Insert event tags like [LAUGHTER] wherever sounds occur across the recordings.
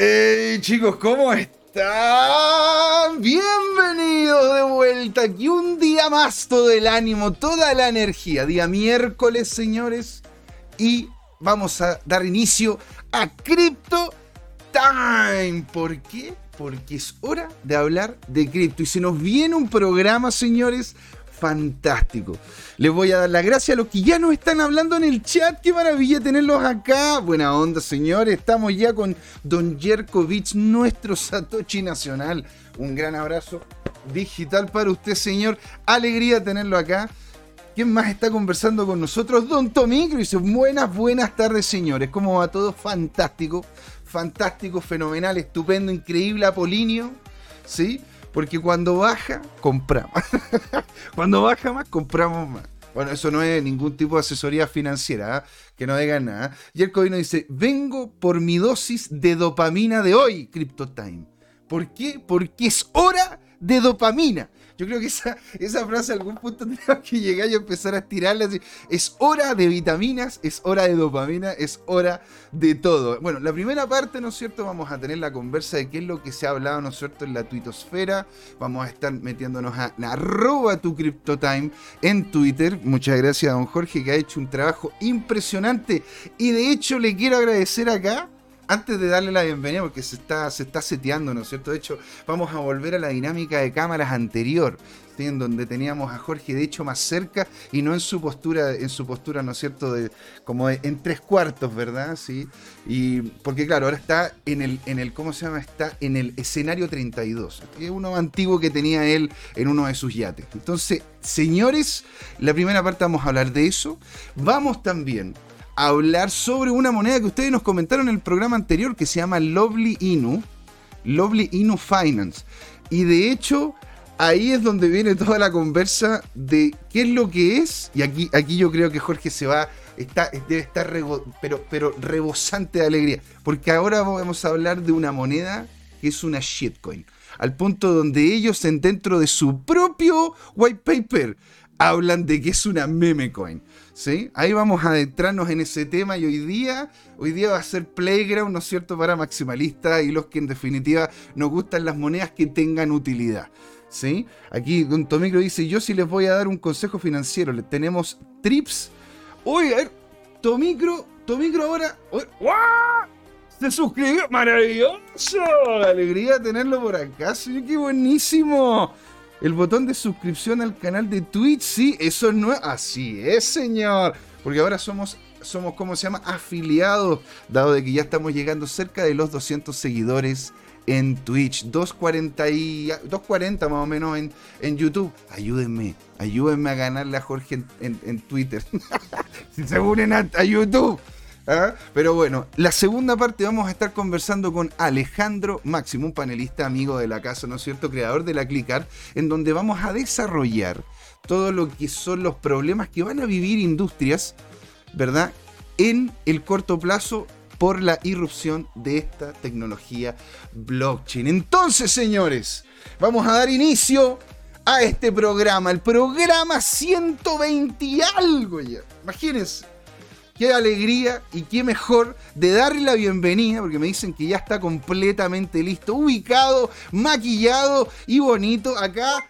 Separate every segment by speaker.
Speaker 1: Hey chicos, ¿cómo están? Bienvenidos de vuelta aquí un día más, todo el ánimo, toda la energía. Día miércoles, señores. Y vamos a dar inicio a Crypto Time. ¿Por qué? Porque es hora de hablar de cripto. Y se nos viene un programa, señores, fantástico. Les voy a dar las gracias a los que ya nos están hablando en el chat. Qué maravilla tenerlos acá. Buena onda, señores. Estamos ya con Don Jerkovich, nuestro Satoshi Nacional. Un gran abrazo digital para usted, señor. Alegría tenerlo acá. ¿Quién más está conversando con nosotros? Don Tomicro dice, buenas, buenas tardes, señores. ¿Cómo va todo? Fantástico, fantástico, fenomenal, estupendo, increíble, apolinio. ¿Sí? Porque cuando baja, compramos. [LAUGHS] cuando baja más, compramos más. Bueno, eso no es ningún tipo de asesoría financiera, ¿ah? que no digan nada. Y el COVID dice, vengo por mi dosis de dopamina de hoy, CryptoTime. ¿Por qué? Porque es hora de dopamina. Yo creo que esa, esa frase a algún punto [LAUGHS] tenemos que llegar y empezar a estirarla. Así. Es hora de vitaminas, es hora de dopamina, es hora de todo. Bueno, la primera parte, ¿no es cierto? Vamos a tener la conversa de qué es lo que se ha hablado, ¿no es cierto?, en la tuitosfera. Vamos a estar metiéndonos a arroba tu en Twitter. Muchas gracias don Jorge que ha hecho un trabajo impresionante. Y de hecho le quiero agradecer acá antes de darle la bienvenida, porque se está, se está seteando, ¿no es cierto? De hecho, vamos a volver a la dinámica de cámaras anterior, en donde teníamos a Jorge, de hecho, más cerca y no en su postura, en su postura, ¿no es cierto? De, como en tres cuartos, ¿verdad? Sí. Y porque, claro, ahora está en el, en el, ¿cómo se llama? Está en el escenario 32, que es uno antiguo que tenía él en uno de sus yates. Entonces, señores, la primera parte vamos a hablar de eso. Vamos también hablar sobre una moneda que ustedes nos comentaron en el programa anterior que se llama Lovely Inu. Lovely Inu Finance. Y de hecho, ahí es donde viene toda la conversa de qué es lo que es. Y aquí, aquí yo creo que Jorge se va. Debe estar pero, pero rebosante de alegría. Porque ahora vamos a hablar de una moneda que es una shitcoin. Al punto donde ellos, dentro de su propio white paper, hablan de que es una meme coin. ¿Sí? Ahí vamos a adentrarnos en ese tema y hoy día, hoy día va a ser playground, ¿no es cierto?, para maximalistas y los que en definitiva nos gustan las monedas que tengan utilidad. ¿Sí? Aquí Don Tomicro dice, yo sí les voy a dar un consejo financiero, le tenemos trips. Oye, a ver, Tomicro, Tomicro ahora... Se suscribió, maravilloso. Alegría tenerlo por acá, señor, qué buenísimo. El botón de suscripción al canal de Twitch, sí, eso no es. Así es, señor. Porque ahora somos, somos ¿cómo se llama? Afiliados, dado de que ya estamos llegando cerca de los 200 seguidores en Twitch, 240, y, 240 más o menos en, en YouTube. Ayúdenme, ayúdenme a ganarle a Jorge en, Twitter. [LAUGHS] si se unen a YouTube. ¿Ah? Pero bueno, la segunda parte vamos a estar conversando con Alejandro Máximo, un panelista amigo de la casa, ¿no es cierto? Creador de la Clicar, en donde vamos a desarrollar todo lo que son los problemas que van a vivir industrias, ¿verdad? En el corto plazo por la irrupción de esta tecnología blockchain. Entonces, señores, vamos a dar inicio a este programa, el programa 120 y algo ya. Imagínense qué alegría y qué mejor de darle la bienvenida, porque me dicen que ya está completamente listo, ubicado, maquillado y bonito acá.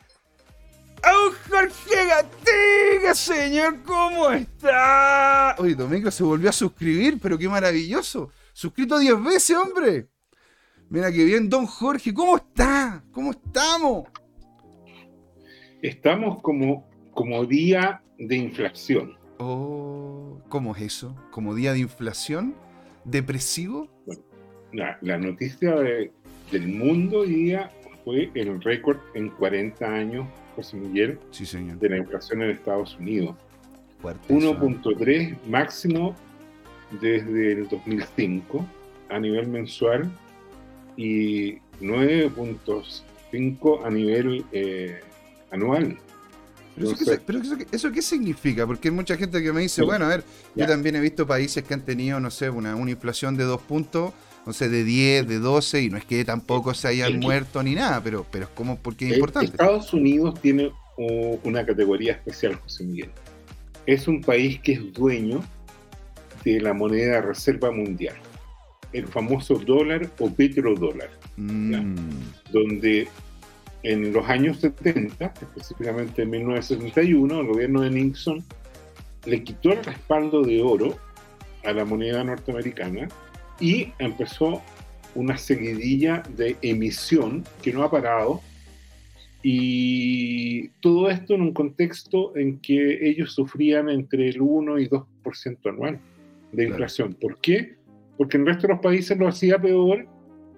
Speaker 1: ¡Oh, Jorge Gatiga, señor! ¿Cómo está? Oye, Domingo se volvió a suscribir, pero qué maravilloso. Suscrito 10 veces, hombre. Mira qué bien, don Jorge, ¿cómo está? ¿Cómo estamos?
Speaker 2: Estamos como, como día de inflación.
Speaker 1: Oh, ¿cómo es eso? ¿Como día de inflación? ¿Depresivo?
Speaker 2: la, noticia del mundo hoy día fue el récord en 40 años, José Miguel,
Speaker 1: sí, señor.
Speaker 2: de la inflación en Estados Unidos. 1.3 máximo desde el 2005 a nivel mensual y 9.5 a nivel eh, anual.
Speaker 1: Pero, eso, qué significa? Porque hay mucha gente que me dice, bueno, a ver, yo también he visto países que han tenido, no sé, una, una inflación de dos puntos, no sé, de 10, de 12, y no es que tampoco se hayan muerto ni nada, pero, pero es como porque es importante.
Speaker 2: Estados Unidos tiene una categoría especial, José Miguel. Es un país que es dueño de la moneda reserva mundial. el famoso dólar o petrodólar, mm. donde en los años 70, específicamente en 1971, el gobierno de Nixon le quitó el respaldo de oro a la moneda norteamericana y empezó una seguidilla de emisión que no ha parado y todo esto en un contexto en que ellos sufrían entre el 1 y 2% anual de inflación. ¿Por qué? Porque en el resto de los países lo hacía peor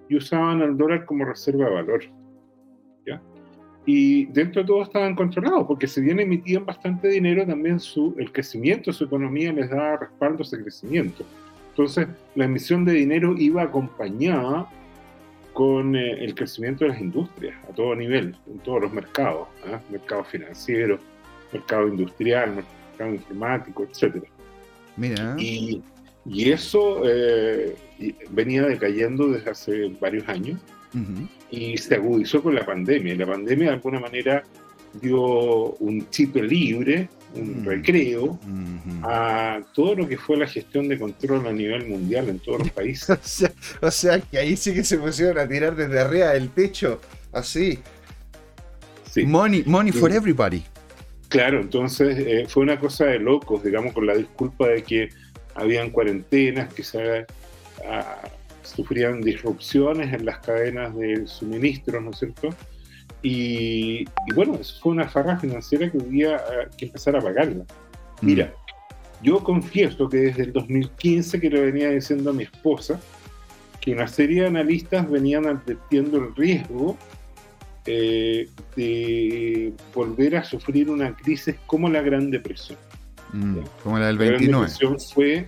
Speaker 2: y usaban el dólar como reserva de valor. Y dentro de todo estaban controlados, porque si bien emitían bastante dinero, también su, el crecimiento de su economía les daba respaldo a ese crecimiento. Entonces, la emisión de dinero iba acompañada con eh, el crecimiento de las industrias a todo nivel, en todos los mercados, ¿ah? mercado financiero, mercado industrial, mercado informático, etc.
Speaker 1: Mira.
Speaker 2: Y, y eso eh, venía decayendo desde hace varios años y se agudizó con la pandemia. Y la pandemia de alguna manera dio un chip libre, un recreo a todo lo que fue la gestión de control a nivel mundial en todos los [LAUGHS] países.
Speaker 1: o, sea, que ahí sí que se pusieron a tirar desde arriba del techo, así. Money, money for everybody.
Speaker 2: Claro, entonces eh, fue una cosa de locos, digamos, con la disculpa de que habían cuarentenas, que se sufrían disrupciones en las cadenas de suministro, ¿no es cierto? Y, bueno, eso fue una farra financiera que había eh, que empezar a pagarla. Mm. Mira, yo confieso que desde el 2015 que le venía diciendo a mi esposa que una serie de analistas venían advirtiendo el riesgo eh, de volver a sufrir una crisis como la Gran Depresión.
Speaker 1: Mm, como la del 29. La Gran Depresión
Speaker 2: fue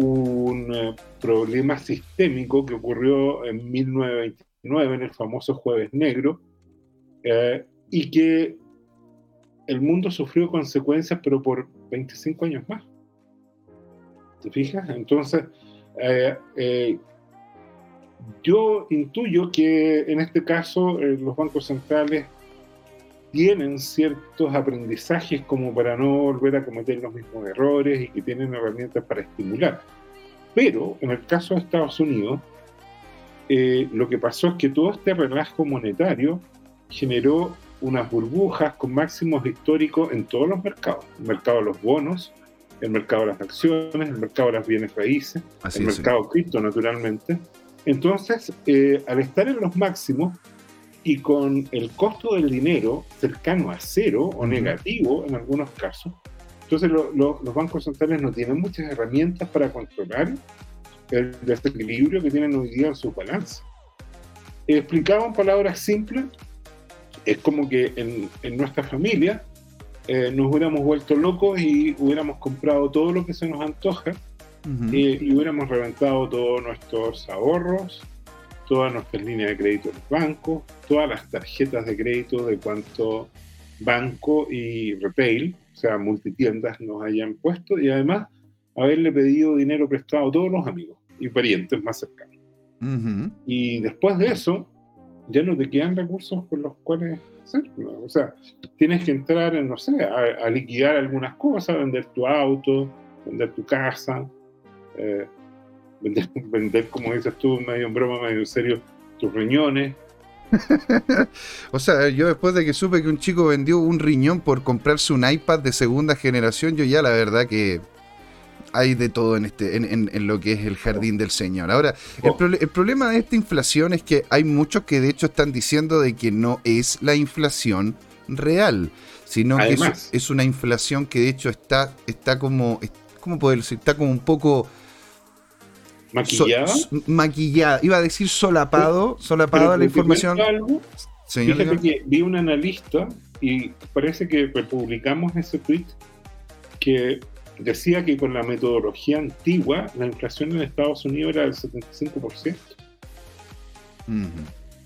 Speaker 2: un eh, problema sistémico que ocurrió en 1929, en el famoso Jueves Negro, eh, y que el mundo sufrió consecuencias, pero por 25 años más. ¿Te fijas? Entonces, eh, yo intuyo que en este caso los bancos centrales tienen ciertos aprendizajes como para no volver a cometer los mismos errores y que tienen herramientas para estimular. Pero en el caso de Estados Unidos, eh, lo que pasó es que todo este relajo monetario generó unas burbujas con máximos históricos en todos los mercados. El mercado de los bonos, el mercado de las acciones, el mercado de las bienes raíces, el mercado cripto, naturalmente. Entonces, eh, al estar en los máximos, y con el costo del dinero cercano a cero o negativo en algunos casos. Entonces los bancos centrales no tienen muchas herramientas para controlar el desequilibrio que tienen hoy día en su balance. Explicado en palabras simples, es como que en, nuestra familia eh, nos hubiéramos vuelto locos y hubiéramos comprado todo lo que se nos antoja eh, y hubiéramos reventado todos nuestros ahorros, todas nuestras líneas de crédito en los bancos, todas las tarjetas de crédito de cuanto banco y retail, o sea, multitiendas nos hayan puesto y además haberle pedido dinero prestado a todos los amigos y parientes más cercanos. Y después de eso, ya no te quedan recursos con los cuales hacerlo. O sea, tienes que entrar en, no sé, a, liquidar algunas cosas, vender tu auto, vender tu casa, eh, [LAUGHS] vender, como dices tú, medio en broma, medio en serio, tus riñones. [LAUGHS]
Speaker 1: o sea, yo después de que supe que un chico vendió un riñón por comprarse un iPad de segunda generación, yo ya la verdad que hay de todo en este en, lo que es el jardín del Señor. Ahora, el, oh. el, problema de esta inflación es que hay muchos que de hecho están diciendo de que no es la inflación real, sino que es, una inflación que de hecho está, está como, ¿cómo poder decir? Está como un poco
Speaker 2: ¿Maquillada?
Speaker 1: maquillada. Iba a decir solapado, solapado la información.
Speaker 2: fíjate que vi un analista y parece que publicamos ese tweet que decía que con la metodología antigua la inflación en Estados Unidos era del 75%.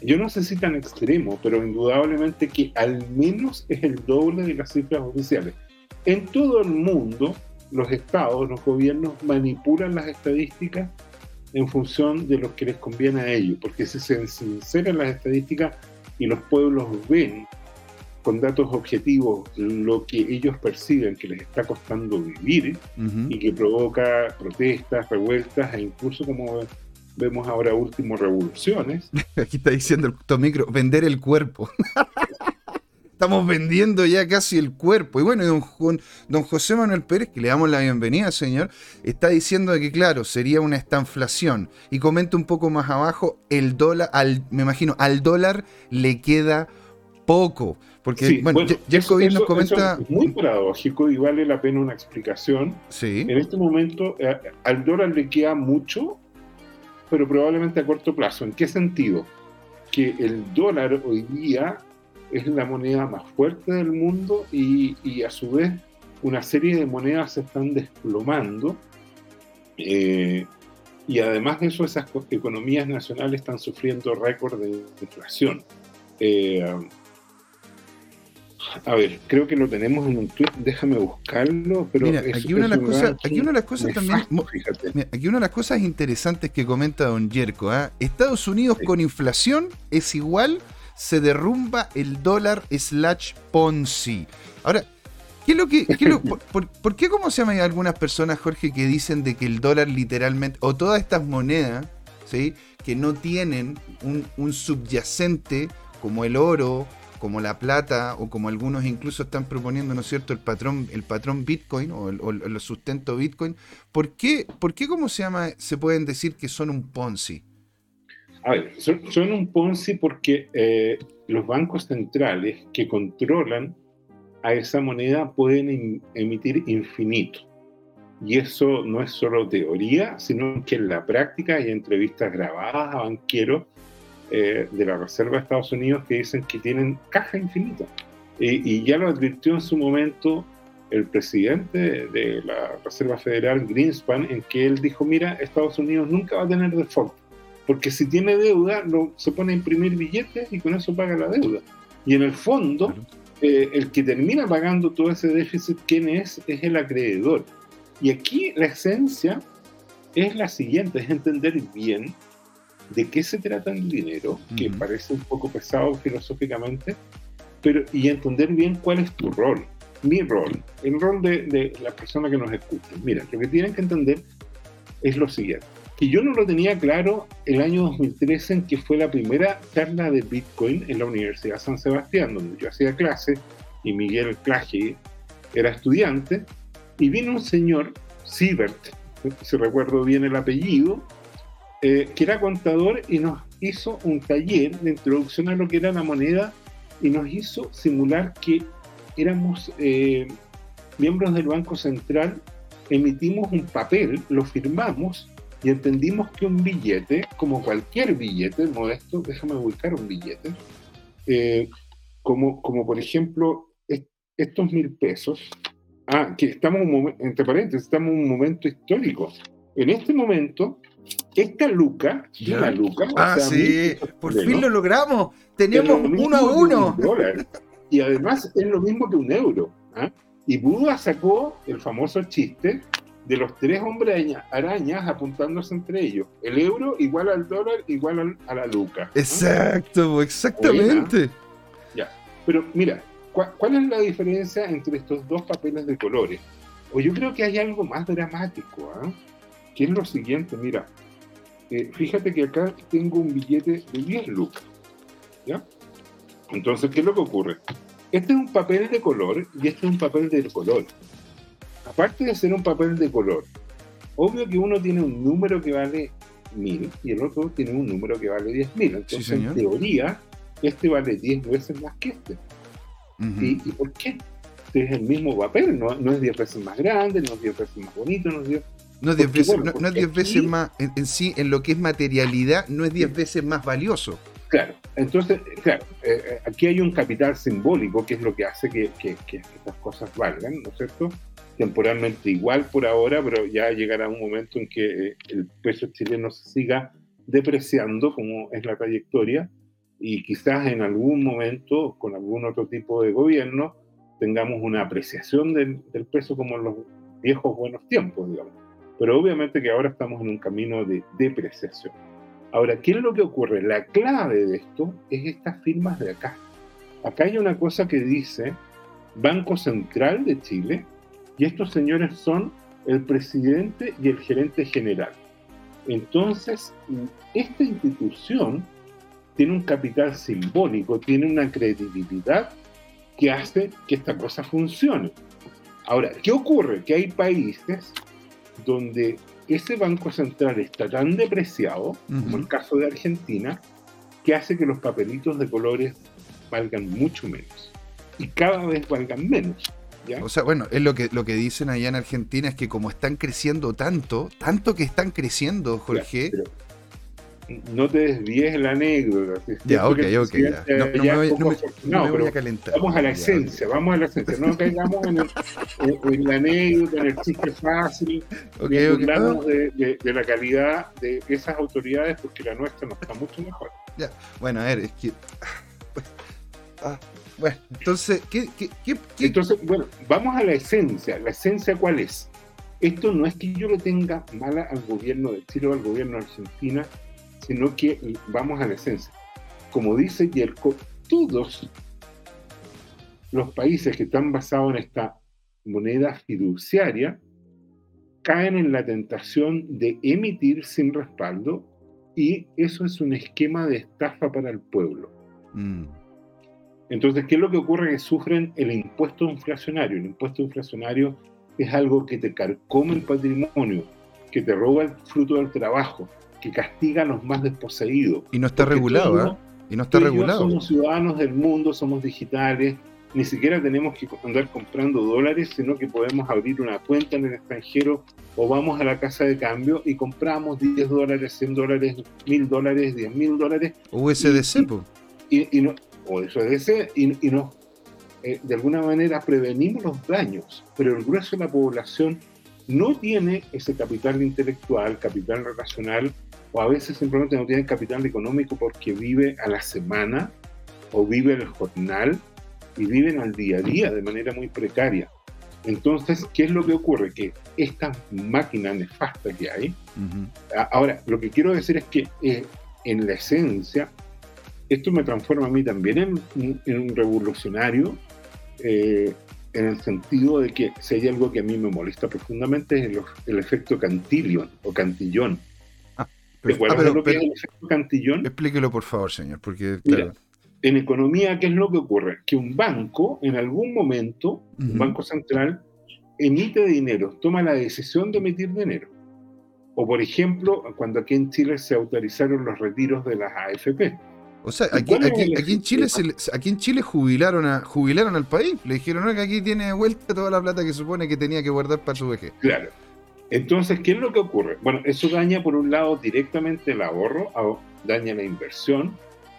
Speaker 2: Yo no sé si tan extremo, pero indudablemente que al menos es el doble de las cifras oficiales. En todo el mundo, los estados, los gobiernos manipulan las estadísticas en función de lo que les conviene a ellos, porque si se sinceran las estadísticas y los pueblos ven con datos objetivos lo que ellos perciben que les está costando vivir y que provoca protestas, revueltas e incluso como vemos ahora último revoluciones. [LAUGHS]
Speaker 1: Aquí está diciendo el Tomicro, vender el cuerpo. [LAUGHS] Estamos vendiendo ya casi el cuerpo. Y bueno, don, don José Manuel Pérez, que le damos la bienvenida, señor, está diciendo que, claro, sería una estanflación. Y comenta un poco más abajo, el dólar, al, me imagino, al dólar le queda poco. Porque, bueno,
Speaker 2: nos comenta. es muy paradójico y vale la pena una explicación.
Speaker 1: Sí.
Speaker 2: En este momento, eh, al dólar le queda mucho, pero probablemente a corto plazo. ¿En qué sentido? Que el dólar hoy día es la moneda más fuerte del mundo y, a su vez una serie de monedas se están desplomando. Eh, y además de eso, esas economías nacionales están sufriendo récord de inflación. Eh, a ver, creo que lo tenemos en un tweet, déjame buscarlo, pero
Speaker 1: mira, aquí, una de las cosas, aquí una de las cosas también, aquí una de las cosas interesantes que comenta Don Yerko, ¿ah? Estados Unidos con inflación es igual, se derrumba el dólar slash Ponzi. Ahora, ¿qué es lo que, [LAUGHS] por, qué cómo se llama algunas personas, Jorge, que dicen de que el dólar literalmente, o todas estas monedas, ¿sí? que no tienen un, un subyacente como el oro, como la plata o como algunos incluso están proponiendo, ¿no es cierto?, el patrón, el patrón Bitcoin o el, sustento Bitcoin. ¿Por qué, ¿Por qué, cómo se llama, se pueden decir que son un Ponzi?
Speaker 2: A ver, son, un Ponzi porque eh, los bancos centrales que controlan a esa moneda pueden emitir infinito. Y eso no es solo teoría, sino que en la práctica hay entrevistas grabadas a banqueros eh, de la Reserva de Estados Unidos que dicen que tienen caja infinita. Y, ya lo advirtió en su momento el presidente de la Reserva Federal, Greenspan, en que él dijo, mira, Estados Unidos nunca va a tener default, porque si tiene deuda, lo, se pone a imprimir billetes y con eso paga la deuda. Y en el fondo, eh, el que termina pagando todo ese déficit, ¿quién es? Es el acreedor. Y aquí la esencia es la siguiente, es entender bien de qué se trata el dinero, que parece un poco pesado filosóficamente, pero y entender bien cuál es tu rol, mi rol, el rol de, la persona que nos escucha. Mira, lo que tienen que entender es lo siguiente, que yo no lo tenía claro el año 2013 en que fue la primera charla de Bitcoin en la Universidad San Sebastián, donde yo hacía clase y Miguel Claje era estudiante, y vino un señor, Siebert, si recuerdo bien el apellido, eh, que era contador y nos hizo un taller de introducción a lo que era la moneda y nos hizo simular que éramos eh, miembros del Banco Central, emitimos un papel, lo firmamos y entendimos que un billete, como cualquier billete modesto, déjame ubicar un billete, eh, como, como por ejemplo estos mil pesos, ah, que estamos, entre paréntesis, estamos en un momento histórico. En este momento, esta Luca, una Luca.
Speaker 1: Ah, sí, por fin lo logramos. Tenemos uno a uno.
Speaker 2: y además es lo mismo que un euro. ¿ah? Y Buda sacó el famoso chiste de los tres hombres arañas apuntándose entre ellos. El euro igual al dólar igual a la Luca.
Speaker 1: Exacto, exactamente.
Speaker 2: Ya, pero mira, ¿cuál, es la diferencia entre estos dos papeles de colores? O yo creo que hay algo más dramático, ¿ah? que es lo siguiente, mira, eh, fíjate que acá tengo un billete de 10 lucas, ¿ya? Entonces, ¿qué es lo que ocurre? Este es un papel de color y este es un papel de color. Aparte de ser un papel de color, obvio que uno tiene un número que vale 1000 y el otro tiene un número que vale 10.000. Entonces, en teoría, este vale 10 veces más que este. ¿Y, por qué? Es el mismo papel, no, no es 10 veces más grande, no es 10 veces más bonito, no es 10
Speaker 1: no es 10 veces, veces más, en, sí, en lo que es materialidad, no es 10 veces más valioso.
Speaker 2: Claro, entonces, claro, eh, eh, aquí hay un capital simbólico que es lo que hace que, estas cosas valgan, ¿no es cierto? Temporalmente igual por ahora, pero ya llegará un momento en que eh, el peso chileno se siga depreciando, como es la trayectoria, y quizás en algún momento, con algún otro tipo de gobierno, tengamos una apreciación del, del peso como en los viejos buenos tiempos, digamos. Pero obviamente que ahora estamos en un camino de depreciación. Ahora, ¿qué es lo que ocurre? La clave de esto es estas firmas de acá. Acá hay una cosa que dice Banco Central de Chile y estos señores son el presidente y el gerente general. Entonces, esta institución tiene un capital simbólico, tiene una credibilidad que hace que esta cosa funcione. Ahora, ¿qué ocurre? Que hay países donde ese Banco Central está tan depreciado, como el caso de Argentina, que hace que los papelitos de colores valgan mucho menos. Y cada vez valgan menos.
Speaker 1: O sea, bueno, es lo que, lo que dicen allá en Argentina es que como están creciendo tanto, tanto que están creciendo, Jorge.
Speaker 2: no te desvíes la anécdota.
Speaker 1: Ya, ok, ok. Ya. No, me voy,
Speaker 2: no, voy a calentar. Vamos a la esencia, vamos a la esencia. No caigamos en, en, la anécdota, en el chiste fácil. Okay, okay. De, de, la calidad de esas autoridades, porque la nuestra no está mucho mejor.
Speaker 1: Ya, bueno, a ver, es que. Ah, bueno, entonces, ¿qué,
Speaker 2: Entonces, bueno, vamos a la esencia. ¿La esencia cuál es? Esto no es que yo lo tenga mala al gobierno de Chile o al gobierno de Argentina, sino que vamos a la esencia. Como dice Yerko, todos los países que están basados en esta moneda fiduciaria caen en la tentación de emitir sin respaldo y eso es un esquema de estafa para el pueblo. Mm. Entonces, ¿qué es lo que ocurre? Que sufren el impuesto inflacionario. El impuesto inflacionario es algo que te carcome el patrimonio, que te roba el fruto del trabajo, que castiga a los más desposeídos.
Speaker 1: Y no está regulado, ¿eh? Y no está regulado.
Speaker 2: somos ciudadanos del mundo, somos digitales, ni siquiera tenemos que andar comprando dólares, sino que podemos abrir una cuenta en el extranjero o vamos a la casa de cambio y compramos 10 dólares, 100 dólares, 1000 dólares, 10 mil dólares.
Speaker 1: USDC,
Speaker 2: y, y, no, o eso es y, y nos, eh, de alguna manera prevenimos los daños, pero el grueso de la población no tiene ese capital intelectual, capital relacional, o a veces simplemente no tiene capital económico porque vive a la semana o vive el jornal y viven al día a día de manera muy precaria. Entonces, ¿qué es lo que ocurre? Que esta máquina nefasta que hay, ahora, lo que quiero decir es que eh, en la esencia esto me transforma a mí también en, un revolucionario, eh, en el sentido de que si hay algo que a mí me molesta profundamente es el, efecto cantillon o cantillón.
Speaker 1: Ah, pero, ah, lo que es el efecto cantillón? Explíquelo por favor, señor, porque
Speaker 2: en economía, ¿qué es lo que ocurre? Que un banco, en algún momento, un banco central, emite dinero, toma la decisión de emitir dinero. O, por ejemplo, cuando aquí en Chile se autorizaron los retiros de las AFP.
Speaker 1: O sea, aquí, en Chile aquí en Chile jubilaron a, jubilaron al país. Le dijeron no, que aquí tiene vuelta toda la plata que supone que tenía que guardar para su vejez.
Speaker 2: Claro. Entonces, ¿qué es lo que ocurre? Bueno, eso daña por un lado directamente el ahorro, daña la inversión,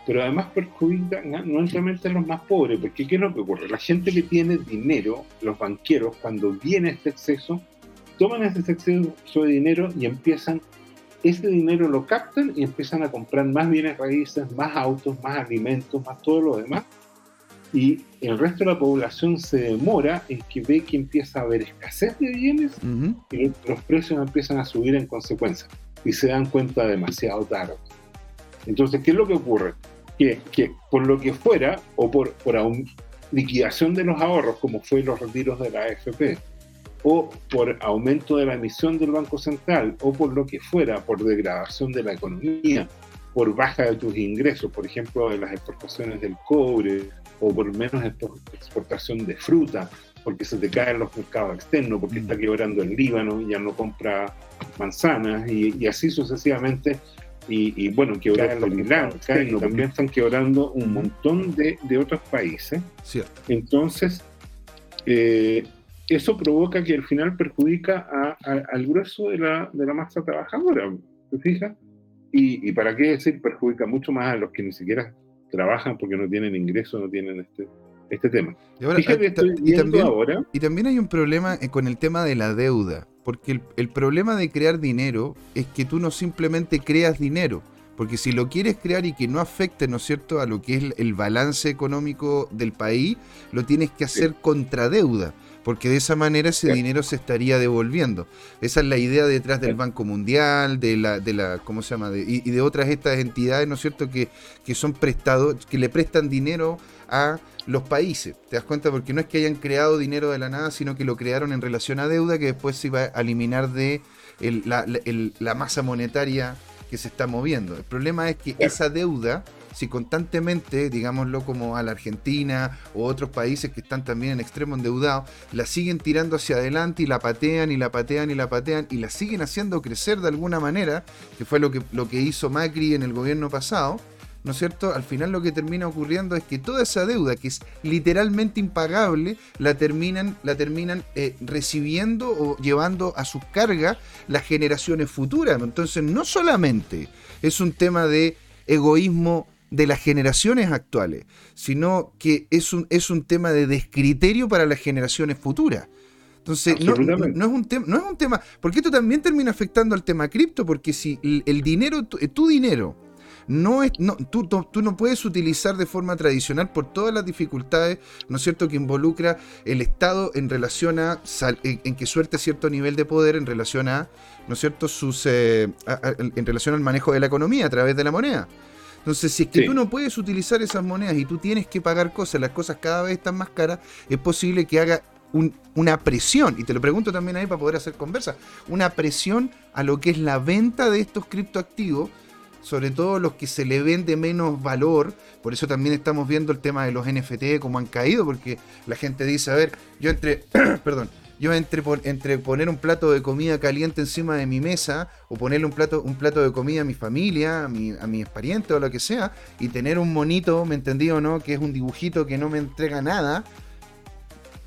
Speaker 2: pero además perjudica no solamente a los más pobres, porque ¿qué es lo que ocurre? La gente que tiene dinero, los banqueros, cuando viene este exceso, toman ese exceso de dinero y empiezan ese dinero lo captan y empiezan a comprar más bienes raíces, más autos, más alimentos, más todo lo demás. Y el resto de la población se demora en que ve que empieza a haber escasez de bienes y los precios empiezan a subir en consecuencia y se dan cuenta demasiado tarde. Entonces, ¿qué es lo que ocurre? Que, que por lo que fuera, o por, por liquidación de los ahorros, como fue los retiros de la AFP, o por aumento de la emisión del Banco Central, o por lo que fuera, por degradación de la economía, por baja de tus ingresos, por ejemplo, de las exportaciones del cobre, o por menos exportación de fruta, porque se te caen los mercados externos, porque está quebrando el Líbano y ya no compra manzanas, y, así sucesivamente. Y, bueno, quebraron los y también están quebrando un montón de, de otros países.
Speaker 1: Cierto.
Speaker 2: Entonces, eh, eso provoca que al final perjudica al grueso de la, de la masa trabajadora, ¿te fijas? Y, para qué decir, perjudica mucho más a los que ni siquiera trabajan porque no tienen ingresos, no tienen este, este tema.
Speaker 1: Y, también, ahora, y también hay un problema eh, con el tema de la deuda, porque el, problema de crear dinero es que tú no simplemente creas dinero, porque si lo quieres crear y que no afecte, ¿no es cierto?, a lo que es el balance económico del país, lo tienes que hacer contra deuda porque de esa manera ese dinero se estaría devolviendo. Esa es la idea detrás del Banco Mundial, de la, de la ¿cómo se llama? y, de otras estas entidades, ¿no es cierto?, que, que son prestados, que le prestan dinero a los países. ¿Te das cuenta? Porque no es que hayan creado dinero de la nada, sino que lo crearon en relación a deuda que después se iba a eliminar de la, masa monetaria que se está moviendo. El problema es que esa deuda si constantemente, digámoslo como a la Argentina o otros países que están también en extremo endeudados, la siguen tirando hacia adelante y la patean y la patean y la patean y la siguen haciendo crecer de alguna manera, que fue lo que, lo que hizo Macri en el gobierno pasado, ¿no es cierto? Al final lo que termina ocurriendo es que toda esa deuda, que es literalmente impagable, la terminan, la terminan eh, recibiendo o llevando a sus cargas las generaciones futuras. Entonces, no solamente es un tema de egoísmo de las generaciones actuales, sino que es un, es un tema de descriterio para las generaciones futuras. Entonces, no, es un tema, no es un tema, porque esto también termina afectando al tema cripto, porque si el, dinero, tu, dinero, no es, no, tú, tú, no puedes utilizar de forma tradicional por todas las dificultades, ¿no es cierto?, que involucra el Estado en relación a, en, que suerte cierto nivel de poder en relación a, ¿no es cierto?, sus, eh, en relación al manejo de la economía a través de la moneda. Entonces, si es que tú no puedes utilizar esas monedas y tú tienes que pagar cosas, las cosas cada vez están más caras, es posible que haga una presión, y te lo pregunto también ahí para poder hacer conversa, una presión a lo que es la venta de estos criptoactivos, sobre todo los que se le vende menos valor, por eso también estamos viendo el tema de los NFT, como han caído, porque la gente dice, a ver, yo entre, [CLEARS THROAT] perdón, yo entre, entre poner un plato de comida caliente encima de mi mesa o ponerle un plato, un plato de comida a mi familia, a, mi, a mis parientes o lo que sea, y tener un monito, ¿me entendí o no? Que es un dibujito que no me entrega nada.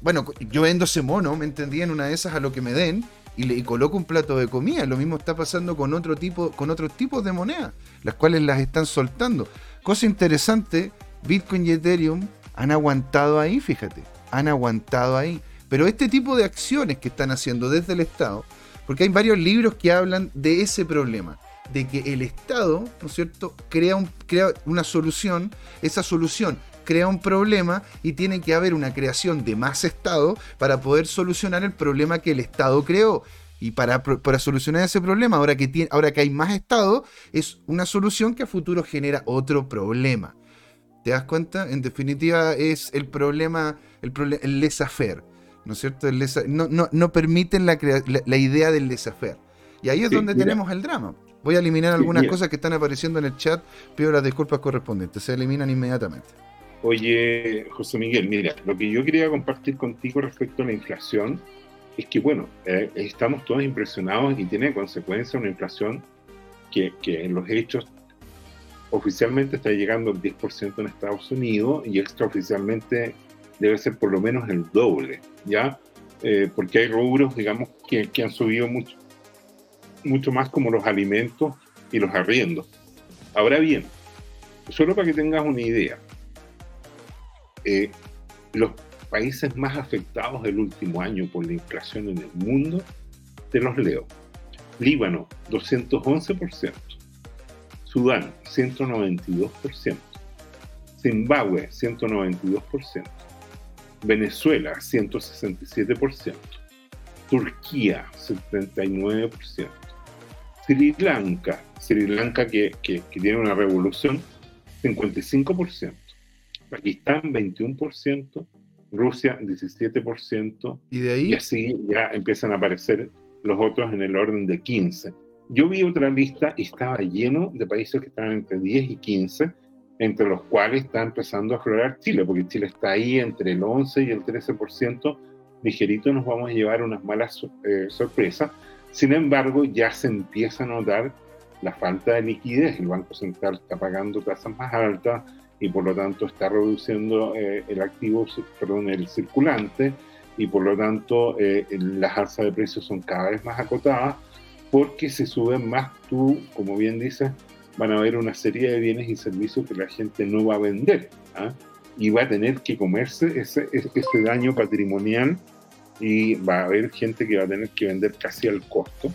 Speaker 1: Bueno, yo vendo ese mono, ¿me entendí? En una de esas a lo que me den y le coloco un plato de comida. Lo mismo está pasando con otro tipo, con otros tipos de monedas, las cuales las están soltando. Cosa interesante, Bitcoin y Ethereum han aguantado ahí, fíjate, han aguantado ahí. Pero este tipo de acciones que están haciendo desde el Estado, porque hay varios libros que hablan de ese problema, de que el Estado, ¿no es cierto?, crea, un, crea una solución, esa solución crea un problema y tiene que haber una creación de más Estado para poder solucionar el problema que el Estado creó. Y para, para solucionar ese problema, ahora que, ahora que hay más Estado, es una solución que a futuro genera otro problema. ¿Te das cuenta? En definitiva, es el problema, el, el laissez-faire. ¿No es cierto? no, no, permiten la, la, idea del desafío. Y ahí es donde tenemos el drama. Voy a eliminar algunas cosas que están apareciendo en el chat, pido las disculpas correspondientes, se eliminan inmediatamente.
Speaker 2: Oye, José Miguel, mira, lo que yo quería compartir contigo respecto a la inflación es que, bueno, eh, estamos todos impresionados y tiene consecuencia una inflación que, que en los hechos oficialmente está llegando al 10% en Estados Unidos y extraoficialmente debe ser por lo menos el doble, ¿ya? Eh, porque hay rubros, digamos, que, han subido mucho, más como los alimentos y los arriendos. Ahora bien, solo para que tengas una idea, eh, los países más afectados del último año por la inflación en el mundo, te los leo. Líbano, 211%. Sudán, 192%. Zimbabue, 192%. Venezuela 167%, Turquía 79%, Sri Lanka, Sri Lanka que, tiene una revolución, 55%, Pakistán 21%, Rusia 17%, y de ahí y así ya empiezan a aparecer los otros en el orden de 15. Yo vi otra lista y estaba lleno de países que estaban entre 10 y 15 entre los cuales está empezando a aflorar Chile, porque Chile está ahí entre el 11 y el 13%, ligerito nos vamos a llevar unas malas eh, sorpresas. Sin embargo, ya se empieza a notar la falta de liquidez. El Banco Central está pagando tasas más altas y por lo tanto está reduciendo eh, el activo, perdón, el circulante y por lo tanto eh, las alzas de precios son cada vez más acotadas porque se suben más, tú, como bien dices, van a haber una serie de bienes y servicios que la gente no va a vender ¿ah? y va a tener que comerse ese, ese daño patrimonial y va a haber gente que va a tener que vender casi al costo.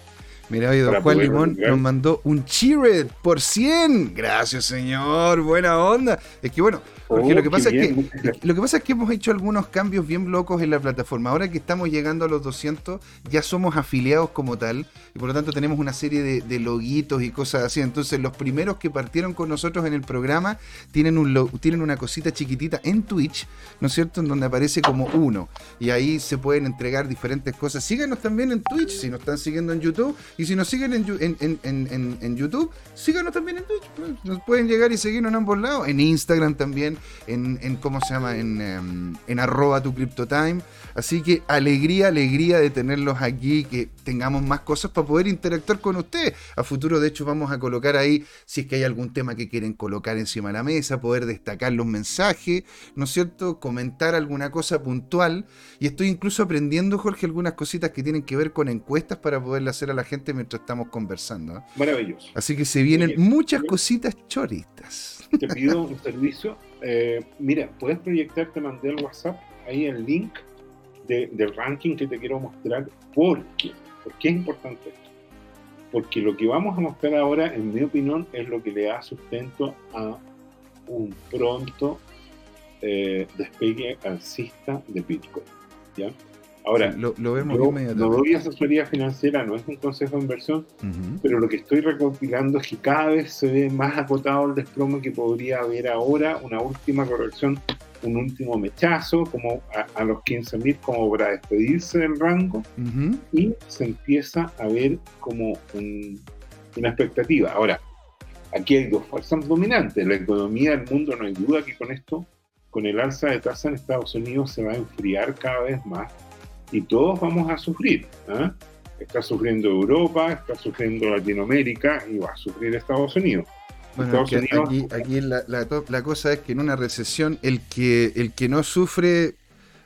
Speaker 1: Mira, oye, don Juan Limón nos mandó un cheered por 100. Gracias, señor. Buena onda. Es que bueno, Porque lo que, pasa es que, lo que pasa es que hemos hecho algunos cambios bien locos en la plataforma. Ahora que estamos llegando a los 200, ya somos afiliados como tal y por lo tanto tenemos una serie de, loguitos y cosas así. Entonces, los primeros que partieron con nosotros en el programa tienen, un tienen una cosita chiquitita en Twitch, ¿no es cierto? En donde aparece como uno. Y ahí se pueden entregar diferentes cosas. Síganos también en Twitch si nos están siguiendo en YouTube. Y si nos siguen en, YouTube, síganos también en Twitch. Pues. Nos pueden llegar y seguirnos en ambos lados. En Instagram también en, ¿cómo se llama? En, em, en arroba tu CryptoTime. Así que alegría, alegría de tenerlos aquí, que tengamos más cosas para poder interactuar con ustedes. A futuro, de hecho, vamos a colocar ahí, si es que hay algún tema que quieren colocar encima de la mesa, poder destacar los mensajes, ¿no es cierto? Comentar alguna cosa puntual. Y estoy incluso aprendiendo, Jorge, algunas cositas que tienen que ver con encuestas para poderle hacer a la gente mientras estamos conversando. ¿eh?
Speaker 2: Maravilloso.
Speaker 1: Así que se vienen muchas cositas choristas.
Speaker 2: Te pido un servicio eh, mira, puedes proyectar, te el WhatsApp, ahí el link del ranking que te quiero mostrar. ¿Por qué? ¿Por qué es importante esto? Porque lo que vamos a mostrar ahora, en mi opinión, es lo que le da sustento a un pronto eh, despegue alcista de Bitcoin. ¿ya? Ahora,
Speaker 1: lo, vemos
Speaker 2: no doy asesoría financiera, no es un consejo de inversión, pero lo que estoy recopilando es que cada vez se ve más acotado el desplome que podría haber ahora, una última corrección, un último mechazo, como a, los 15.000 como para despedirse del rango, y se empieza a ver como una expectativa. Ahora, aquí hay dos fuerzas dominantes, la economía del mundo, no hay duda que con esto, con el alza de tasa en Estados Unidos se va a enfriar cada vez más y todos vamos a sufrir. ¿ah? Está sufriendo Europa, está sufriendo Latinoamérica y va a sufrir Estados Unidos.
Speaker 1: Bueno, aquí, la, cosa es que en una recesión el que, el que no sufre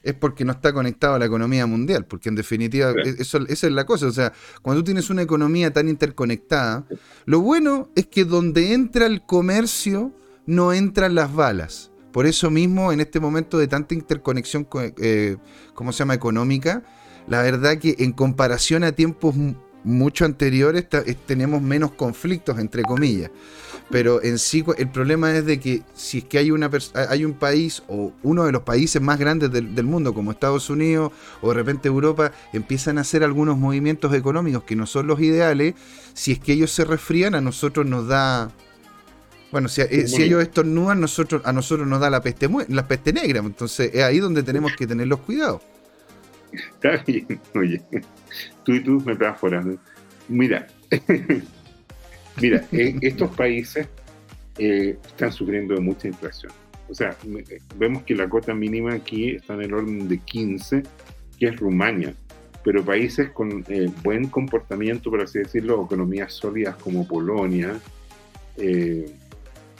Speaker 1: es porque no está conectado a la economía mundial, porque en definitiva e, eso, esa es la cosa. O sea, cuando tú tienes una economía tan interconectada, lo bueno es que donde entra el comercio no entran las balas. Por eso mismo, en este momento de tanta interconexión, eh, ¿cómo se llama?, económica, la verdad que en comparación a tiempos mucho anteriores tenemos menos conflictos, entre comillas. Pero en sí el problema es de que si es que hay, una, hay un país o uno de los países más grandes del, del, mundo, como Estados Unidos o de repente Europa, empiezan a hacer algunos movimientos económicos que no son los ideales, si es que ellos se resfrían, a nosotros nos da bueno, si, eh, si ellos estornudan, nosotros, a nosotros nos da la peste, la peste negra. Entonces es ahí donde tenemos que tener los cuidados. [LAUGHS]
Speaker 2: Está bien, oye. Tú y tú metáforas. Mira, [LAUGHS] mira, eh, estos países eh, están sufriendo de mucha inflación. O sea, vemos que la cota mínima aquí está en el orden de 15, que es Rumania. Pero países con buen comportamiento, por así decirlo, economías sólidas como Polonia, eh,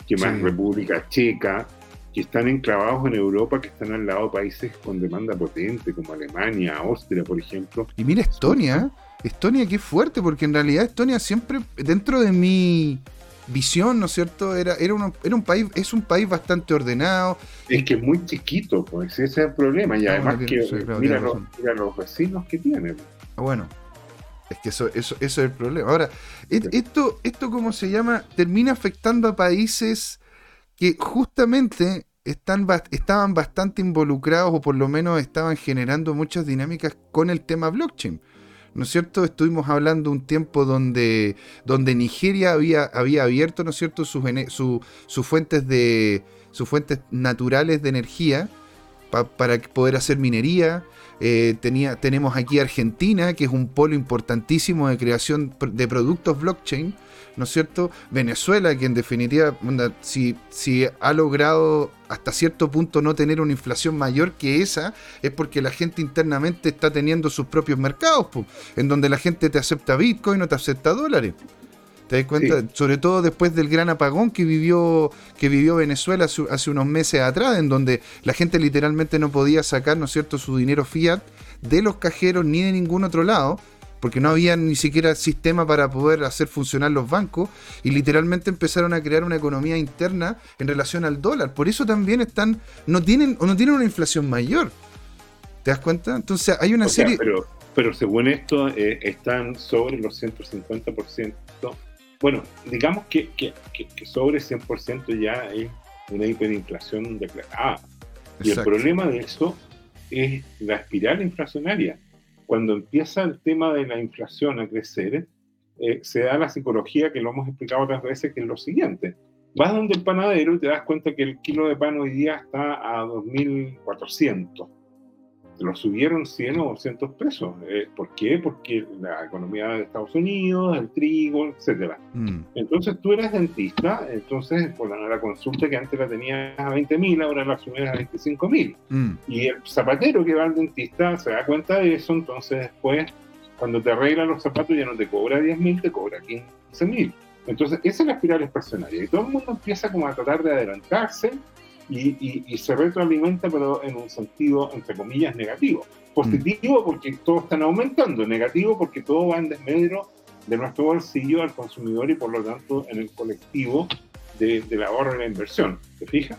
Speaker 2: que más República Checa, que están enclavados en Europa, que están al lado de países con demanda potente, como Alemania, Austria, por ejemplo.
Speaker 1: Y mira Estonia, Estonia qué fuerte, porque en realidad Estonia siempre, dentro de mi visión, ¿no es cierto? Era, era, era un país, es un país bastante ordenado.
Speaker 2: Es que es muy chiquito, pues ese es el problema. Y ah, además que mira, los, vecinos que tiene.
Speaker 1: Ah, bueno, es que eso, eso, eso es el problema. Ahora, esto, esto, ¿cómo se llama? Termina afectando a países que justamente están, estaban bastante involucrados o por lo menos estaban generando muchas dinámicas con el tema blockchain. ¿No es cierto? Estuvimos hablando un tiempo donde, donde Nigeria había, había abierto, ¿no es cierto?, sus, sus fuentes de sus fuentes naturales de energía para poder hacer minería. Eh, tenía, tenemos aquí Argentina, que es un polo importantísimo de creación de productos blockchain, ¿no es cierto? Venezuela, que en definitiva, si, si ha logrado hasta cierto punto no tener una inflación mayor que esa, es porque la gente internamente está teniendo sus propios mercados, en donde la gente te acepta Bitcoin o te acepta dólares. ¿Te das cuenta? Sobre todo después del gran apagón que vivió, que vivió Venezuela hace, unos meses atrás, en donde la gente literalmente no podía sacar, ¿no es cierto?, su dinero fiat de los cajeros ni de ningún otro lado, porque no había ni siquiera sistema para poder hacer funcionar los bancos, y literalmente empezaron a crear una economía interna en relación al dólar. Por eso también están, no tienen, o no tienen una inflación mayor. ¿Te das cuenta? Entonces hay una serie.
Speaker 2: pero, pero según esto, eh, están sobre los 150% bueno, digamos que, que, que, sobre 100% ya es una hiperinflación declarada. Y el problema de eso es la espiral inflacionaria. Cuando empieza el tema de la inflación a crecer, eh, se da la psicología que lo hemos explicado otras veces, que es lo siguiente. Vas donde el panadero y te das cuenta que el kilo de pan hoy día está a 2.400 lo subieron 100 o 200 pesos. Eh, ¿Por qué? Porque la economía de Estados Unidos, el trigo, etcétera. Mm. Entonces tú eres dentista, entonces por la, la consulta que antes la tenías a 20 mil, ahora la subes a 25 mil. Mm. Y el zapatero que va al dentista se da cuenta de eso, entonces después, cuando te arregla los zapatos, ya no te cobra 10 mil, te cobra 15 mil. Entonces, esa es la espiral expresionaria. Y todo el mundo empieza como a tratar de adelantarse y, se retroalimenta, pero en un sentido, entre comillas, negativo. Positivo porque todos están aumentando, negativo porque todo va en desmedro de nuestro bolsillo al consumidor y por lo tanto en el colectivo de, del ahorro y la inversión. ¿Te fijas?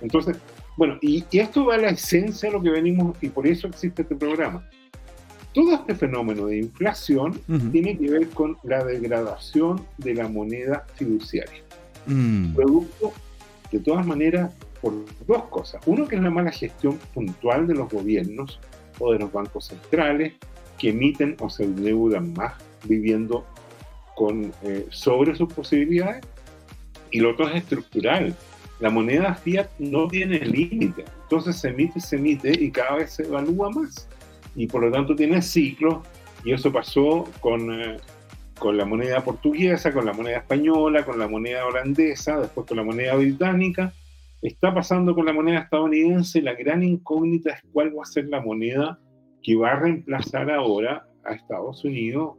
Speaker 2: Entonces, bueno, y, esto va a la esencia de lo que venimos y por eso existe este programa. Todo este fenómeno de inflación tiene que ver con la degradación de la moneda fiduciaria. Mm. Producto, de todas maneras, por dos cosas. Uno, que es la mala gestión puntual de los gobiernos o de los bancos centrales que emiten o se endeudan más viviendo con, eh, sobre sus posibilidades. Y lo otro es estructural. La moneda fiat no tiene límite. Entonces se emite, se emite y cada vez se evalúa más. Y por lo tanto tiene ciclos. Y eso pasó con, eh, con la moneda portuguesa, con la moneda española, con la moneda holandesa, después con la moneda británica está pasando con la moneda estadounidense. La gran incógnita es cuál va a ser la moneda que va a reemplazar ahora a Estados Unidos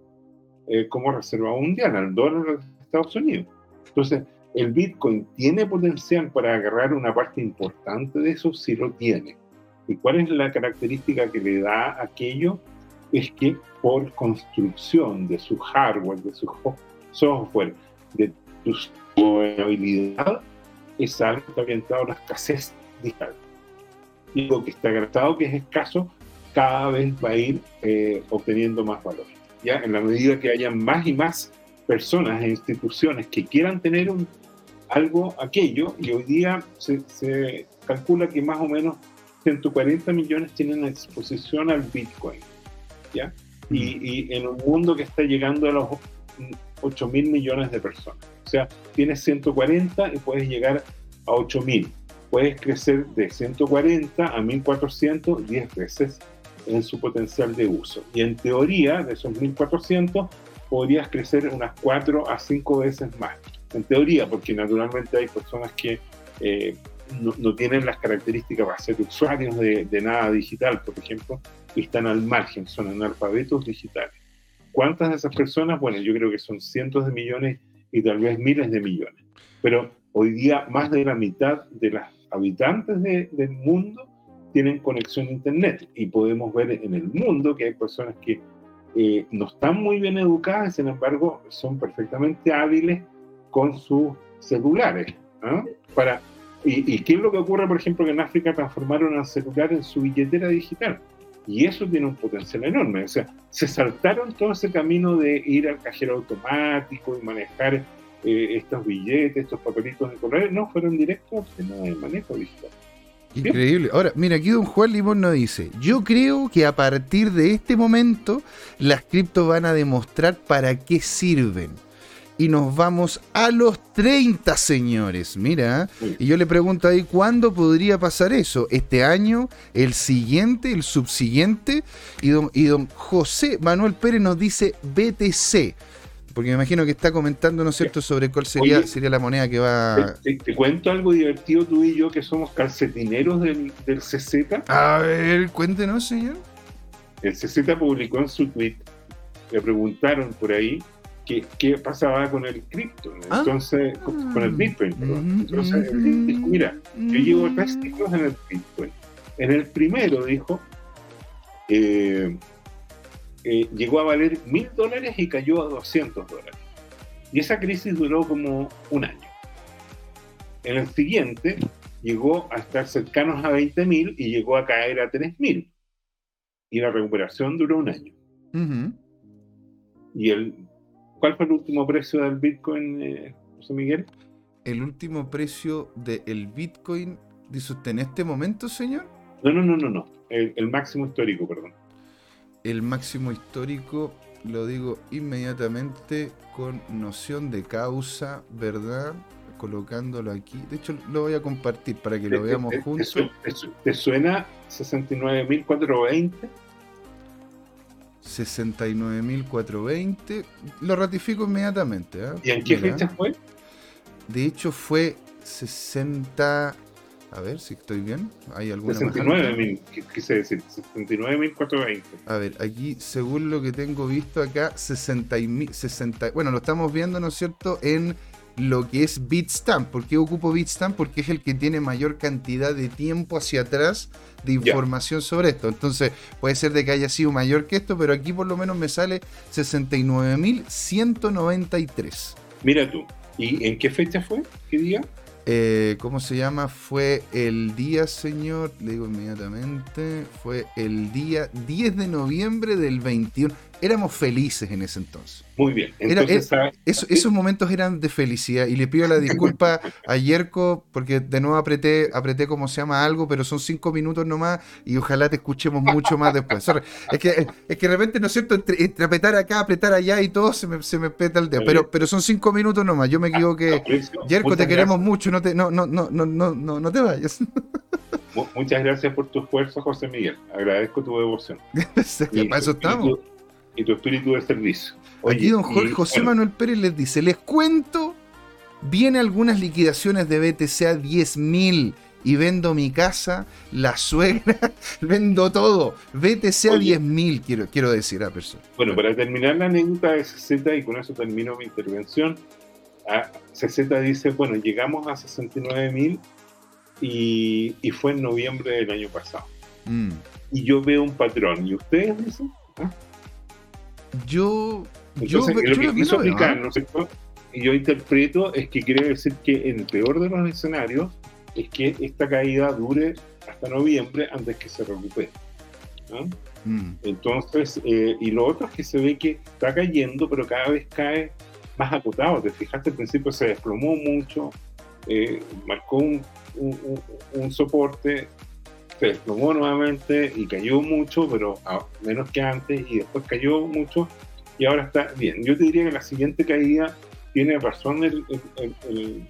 Speaker 2: eh, como reserva mundial, al dólar de Estados Unidos. Entonces, el Bitcoin tiene potencial para agarrar una parte importante de eso, si lo tiene. ¿Y cuál es la característica que le da aquello? Es que por construcción de su hardware, de su software, de su habilidad, es algo que está orientado a la escasez digital. Digo que está agradado, que es escaso, cada vez va a ir eh, obteniendo más valor. ¿ya? En la medida que haya más y más personas e instituciones que quieran tener un, algo, aquello, y hoy día se, se calcula que más o menos 140 millones tienen exposición al Bitcoin. ¿ya? Y, mm. y, en un mundo que está llegando a los 8 mil millones de personas. O sea, tienes 140 y puedes llegar a 8 mil. Puedes crecer de 140 a 1400 10 veces en su potencial de uso. Y en teoría, de esos 1400, podrías crecer unas 4 a 5 veces más. En teoría, porque naturalmente hay personas que eh, no, tienen las características para ser usuarios de, de nada digital, por ejemplo, y están al margen, son analfabetos digitales. ¿Cuántas de esas personas? Bueno, yo creo que son cientos de millones y tal vez miles de millones. Pero hoy día más de la mitad de las habitantes del mundo tienen conexión a Internet y podemos ver en el mundo que hay personas que eh, no están muy bien educadas, sin embargo, son perfectamente hábiles con sus celulares. ¿ah? Para, y, y, qué es lo que ocurre, por ejemplo, que en África transformaron al celular en su billetera digital? Y eso tiene un potencial enorme. O sea, se saltaron todo ese camino de ir al cajero automático y manejar eh, estos billetes, estos papelitos de correo. No, fueron directos el manejo digital.
Speaker 1: Increíble. Ahora, mira, aquí don Juan Limón nos dice, yo creo que a partir de este momento las criptos van a demostrar para qué sirven y nos vamos a los 30, señores. Mira, y yo le pregunto ahí, ¿cuándo podría pasar eso? ¿Este año? ¿El siguiente? ¿El subsiguiente? Y don, y don José Manuel Pérez nos dice BTC. Porque me imagino que está comentando, ¿no es cierto?, sobre cuál sería, sería la moneda que
Speaker 2: va... Te, cuento algo divertido tú y yo, que somos calcetineros del, del CZ.
Speaker 1: A ver, cuéntenos, señor.
Speaker 2: El CZ publicó en su tweet, le preguntaron por ahí qué, pasaba con el cripto, ah. entonces, con, el Bitcoin, perdón. Mm, entonces, mm, mira, yo llevo tres ciclos en el Bitcoin. En el primero dijo, eh, eh, llegó a valer mil dólares y cayó a 200 dólares. Y esa crisis duró como un año. En el siguiente llegó a estar cercanos a 20 mil y llegó a caer a 3 mil. Y la recuperación duró un año. Y el ¿Cuál fue el último precio del Bitcoin, eh, José Miguel?
Speaker 1: el último precio del Bitcoin, dice usted, en este momento, señor?
Speaker 2: No, no, no, no, no. El, el máximo histórico, perdón.
Speaker 1: El máximo histórico, lo digo inmediatamente con noción de causa, ¿verdad? Colocándolo aquí. De hecho, lo voy a compartir para que lo veamos juntos.
Speaker 2: ¿Te suena 69.420?
Speaker 1: 69.420. Lo ratifico inmediatamente. ¿eh?
Speaker 2: ¿Y en qué fecha fue?
Speaker 1: De hecho, fue 60. A ver si estoy bien. ¿Hay alguna
Speaker 2: 69.000, quise decir, 69.420.
Speaker 1: A ver, aquí, según lo que tengo visto acá, 60, 60. Bueno, lo estamos viendo, ¿no es cierto?, en lo que es Bitstamp. ¿Por qué ocupo Bitstamp? Porque es el que tiene mayor cantidad de tiempo hacia atrás de información sobre esto. Entonces, puede ser de que haya sido mayor que esto, pero aquí por lo menos me sale 69.193.
Speaker 2: Mira tú, ¿y en qué fecha fue? ¿Qué día?
Speaker 1: Eh, ¿Cómo se llama? Fue el día, señor, le digo inmediatamente, fue el día 10 de noviembre del 21 éramos felices en ese entonces.
Speaker 2: Muy bien. Entonces,
Speaker 1: esos momentos eran de felicidad y le pido la disculpa a Yerko porque de nuevo apreté, apreté como se llama algo, pero son cinco minutos nomás y ojalá te escuchemos mucho más después. Es que, es que de repente, ¿no es cierto? Entre, apretar acá, apretar allá y todo se me, se me peta el dedo. Pero, pero son cinco minutos nomás. Yo me equivoqué. Yerko, te queremos mucho. No te, no, no, no, no, no, no te vayas.
Speaker 2: Muchas gracias por tu esfuerzo, José Miguel. Agradezco tu devoción. [LAUGHS]
Speaker 1: para eso estamos
Speaker 2: y tu espíritu de servicio.
Speaker 1: Aquí don José Manuel Pérez les dice, les cuento, viene algunas liquidaciones de BTC a 10.000 y vendo mi casa, la suegra, [LAUGHS] vendo todo. BTC a 10.000 quiero, quiero decir a persona.
Speaker 2: Bueno, para terminar la anécdota de CZ y con eso termino mi intervención, a CZ dice, bueno, llegamos a 69.000 y, y fue en noviembre del año pasado. Mm. Y yo veo un patrón. ¿Y ustedes dicen? ¿Ah?
Speaker 1: Yo.
Speaker 2: yo, lo que quiso aplicar, ¿no Y yo interpreto es que quiere decir que en el peor de los escenarios es que esta caída dure hasta noviembre antes que se recupere. Mm. Entonces, eh, y lo otro es que se ve que está cayendo, pero cada vez cae más acotado. Te fijaste, al principio se desplomó mucho, eh, marcó un, un, soporte, se desplomó nuevamente y cayó mucho, pero menos que antes, y después cayó mucho y ahora está bien. Yo te diría que la siguiente caída tiene razón el, el,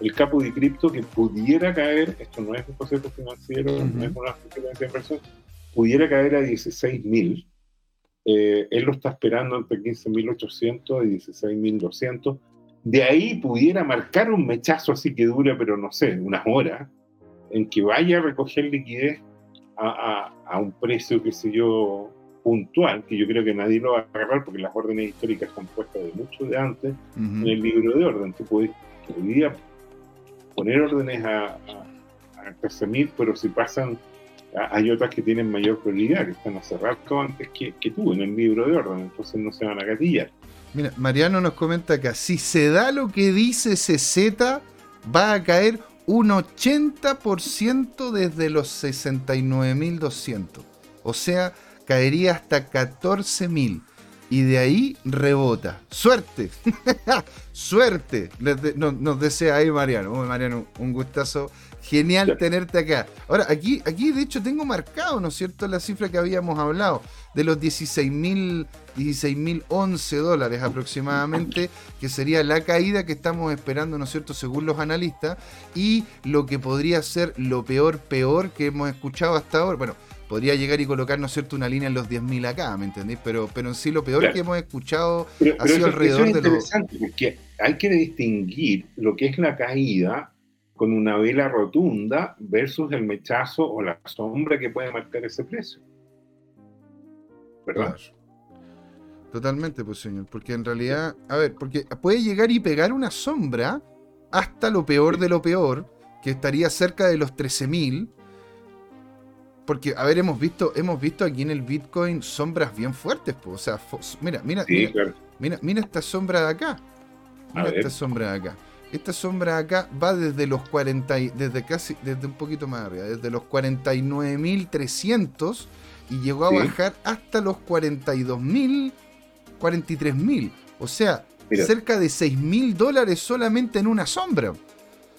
Speaker 2: el, capo de cripto que pudiera caer, esto no es un concepto financiero, no es una de inversión, pudiera caer a 16.000. Eh, él lo está esperando entre 15.800 y 16.200. De ahí pudiera marcar un mechazo así que dure, pero no sé, unas horas en que vaya a recoger liquidez a, un precio, qué sé yo, puntual, que yo creo que nadie lo va a agarrar porque las órdenes históricas son puestas de mucho de antes en el libro de orden. Tú puedes hoy poner órdenes a, a, 13.000, pero si pasan, hay otras que tienen mayor probabilidad, que están a cerrar todo antes que, que tú en el libro de orden, entonces no se van a gatillar.
Speaker 1: Mira, Mariano nos comenta acá, si se da lo que dice CZ, va a caer un 80% desde los 69.200. O sea, caería hasta 14.000. Y de ahí rebota. ¡Suerte! [LAUGHS] ¡Suerte! nos, desea ahí Mariano. Mariano, un gustazo. Genial tenerte acá. Ahora, aquí, aquí de hecho tengo marcado, ¿no es cierto?, la cifra que habíamos hablado de los 16.000 16.011 dólares aproximadamente, que sería la caída que estamos esperando, ¿no es cierto?, según los analistas, y lo que podría ser lo peor, peor que hemos escuchado hasta ahora. Bueno, podría llegar y colocar, ¿no es cierto?, una línea en los 10.000 acá, ¿me entendéis? Pero, pero en sí lo peor que hemos escuchado ha sido alrededor de los...
Speaker 2: Porque hay que distinguir lo que es la caída con una vela rotunda versus el mechazo o la sombra que puede marcar ese precio. ¿Verdad?
Speaker 1: Totalmente, pues señor, porque en realidad, a ver, porque puede llegar y pegar una sombra hasta lo peor de lo peor, que estaría cerca de los 13.000. Porque, a ver, hemos visto, hemos visto aquí en el Bitcoin sombras bien fuertes, pues, o sea, mira, mira, mira, mira, esta sombra de acá. Mira esta sombra de acá. Esta sombra acá va desde los 40, desde casi, desde un poquito más arriba, desde los 49.300 y llegó a bajar hasta los 42.000 43 mil. O sea, cerca de 6 mil dólares solamente en una sombra.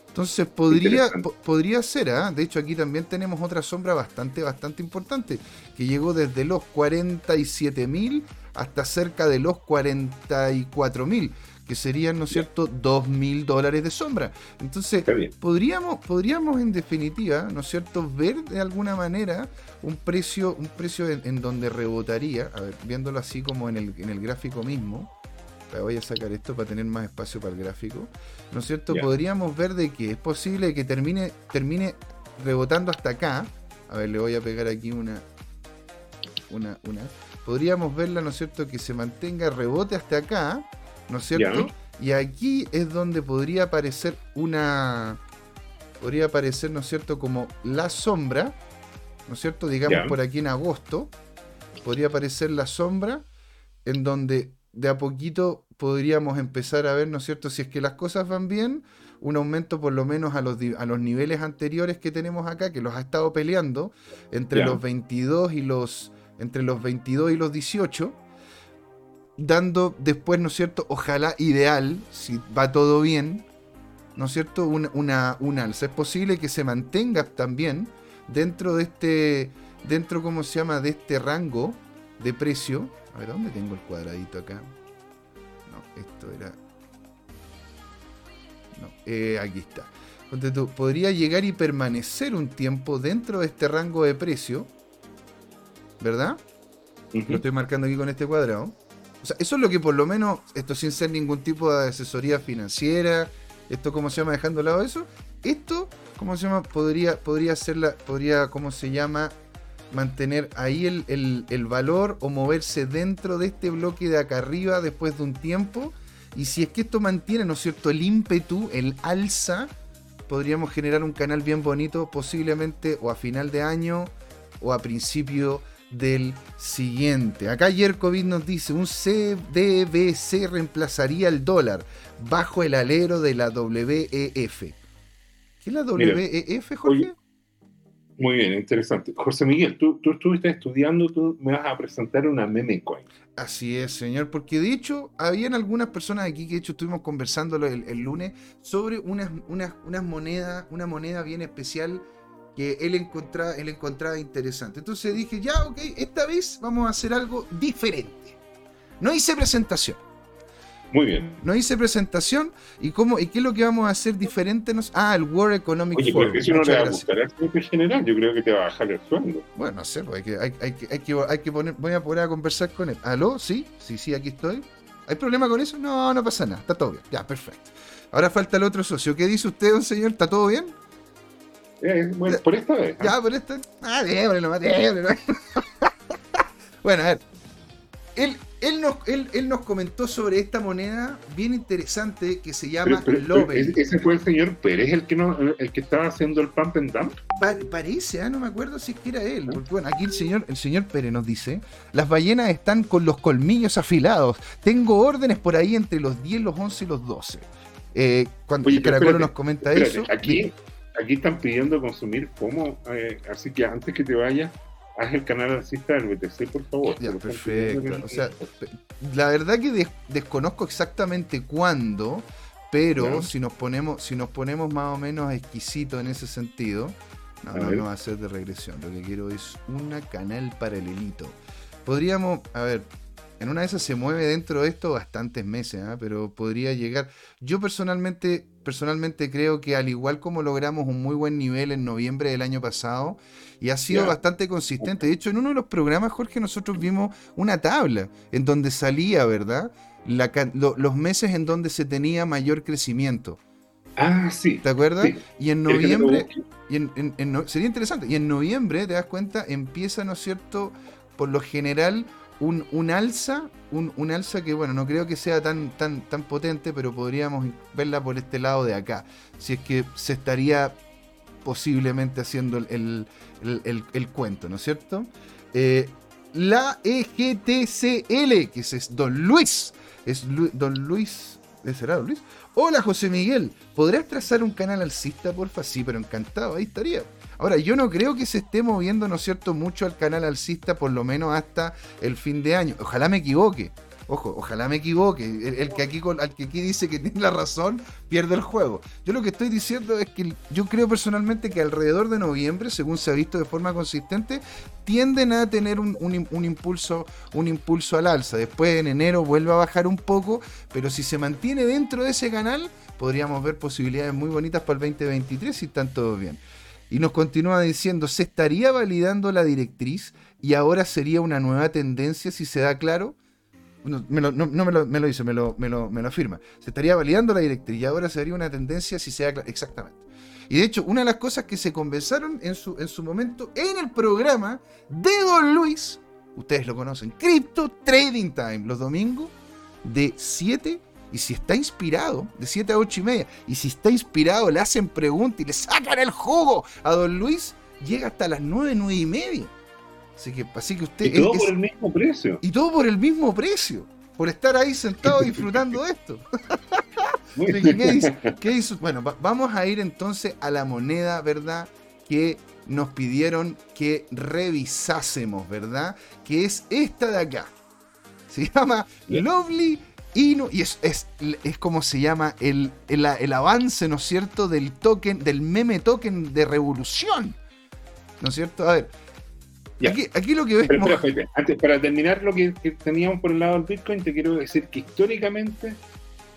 Speaker 1: Entonces podría, podría ser, ¿ah? de hecho aquí también tenemos otra sombra bastante, bastante importante, que llegó desde los 47.000 hasta cerca de los 44.000 que serían, ¿no es cierto?, 2 mil dólares de sombra. Entonces, podríamos, podríamos en definitiva, ¿no es cierto?, ver de alguna manera un precio, un precio en, donde rebotaría, a ver, viéndolo así como en el, en el gráfico mismo. Voy a sacar esto para tener más espacio para el gráfico. ¿No es cierto? Podríamos ver de que es posible que termine, termine rebotando hasta acá. A ver, le voy a pegar aquí una. Una, una. Podríamos verla, ¿no es cierto? Que se mantenga rebote hasta acá ¿no es cierto? Y aquí es donde podría aparecer una. Podría aparecer, ¿no es cierto?, como la sombra, ¿no es cierto? Digamos por aquí en agosto, podría aparecer la sombra en donde de a poquito podríamos empezar a ver, ¿no es cierto?, si es que las cosas van bien, un aumento por lo menos a los, a los niveles anteriores que tenemos acá, que los ha estado peleando, entre los 22 y los entre los 22 y los 18 dando después, ¿no es cierto? Ojalá ideal, si va todo bien, ¿no es cierto? Una, una, alza. Es posible que se mantenga también dentro de este, dentro, ¿cómo se llama? De este rango de precio. A ver, ¿dónde tengo el cuadradito acá? No, esto era... No, eh, aquí está. Entonces, podría llegar y permanecer un tiempo dentro de este rango de precio, ¿verdad? Lo estoy marcando aquí con este cuadrado eso es lo que por lo menos, esto sin ser ningún tipo de asesoría financiera, esto cómo se llama, dejando de lado eso, esto, ¿cómo se llama? Podría, podría ser la, podría, ¿cómo se llama? Mantener ahí el, valor o moverse dentro de este bloque de acá arriba después de un tiempo. Y si es que esto mantiene, ¿no es cierto?, el ímpetu, el alza, podríamos generar un canal bien bonito, posiblemente o a final de año o a principio del siguiente. Acá Yerkovic nos dice, un CDBC reemplazaría el dólar bajo el alero de la WEF. ¿Qué es la WEF, Jorge?
Speaker 2: muy bien, interesante. José Miguel, tú, tú, estuviste estudiando, tú me vas a presentar una meme coin.
Speaker 1: Así es, señor, porque de hecho, habían algunas personas aquí que de hecho estuvimos conversando el, el lunes sobre unas, unas, unas monedas, una moneda bien especial que él encontraba, él encontraba interesante. Entonces dije, ya, ok, esta vez vamos a hacer algo diferente. No hice presentación.
Speaker 2: Muy bien.
Speaker 1: No hice presentación. ¿Y cómo y qué es lo que vamos a hacer diferente? Ah, el World Economic
Speaker 2: Oye, Forum. si no le va a gustar al general, yo creo que te va a bajar el sueldo.
Speaker 1: Bueno, no sé, pues hay que, hay, hay, hay, que, hay que poner, voy a poder a conversar con él. ¿Aló? ¿Sí? Sí, sí, aquí estoy. ¿Hay problema con eso? No, no pasa nada, está todo bien. Ya, perfecto. Ahora falta el otro socio. ¿Qué dice usted, don señor? ¿Está todo bien?
Speaker 2: Eh, bueno, por esta vez.
Speaker 1: Ya, por esta. Ah, démosle [LAUGHS] bueno, a ver. Él, él, nos, él, él, nos comentó sobre esta moneda bien interesante que se llama
Speaker 2: pero, ese fue el señor Pérez el que no, el que estaba haciendo el pump and dump.
Speaker 1: parece, ¿ah? no me acuerdo si es que era él. Porque, bueno, aquí el señor, el señor Pérez nos dice: las ballenas están con los colmillos afilados. Tengo órdenes por ahí entre los 10, los 11 y los 12. Eh, cuando Oye, Caracol nos comenta eso.
Speaker 2: Aquí, aquí están pidiendo consumir FOMO, eh, así que antes que te vayas, haz el canal alcista del BTC, por favor.
Speaker 1: Ya, perfecto. O sea, la verdad que desconozco exactamente cuándo, pero si nos ponemos, si nos ponemos más o menos exquisitos en ese sentido, no, no, no va a ser de regresión. Lo que quiero es una canal paralelito. Podríamos, a ver, en una de esas se mueve dentro de esto bastantes meses, ¿ah? pero podría llegar. Yo personalmente, personalmente creo que al igual como logramos un muy buen nivel en noviembre del año pasado, y ha sido bastante consistente. De hecho, en uno de los programas, Jorge, nosotros vimos una tabla en donde salía, ¿verdad? los meses en donde se tenía mayor crecimiento.
Speaker 2: Ah, sí.
Speaker 1: ¿Te acuerdas? Y en noviembre, y sería interesante, y en noviembre, te das cuenta, empieza, ¿no es cierto? Por lo general, un, alza, un, alza que bueno, no creo que sea tan, tan, tan potente, pero podríamos verla por este lado de acá. Si es que se estaría posiblemente haciendo el, cuento, ¿no es cierto? Eh, la EGTCL, que es, Don Luis. Es Don Luis. ¿Será Don Luis? Hola José Miguel, ¿podrías trazar un canal alcista, porfa? Sí, pero encantado, ahí estaría. Ahora, yo no creo que se esté moviendo, ¿no es cierto?, mucho al canal alcista, por lo menos hasta el fin de año. Ojalá me equivoque. Ojo, ojalá me equivoque. El, que aquí, al que aquí dice que [LAUGHS] tiene la razón, pierde el juego. Yo lo que estoy diciendo es que yo creo personalmente que alrededor de noviembre, según se ha visto de forma consistente, tienden a tener un, impulso, un impulso al alza. Después en enero vuelve a bajar un poco, pero si se mantiene dentro de ese canal, podríamos ver posibilidades muy bonitas para el 2023 si están todos bien. Y nos continúa diciendo, se estaría validando la directriz y ahora sería una nueva tendencia si se da claro. No, me lo, me lo, dice, me lo, me, lo, afirma. Se estaría validando la directriz y ahora sería una tendencia si se da claro. Exactamente. Y de hecho, una de las cosas que se conversaron en su, en su momento en el programa de Don Luis, ustedes lo conocen, Crypto Trading Time, los domingos de 7 y si está inspirado, de 7 a 8 y media, y si está inspirado, le hacen preguntas y le sacan el jugo a don Luis, llega hasta las 9, 9 y media. Así que, así que usted.
Speaker 2: Y todo por el mismo precio.
Speaker 1: Y todo por el mismo precio. Por estar ahí sentado disfrutando de esto. [LAUGHS] ¿Qué hizo? Bueno, vamos a ir entonces a la moneda, ¿verdad? Que nos pidieron que revisásemos, ¿verdad? Que es esta de acá. Se llama Lovely y es, es, como se llama el, el, avance, ¿no es cierto?, del token, del meme token de revolución. ¿No es cierto? A ver. Aquí, lo que vemos.
Speaker 2: Antes, para terminar lo que, teníamos por el lado del Bitcoin, te quiero decir que históricamente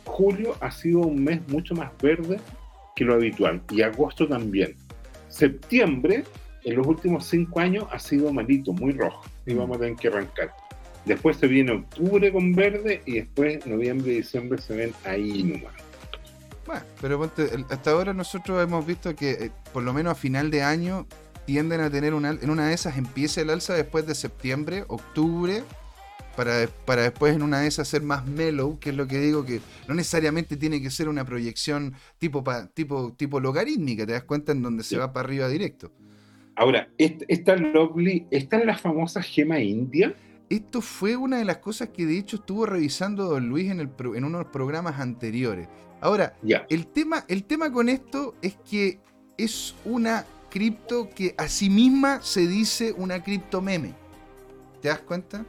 Speaker 2: julio ha sido un mes mucho más verde que lo habitual. Y agosto también. Septiembre, en los últimos cinco años, ha sido malito, muy rojo. Y vamos a tener que arrancar. Después se viene octubre con verde y después noviembre y diciembre se ven ahí nomás.
Speaker 1: Bueno, pero hasta ahora nosotros hemos visto que eh, por lo menos a final de año tienden a tener una, en una de esas empieza el alza después de septiembre, octubre, para, para después en una de esas ser más mellow, que es lo que digo que no necesariamente tiene que ser una proyección tipo, tipo, tipo logarítmica, te das cuenta en donde se va para arriba directo.
Speaker 2: Ahora, esta Lovely, ¿está en la famosa gema india?
Speaker 1: Esto fue una de las cosas que de hecho estuvo revisando Don Luis en, el en unos programas anteriores. Ahora, el, tema, el tema con esto es que es una cripto que a sí misma se dice una cripto meme. ¿Te das cuenta?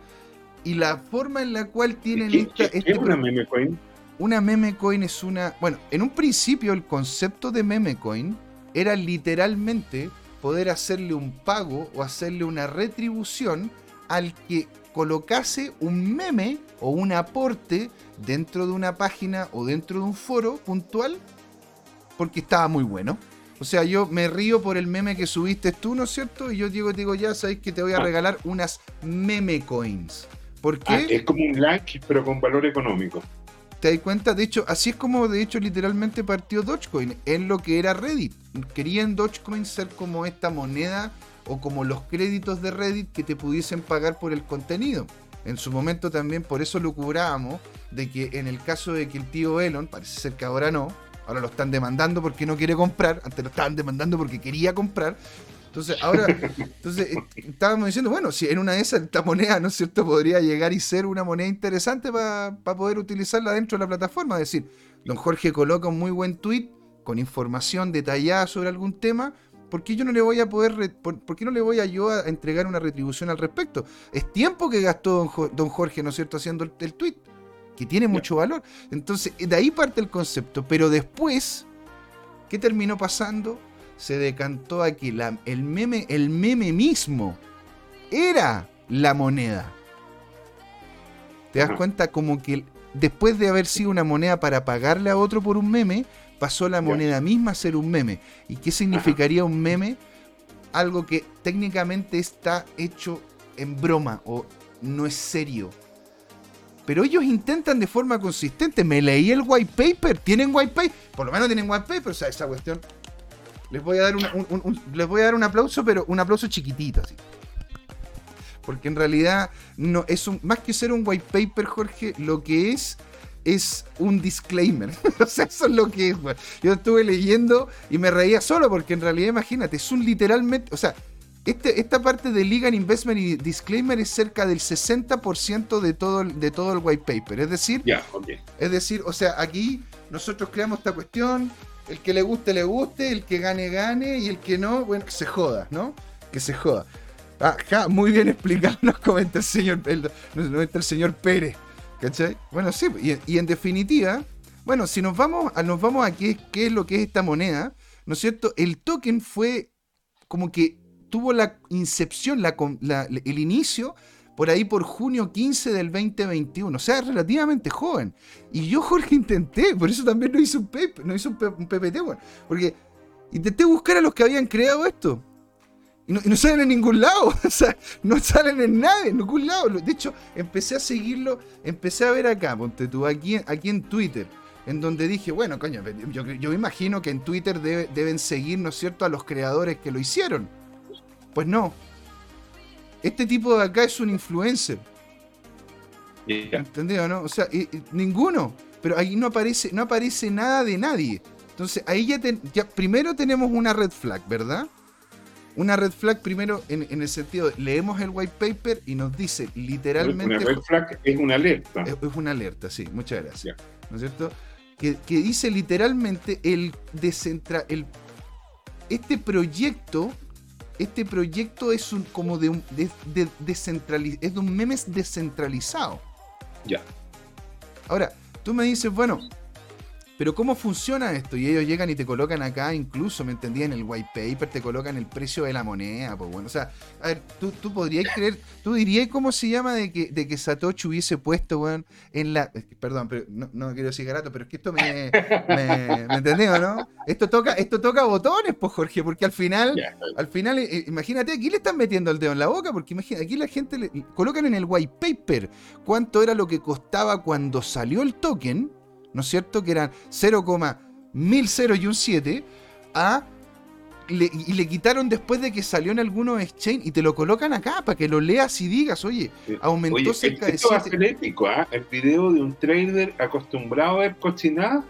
Speaker 1: Y la forma en la cual tienen esta...
Speaker 2: ¿qué este es una meme coin?
Speaker 1: Una meme coin es una... Bueno, en un principio el concepto de meme coin era literalmente poder hacerle un pago o hacerle una retribución al que colocase un meme o un aporte dentro de una página o dentro de un foro puntual porque estaba muy bueno. O sea, yo me río por el meme que subiste tú, ¿no es cierto? Y yo digo, digo, ya sabéis que te voy a ah. regalar unas meme coins. ¿Por qué? Ah,
Speaker 2: es como un like, pero con valor económico.
Speaker 1: ¿Te das cuenta? De hecho, así es como de hecho literalmente partió Dogecoin, en lo que era Reddit. Querían Dogecoin ser como esta moneda o como los créditos de Reddit que te pudiesen pagar por el contenido. En su momento también por eso lo cubrábamos de que en el caso de que el tío Elon, parece ser que ahora no, ahora lo están demandando porque no quiere comprar, antes lo estaban demandando porque quería comprar. Entonces, ahora, [LAUGHS] entonces eh, estábamos diciendo, bueno, si en una de esas esta moneda, ¿no es cierto?, podría llegar y ser una moneda interesante para poder utilizarla dentro de la plataforma. Es decir, don Jorge coloca un muy buen tweet con información detallada sobre algún tema, ¿por qué yo no le voy a poder, por, qué no le voy a yo a entregar una retribución al respecto? Es tiempo que gastó don, Jorge, ¿no es cierto?, haciendo el, tweet, que tiene mucho valor. Entonces, de ahí parte el concepto, pero después, ¿qué terminó pasando? Se decantó a que el, meme, el meme mismo era la moneda. ¿Te das cuenta? Como que después de haber sido una moneda para pagarle a otro por un meme, pasó la moneda misma a ser un meme. ¿Y qué significaría un meme? Algo que técnicamente está hecho en broma o no es serio. Pero ellos intentan de forma consistente. Me leí el white paper. ¿Tienen white paper? Por lo menos tienen white paper. O sea, esa cuestión. Les voy a dar un, les voy a dar un aplauso, pero un aplauso chiquitito, así. Porque en realidad no es un, más que ser un white paper, Jorge, lo que es es un disclaimer. [LAUGHS] o sea, eso es lo que es, Yo estuve leyendo y me reía solo porque en realidad, imagínate, es un literalmente, o sea, este, esta parte de Legal Investment y Disclaimer es cerca del 60% de todo, de todo el white paper. Es decir, es decir, o sea, aquí nosotros creamos esta cuestión, el que le guste, le guste, el que gane, gane, y el que no, bueno, que se joda, ¿no? Que se joda. Muy bien explicado nos comenta el señor, el, el señor Pérez. ¿Cachai? Bueno, sí, y, en definitiva, bueno, si nos vamos a, nos vamos a qué, qué es lo que es esta moneda, ¿no es cierto? El token fue como que tuvo la incepción, la, el inicio por ahí por junio 15 del 2021, o sea, relativamente joven. Y yo, [LAUGHS] Jorge, intenté, por eso también no hice un, no hice un, PPT, bueno, porque intenté buscar a los que habían creado esto. Y no, salen en ningún lado, [LAUGHS] o sea, no salen en nada, en ningún lado. De hecho, empecé a seguirlo, empecé a ver acá, ponte tú, aquí, aquí en Twitter, en donde dije, bueno, coño, yo, yo me imagino que en Twitter deben seguir, ¿no es cierto?, a los creadores que lo hicieron. Pues no, este tipo de acá es un influencer. ¿Entendido, no? O sea, ninguno. Pero ahí no aparece, no aparece nada de nadie. Entonces, ahí ya, primero tenemos una red flag, ¿verdad? Una red flag primero en, el sentido de leemos el white paper y nos dice literalmente.
Speaker 2: Una red flag es una alerta.
Speaker 1: Es, una alerta, sí, muchas gracias. ¿No es cierto? Que, dice literalmente el, descentra, el este proyecto este proyecto es un, como de un, de, es de un memes descentralizado.
Speaker 2: Ya.
Speaker 1: Ahora, tú me dices, bueno, pero ¿cómo funciona esto? Y ellos llegan y te colocan acá, incluso, ¿me entendía? En el white paper te colocan el precio de la moneda, pues bueno. O sea, a ver, tú, tú podrías creer, tú dirías cómo se llama de que, de que Satoshi hubiese puesto, weón, en la. Perdón, pero no, no quiero decir garato, pero es que esto me. me, ¿Me no? Esto toca, esto toca botones, pues Jorge, porque al final, al final, eh, eh, imagínate, aquí le están metiendo el dedo en la boca, porque imagínate, aquí la gente le colocan en el white paper cuánto era lo que costaba cuando salió el token ¿no es cierto? Que eran 0,1000 y un 7, a, y le quitaron después de que salió en algunos exchange y te lo colocan acá para que lo leas y digas, oye, aumentó cerca de
Speaker 2: 7. ¿ah? El video de un trader acostumbrado a ver cochinadas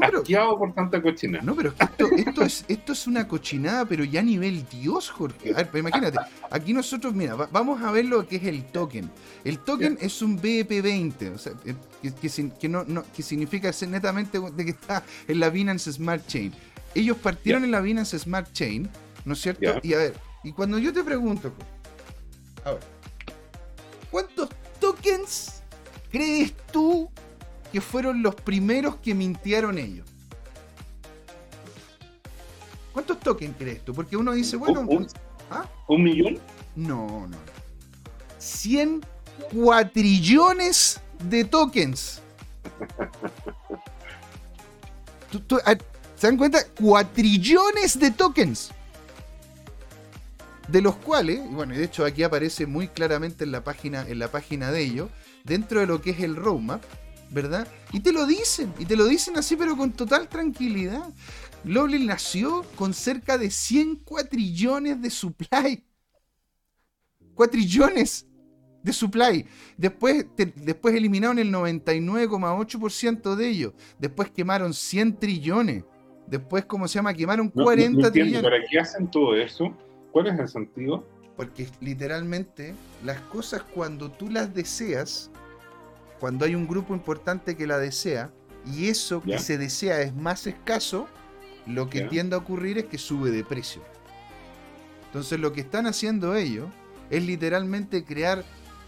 Speaker 2: no, pero, por tanta cochinada.
Speaker 1: No, pero esto, esto, es, esto es una cochinada, pero ya a nivel Dios, Jorge. A ver, imagínate, aquí nosotros, mira, vamos a ver lo que es el token. El token es un BEP20, o sea, eh, que, no, que significa ser netamente de que está en la Binance Smart Chain. Ellos partieron en la Binance Smart Chain, ¿no es cierto? Y a ver, y cuando yo te pregunto, a ver, ¿cuántos tokens crees tú que fueron los primeros que mintieron ellos. ¿Cuántos tokens crees tú? Porque uno dice, bueno...
Speaker 2: ¿Un, ¿ah? millón?
Speaker 1: No, no. 100 cuatrillones de tokens. [LAUGHS] Ah, ¿Se dan cuenta? Cuatrillones de tokens. De los cuales, y bueno, de hecho aquí aparece muy claramente en la página, en la página de ellos, dentro de lo que es el roadmap, ¿verdad? Y te lo dicen, y te lo dicen así, pero con total tranquilidad. Lovely nació con cerca de 100 cuatrillones de supply. Cuatrillones de supply. Después, después eliminaron el 99,8% de ellos. Después quemaron 100 trillones. Después, ¿cómo se llama? Quemaron 40 trillones.
Speaker 2: ¿Para qué hacen todo eso? ¿Cuál es el sentido?
Speaker 1: Porque literalmente las cosas cuando tú las deseas, cuando hay un grupo importante que la desea y eso que se desea es más escaso, lo que tiende a ocurrir es que sube de precio. Entonces lo que están haciendo ellos es literalmente crear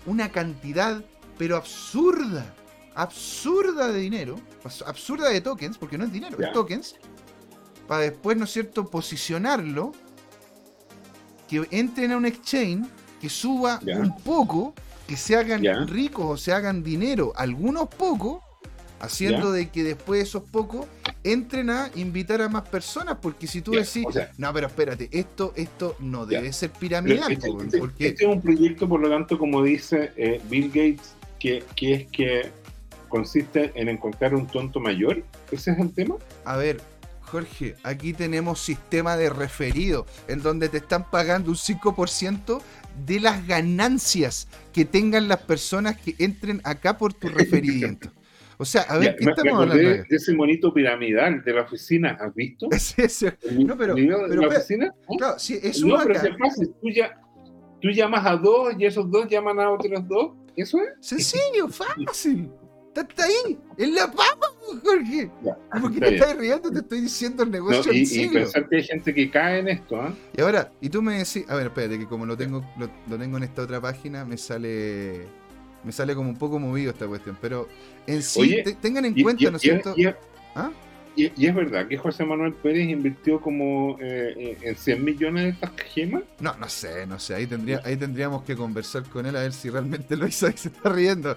Speaker 1: una cantidad, pero absurda, absurda de dinero, absurda de tokens, porque no es dinero, es tokens, para después, ¿no es cierto?, posicionarlo, que entren a un exchange, que suba un poco que se hagan ricos o se hagan dinero, algunos pocos, haciendo de que después esos pocos entren a invitar a más personas, porque si tú decís, no, pero espérate, esto, esto no debe ser piramidal.
Speaker 2: Este, este, porque... este, es un proyecto, por lo tanto, como dice eh, Bill Gates, que, que es que consiste en encontrar un tonto mayor. ¿Ese es el tema?
Speaker 1: A ver, Jorge, aquí tenemos sistema de referido, en donde te están pagando un 5% de las ganancias que tengan las personas que entren acá por tu [LAUGHS] referimiento. O sea, a ver,
Speaker 2: ¿qué estamos hablando? De, ese monito piramidal de la oficina, ¿has visto? [LAUGHS]
Speaker 1: No, pero,
Speaker 2: de la oficina?
Speaker 1: Claro, sí, es
Speaker 2: no, pero es fácil. Tú, ya, tú llamas a dos y esos dos llaman a otros dos. ¿Eso es?
Speaker 1: Sencillo, fácil. Está, ahí, en la papa, Jorge. ¿Por qué te estás riendo? Te estoy diciendo el negocio
Speaker 2: y, y pensar que hay gente que cae en esto, ¿eh?
Speaker 1: Y ahora, y tú me decís, a ver, espérate, que como lo tengo, lo, tengo en esta otra página, me sale. Me sale como un poco movido esta cuestión, pero en sí, tengan en cuenta, ¿no es cierto?
Speaker 2: ¿Ah? Y, es verdad que José Manuel Pérez invirtió como eh, en 100 millones de estas gemas.
Speaker 1: No, no sé, no sé. Ahí, tendría, ahí tendríamos que conversar con él a ver si realmente lo hizo y se está riendo.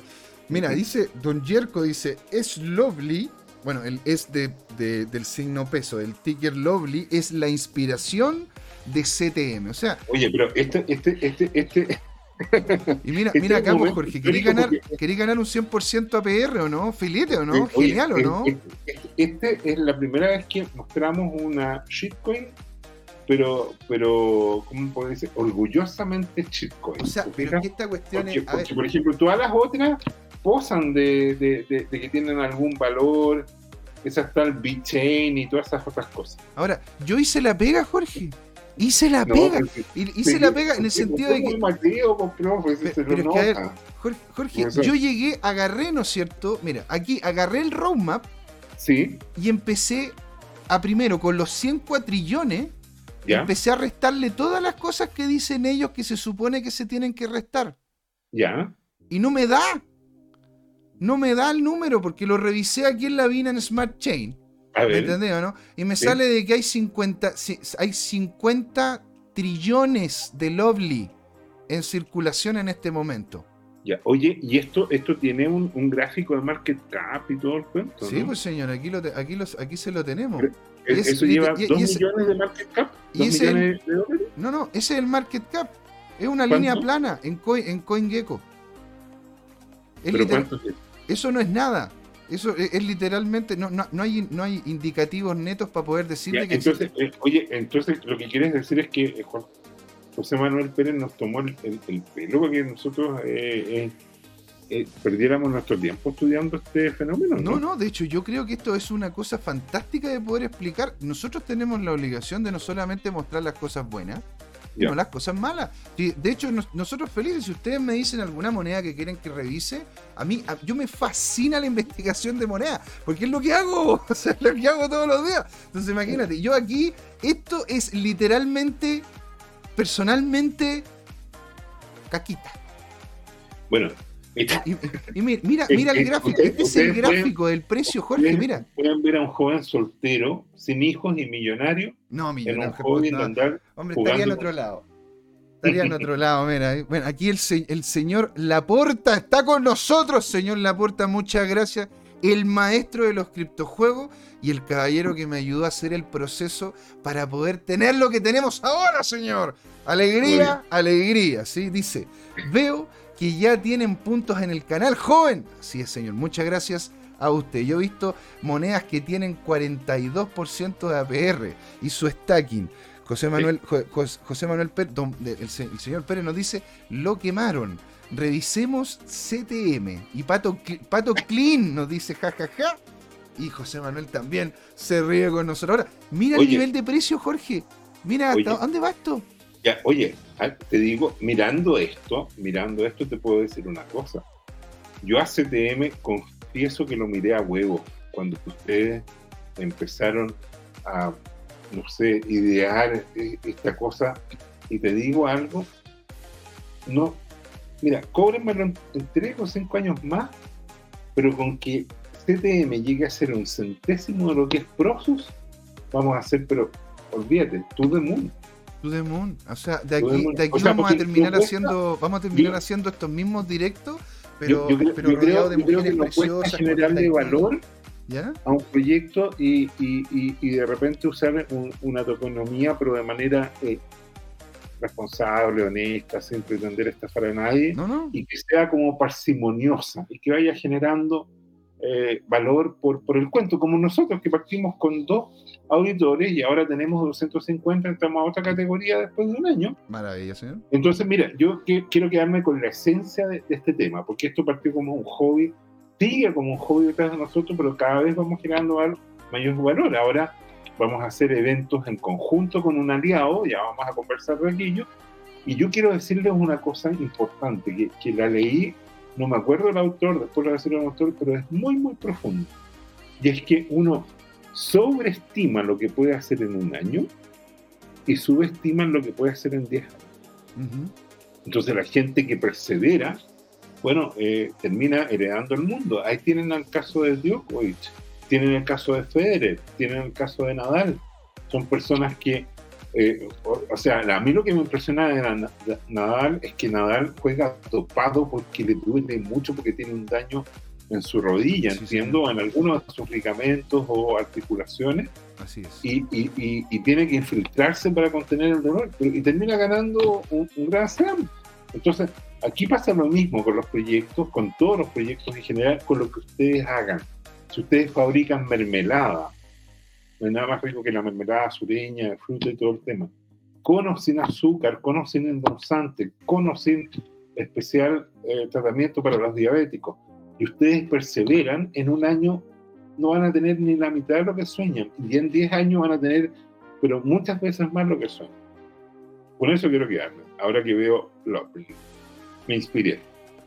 Speaker 1: Mira, dice, Don Jerko dice, es lovely. Bueno, el es de, del signo peso. El ticker lovely es la inspiración de CTM. O sea.
Speaker 2: Oye, pero este, este, este, este [LAUGHS]
Speaker 1: y mira, mira acá, pues, Jorge, ¿queréis ganar, ganar un 100% APR o no? ¿Filete o no? ¿Genial o no?
Speaker 2: Este, es la primera vez que mostramos una shitcoin, pero, pero ¿cómo puedo decir? Orgullosamente shitcoin.
Speaker 1: O sea, pero que esta cuestión
Speaker 2: es. por ejemplo, todas las otras posan de, de, que tienen algún valor. Esa está el B-Chain y todas esas otras cosas.
Speaker 1: Ahora, yo hice la pega, Jorge. Hice la pega. hice la pega en el sentido de que. Jorge, yo llegué, agarré, ¿no es cierto? Mira, aquí agarré el roadmap.
Speaker 2: Sí.
Speaker 1: Y empecé a primero con los 100 cuatrillones. Empecé a restarle todas las cosas que dicen ellos que se supone que se tienen que restar.
Speaker 2: Ya.
Speaker 1: Y no me da. No me da el número porque lo revisé aquí en la en Smart Chain. ¿Me no? Y me sale de que hay 50, hay 50 trillones de Lovely en circulación en este momento.
Speaker 2: Ya, oye, ¿y esto, esto tiene un, gráfico de market cap y todo el cuento?
Speaker 1: Sí, pues señor, aquí, lo aquí, los, aquí se lo tenemos.
Speaker 2: ¿Eso lleva 2 millones de market cap? ¿2 millones de dólares?
Speaker 1: No, no, ese es el market cap. Es una línea plana en, Coin, en CoinGecko.
Speaker 2: ¿Pero cuánto es?
Speaker 1: Eso no es nada. Eso es, literalmente, no, no, no, hay, no hay indicativos netos para poder decirle que...
Speaker 2: Entonces, eh, oye, entonces lo que quieres decir es que eh, José Manuel Pérez nos tomó el, pelo para que nosotros eh, perdiéramos nuestro tiempo estudiando este fenómeno.
Speaker 1: ¿no? no, no, de hecho yo creo que esto es una cosa fantástica de poder explicar. Nosotros tenemos la obligación de no solamente mostrar las cosas buenas, no las cosas malas. De hecho, nosotros felices, si ustedes me dicen alguna moneda que quieren que revise, a mí, yo me fascina la investigación de moneda, porque es lo que hago, [LAUGHS] o sea, es lo que hago todos los días. Entonces, imagínate, yo aquí, esto es literalmente, personalmente, caquita.
Speaker 2: Bueno,
Speaker 1: y, mira, mira, el gráfico. este es el gráfico del precio, Jorge. Mira.
Speaker 2: Pueden ver a un joven soltero, sin hijos y millonario.
Speaker 1: No, millonario. Hombre, estaría en otro lado. Estaría en otro lado, mira. Bueno, aquí el, el señor Laporta está con nosotros, señor Laporta. Muchas gracias. El maestro de los criptojuegos y el caballero que me ayudó a hacer el proceso para poder tener lo que tenemos ahora, señor. Alegría, alegría, ¿sí? Dice, veo que ya tienen puntos en el canal joven. Así es, señor. Muchas gracias a usted. Yo he visto monedas que tienen 42% de APR y su stacking. José Manuel, José Manuel Pérez, el, señor Pérez nos dice, lo quemaron. Revisemos CTM. Y Pato, Pato Clean nos dice, jajaja. Y José Manuel también se ríe con nosotros. Ahora, mira el nivel de precio, Jorge. Mira, ¿dónde va esto?
Speaker 2: Ya, oye, ah, te digo, mirando esto, mirando esto, te puedo decir una cosa. Yo a CTM confieso que lo miré a huevo cuando ustedes empezaron a, no sé, idear e, esta cosa. Y te digo algo, no, mira, cóbrenmelo en, tres o cinco años más, pero con que CTM llegue a ser un centésimo de lo que es Prosus, vamos a hacer, pero olvídate, tú de mundo.
Speaker 1: To the Moon. O sea, de aquí, de aquí vamos a terminar haciendo, vamos a terminar haciendo estos mismos directos, pero,
Speaker 2: yo, yo, pero creo, de mujeres preciosas. generarle valor a un proyecto y, y, y, de repente usar una toponomía, pero de manera eh, responsable, honesta, sin pretender estafar a nadie, y que sea como parsimoniosa y que vaya generando eh, valor por, por el cuento, como nosotros que partimos con dos auditores y ahora tenemos 250, entramos a otra categoría después de un año.
Speaker 1: Maravilla, señor.
Speaker 2: Entonces, mira, yo quiero quedarme con la esencia de, este tema, porque esto partió como un hobby, sigue como un hobby detrás de nosotros, pero cada vez vamos generando mayor valor. Ahora vamos a hacer eventos en conjunto con un aliado, ya vamos a conversar de aquello, y yo quiero decirles una cosa importante, que, que la leí no me acuerdo el autor, después lo voy a decir el autor, pero es muy, muy profundo. Y es que uno sobreestima lo que puede hacer en un año y subestima lo que puede hacer en 10 años. Entonces la gente que persevera bueno, eh, termina heredando el mundo. Ahí tienen el caso de Djokovic, tienen el caso de Federer, tienen el caso de Nadal. Son personas que, eh, o, sea, a mí lo que me impresiona de Nadal es que Nadal juega topado porque le duele mucho, porque tiene un daño en su rodilla, entiendo, en algunos de sus ligamentos o articulaciones.
Speaker 1: Así es.
Speaker 2: Y, y, tiene que infiltrarse para contener el dolor, y termina ganando un, un gran slam. Entonces, aquí pasa lo mismo con los proyectos, con todos los proyectos en general, con lo que ustedes hagan. Si ustedes fabrican mermelada, no hay nada más rico que la mermelada sureña, de fruta y todo el tema. Con o sin azúcar, con o sin endulzante, con o sin especial eh, tratamiento para los diabéticos y ustedes perseveran, en un año no van a tener ni la mitad de lo que sueñan. Y en 10 años van a tener, pero muchas veces más lo que sueñan. Con eso quiero quedarme. Ahora que veo Lovely. Me inspiré.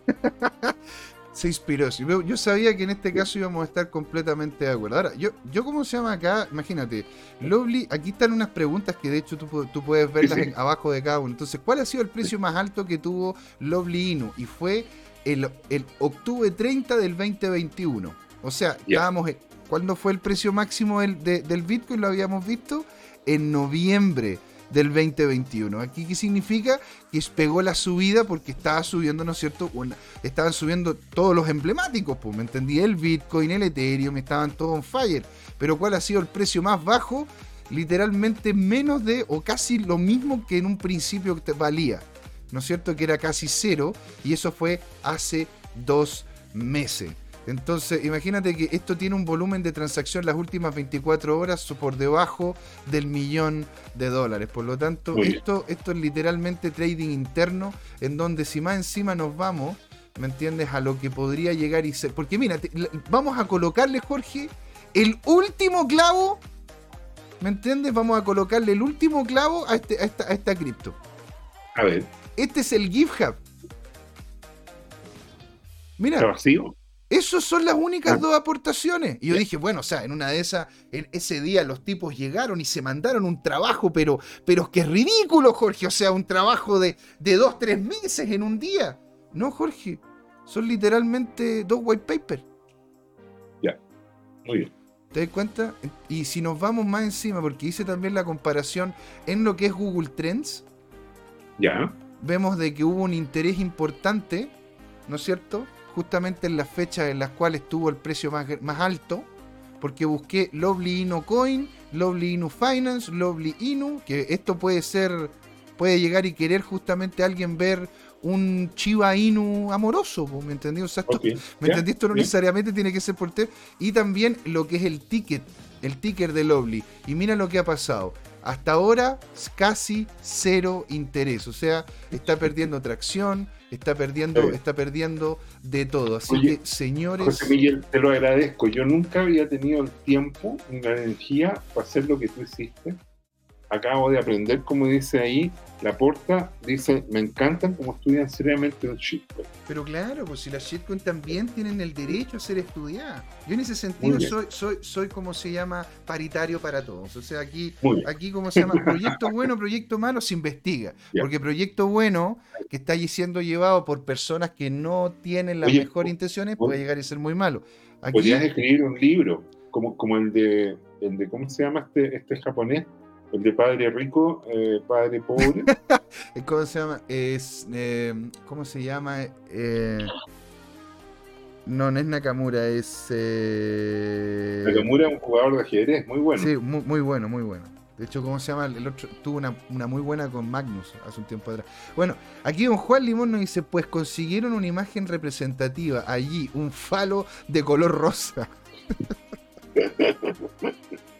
Speaker 2: [LAUGHS]
Speaker 1: se inspiró. Yo sabía que en este caso íbamos a estar completamente de acuerdo. Ahora, yo, yo ¿cómo se llama acá? Imagínate, Lovely, aquí están unas preguntas que de hecho tú, tú puedes verlas abajo de cada uno. Entonces, ¿cuál ha sido el precio más alto que tuvo Lovely Inu? Y fue el, octubre 30 del 2021. O sea, estábamos. ¿Cuándo fue el precio máximo del, del Bitcoin? Lo habíamos visto en noviembre del 2021. ¿Aquí qué significa? Que pegó la subida porque estaba subiendo, ¿no es cierto? estaban subiendo todos los emblemáticos, pues, ¿me entendí? El Bitcoin, el Ethereum, estaban todos on fire. Pero ¿cuál ha sido el precio más bajo? Literalmente menos de, o casi lo mismo que en un principio valía. ¿no es cierto? Que era casi cero y eso fue hace dos meses. Entonces, imagínate que esto tiene un volumen de transacción las últimas 24 horas por debajo del millón de dólares. Por lo tanto, esto, esto es literalmente trading interno, en donde si más encima nos vamos, ¿me entiendes? A lo que podría llegar y ser. Porque mira, vamos a colocarle, Jorge, el último clavo, ¿me entiendes? Vamos a colocarle el último clavo a, este, a esta, a esta cripto.
Speaker 2: A ver.
Speaker 1: Este es el GitHub. Mira.
Speaker 2: vacío?
Speaker 1: Esas son las únicas dos aportaciones. Y yo dije, bueno, o sea, en una de esas, en ese día los tipos llegaron y se mandaron un trabajo, pero, pero que es ridículo, Jorge. O sea, un trabajo de, de dos, tres meses en un día. No, Jorge. Son literalmente dos white papers.
Speaker 2: Ya. Muy bien.
Speaker 1: ¿Te das cuenta? Y si nos vamos más encima, porque hice también la comparación en lo que es Google Trends.
Speaker 2: Ya
Speaker 1: vemos de que hubo un interés importante, ¿no es cierto? Justamente en las fechas en las cuales tuvo el precio más, más alto, porque busqué Lovely Inu Coin, Lovely Inu Finance, Lovely Inu, que esto puede ser, puede llegar y querer justamente alguien ver un Chiva Inu amoroso, ¿me entendí? O sea, ¿me entendí? Esto no necesariamente tiene que ser por té. Y también lo que es el ticket, el ticker de Lovely. Y mira lo que ha pasado hasta ahora casi cero interés. O sea, está perdiendo tracción, está perdiendo, está perdiendo de todo. Así que, señores.
Speaker 2: José Miguel, te lo agradezco. Yo nunca había tenido el tiempo ni la energía para hacer lo que tú hiciste. Acabo de aprender, como dice ahí, la porta dice, me encantan como estudian seriamente los shitcoins.
Speaker 1: Pero claro, pues si las shitcoins también tienen el derecho a ser estudiadas. Yo en ese sentido soy, soy, soy como se llama, paritario para todos. O sea, aquí, aquí como se llama, proyecto bueno, proyecto malo, se investiga. Porque proyecto bueno, que está allí siendo llevado por personas que no tienen las mejores intenciones, puede llegar a ser muy malo.
Speaker 2: Podrías escribir un libro, como, como el de, el de, ¿cómo se llama este, este japonés? El de padre rico, eh, padre pobre. [LAUGHS]
Speaker 1: ¿Cómo se llama? Es, eh, ¿Cómo se llama? Eh, no, no es Nakamura, es...
Speaker 2: Nakamura es un jugador de ajedrez, muy bueno.
Speaker 1: Sí, muy, bueno, muy bueno. De hecho, ¿cómo se llama? El otro tuvo una, una, muy buena con Magnus hace un tiempo atrás. Bueno, aquí don Juan Limón nos dice, pues consiguieron una imagen representativa allí, un falo de color rosa. [LAUGHS]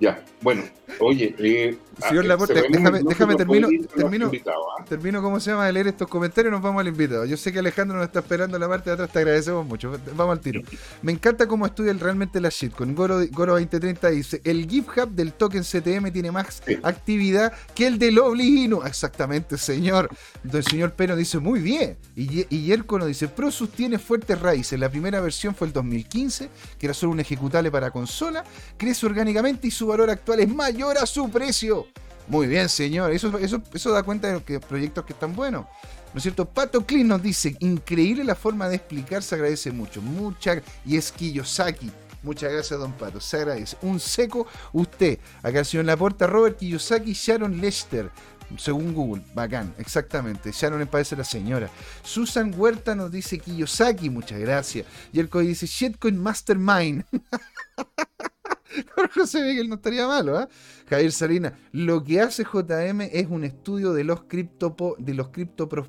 Speaker 2: Ya, bueno, oye,
Speaker 1: eh, Señor ah, Laporte, déjame, déjame termino, termino, ¿ah? termino, ¿cómo se llama?, de leer estos comentarios y nos vamos al invitado. Yo sé que Alejandro nos está esperando en la parte de atrás, te agradecemos mucho. Vamos al tiro. Me encanta cómo estudian realmente la shitcoin. Goro, Goro 2030 dice, el GitHub del token CTM tiene más actividad que el del Oblino. Exactamente, señor. Entonces el señor Peno dice, muy bien. Y, y Yerko nos dice, Prosus tiene fuertes raíces. La primera versión fue el 2015, que era solo un ejecutable para consola. Crece orgánicamente y su valor actual es mayor a su precio. Muy bien, señor. Eso, eso, eso da cuenta de que proyectos que están buenos. ¿No es cierto? Pato Clean nos dice, increíble la forma de explicar, se agradece mucho. Mucha, y es Kiyosaki. Muchas gracias, don Pato. Se agradece. Un seco, usted. Acá el señor Laporta, Robert Kiyosaki, Sharon Lester. Según Google, bacán, exactamente. Sharon parece la señora. Susan Huerta nos dice Kiyosaki, muchas gracias. Y el código dice Shitcoin Mastermind. [LAUGHS] [LAUGHS] José Miguel no estaría malo, ¿eh? Javier Salina, lo que hace JM es un estudio de los cripto de los criptopros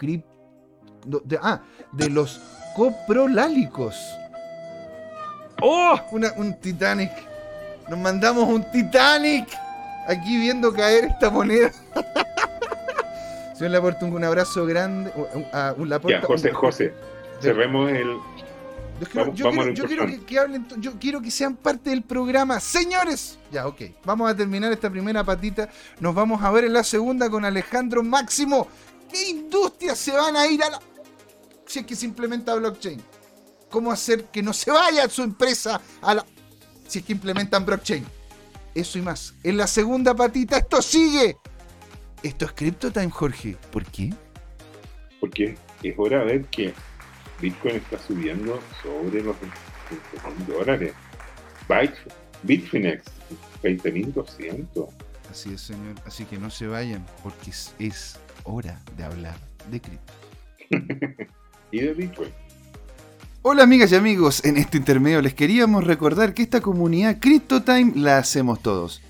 Speaker 1: de, ah, de los coprolálicos. ¡Oh! un Titanic. Nos mandamos un Titanic. Aquí viendo caer esta moneda. [LAUGHS] Señor Laporte, un abrazo grande.
Speaker 2: Un, Laporte, José, José. Cerremos el.
Speaker 1: Yo, quiero, que, hablen, yo quiero que sean parte del programa. Señores, ya, ok. Vamos a terminar esta primera patita. Nos vamos a ver en la segunda con Alejandro Máximo. ¿Qué industrias se van a ir a la si es que se implementa blockchain? ¿Cómo hacer que no se vaya su empresa a la... si es que implementan blockchain? Eso y más. En la segunda patita, esto sigue. Esto es CryptoTime, Jorge. ¿Por qué?
Speaker 2: Porque es hora de ver que Bitcoin está subiendo sobre los 20 dólares. Bitfinex, 20.200.
Speaker 1: Así es, señor. Así que no se vayan, porque es hora de hablar de cripto. [LAUGHS]
Speaker 2: y de Bitcoin.
Speaker 1: Hola amigas y amigos, en este intermedio les queríamos recordar que esta comunidad CryptoTime la hacemos todos.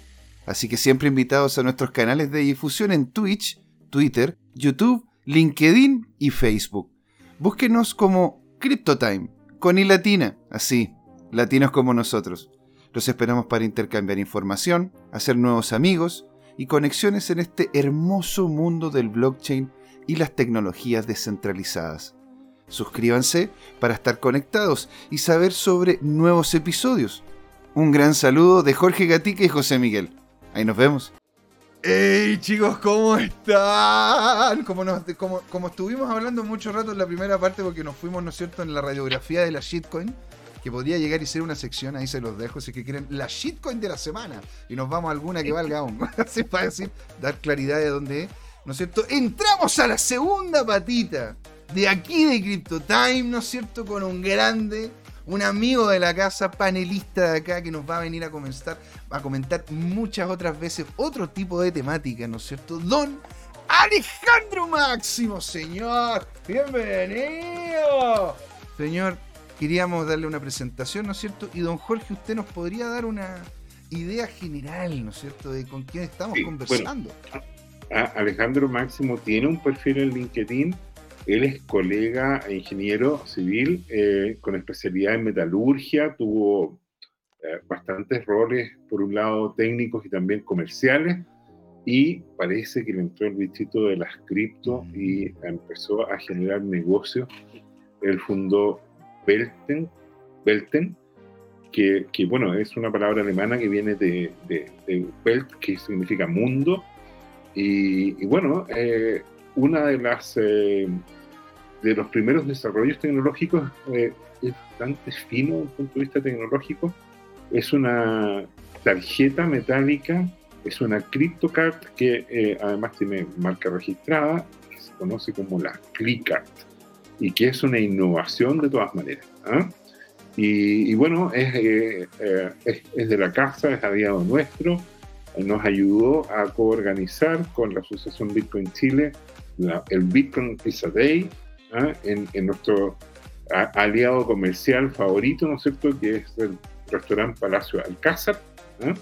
Speaker 1: Así que siempre invitados a nuestros canales de difusión en Twitch, Twitter, YouTube, LinkedIn y Facebook. Búsquenos como CryptoTime, con i latina, así, latinos como nosotros. Los esperamos para intercambiar información, hacer nuevos amigos y conexiones en este hermoso mundo del blockchain y las tecnologías descentralizadas. Suscríbanse para estar conectados y saber sobre nuevos episodios. Un gran saludo de Jorge Gatica y José Miguel. Ahí nos vemos. ¡Hey chicos! ¿Cómo están? Como, como, estuvimos hablando mucho rato en la primera parte porque nos fuimos, ¿no es cierto?, en la radiografía de la shitcoin que podría llegar y ser una sección, ahí se los dejo, si que quieren la shitcoin de la semana. Y nos vamos a alguna que valga aún. [LAUGHS] Así para decir, dar claridad de dónde es. ¿No es cierto? Entramos a la segunda patita de aquí de Crypto Time, ¿no es cierto? Con un grande, un amigo de la casa, panelista de acá, que nos va a venir a comentar, a comentar muchas otras veces otro tipo de temática, ¿no es cierto? Don Alejandro Máximo, señor. Bienvenido. Señor, queríamos darle una presentación, ¿no es cierto? Y don Jorge, usted nos podría dar una idea general, ¿no es cierto?, de con quién estamos conversando.
Speaker 2: Alejandro Máximo tiene un perfil en LinkedIn. Él es colega e ingeniero civil eh, con especialidad en metalurgia. Tuvo eh, bastantes roles, por un lado técnicos y también comerciales. Y parece que le entró el bichito de las cripto y empezó a generar negocios. Él fundó Belten, Belten que, que, bueno, es una palabra alemana que viene de, de, Welt, que significa mundo. Y, bueno, eh, una de las eh, de los primeros desarrollos tecnológicos eh, es bastante fino desde el punto de vista tecnológico. Es una tarjeta metálica, es una CryptoCard que además tiene marca registrada, que se conoce como la ClickCard y que es una innovación de todas maneras. ¿ah? Y, bueno, eh, eh, es, es, de la casa, es aliado nuestro, nos ayudó a coorganizar con la Asociación Bitcoin Chile el Bitcoin is Day ¿ah? en, en, nuestro aliado comercial favorito, ¿no es cierto?, que es el restaurante Palacio Alcázar. ¿ah?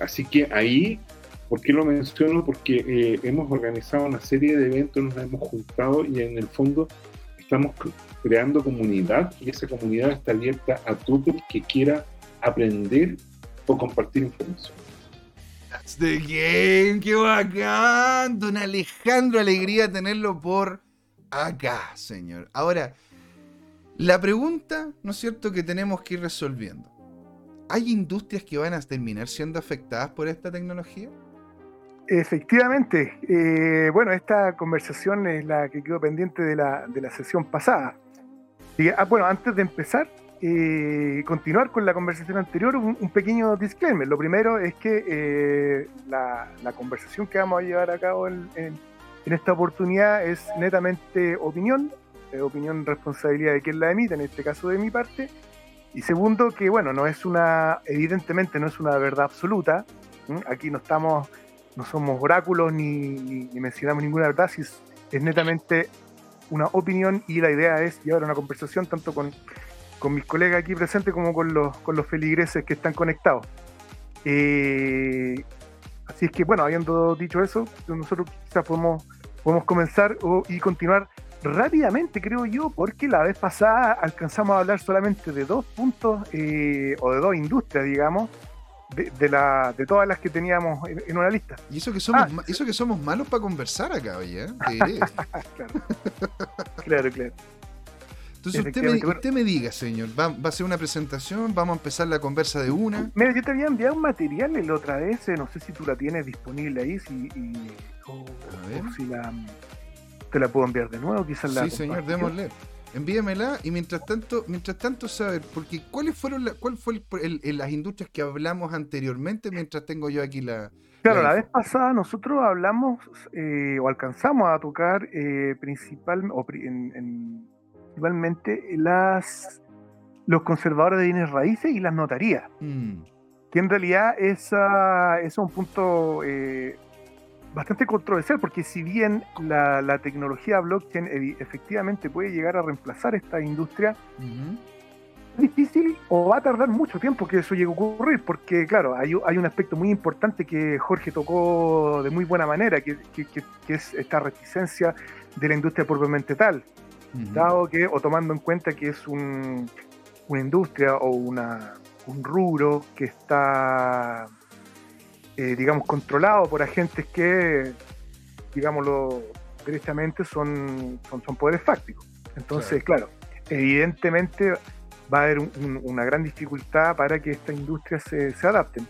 Speaker 2: Así que ahí ¿Por qué lo menciono? Porque eh, hemos organizado una serie de eventos, nos hemos juntado y en el fondo estamos creando comunidad y esa comunidad está abierta a todo el que quiera aprender o compartir información.
Speaker 1: That's the game, qué bacán. Don Alejandro, alegría tenerlo por acá, señor. Ahora, la pregunta, ¿no es cierto?, que tenemos que ir resolviendo. ¿Hay industrias que van a terminar siendo afectadas por esta tecnología?
Speaker 3: Efectivamente. Eh, bueno, esta conversación es la que quedó pendiente de la, de la sesión pasada. Y, ah, bueno, antes de empezar, eh, continuar con la conversación anterior, un, pequeño disclaimer. Lo primero es que eh, la, conversación que vamos a llevar a cabo en, esta oportunidad es netamente opinión, opinión responsabilidad de quien la emite, en este caso de mi parte. Y segundo, que bueno, no es una, evidentemente no es una verdad absoluta. Aquí no estamos, no somos oráculos ni, mencionamos ninguna verdad, si es, es netamente una opinión y la idea es llevar una conversación tanto con con mis colegas aquí presentes como con los, con los feligreses que están conectados. Eh, así es que, bueno, habiendo dicho eso, nosotros quizás podemos, podemos comenzar y continuar rápidamente, creo yo, porque la vez pasada alcanzamos a hablar solamente de dos puntos eh, o de dos industrias, digamos, de, la, de todas las que teníamos en, una lista.
Speaker 1: Y eso que somos, ah, eso que somos malos para conversar acá, oye. ¿eh? [LAUGHS]
Speaker 3: claro. claro, claro.
Speaker 1: Entonces usted me, diga, señor, ¿va, a ser una presentación? ¿Vamos a empezar la conversa de una?
Speaker 3: Mira, yo te había enviado un material la otra vez, eh, no sé si tú la tienes disponible ahí, si, o, si la, te la puedo enviar de nuevo, quizás la...
Speaker 1: Sí, señor, démosle. Envíamela y mientras tanto, mientras tanto saber, porque ¿cuáles fueron la, cuál fue el, las industrias que hablamos anteriormente mientras tengo yo aquí la...
Speaker 3: Claro, la, vez pasada nosotros hablamos eh, o alcanzamos a tocar eh, principal, o en principalmente las, los conservadores de bienes raíces y las notarías. Mm. Que en realidad esa, es un punto eh, bastante controversial, porque si bien la, tecnología blockchain efectivamente puede llegar a reemplazar esta industria, es difícil o va a tardar mucho tiempo que eso llegue a ocurrir, porque claro, hay, hay un aspecto muy importante que Jorge tocó de muy buena manera, que, que, que es esta reticencia de la industria propiamente tal dado que, o tomando en cuenta que es una industria o una, un rubro que está, eh, digamos, controlado por agentes que, digámoslo directamente, son, son, poderes fácticos. Entonces, claro, evidentemente va a haber una gran dificultad para que estas industrias se, se, adapten.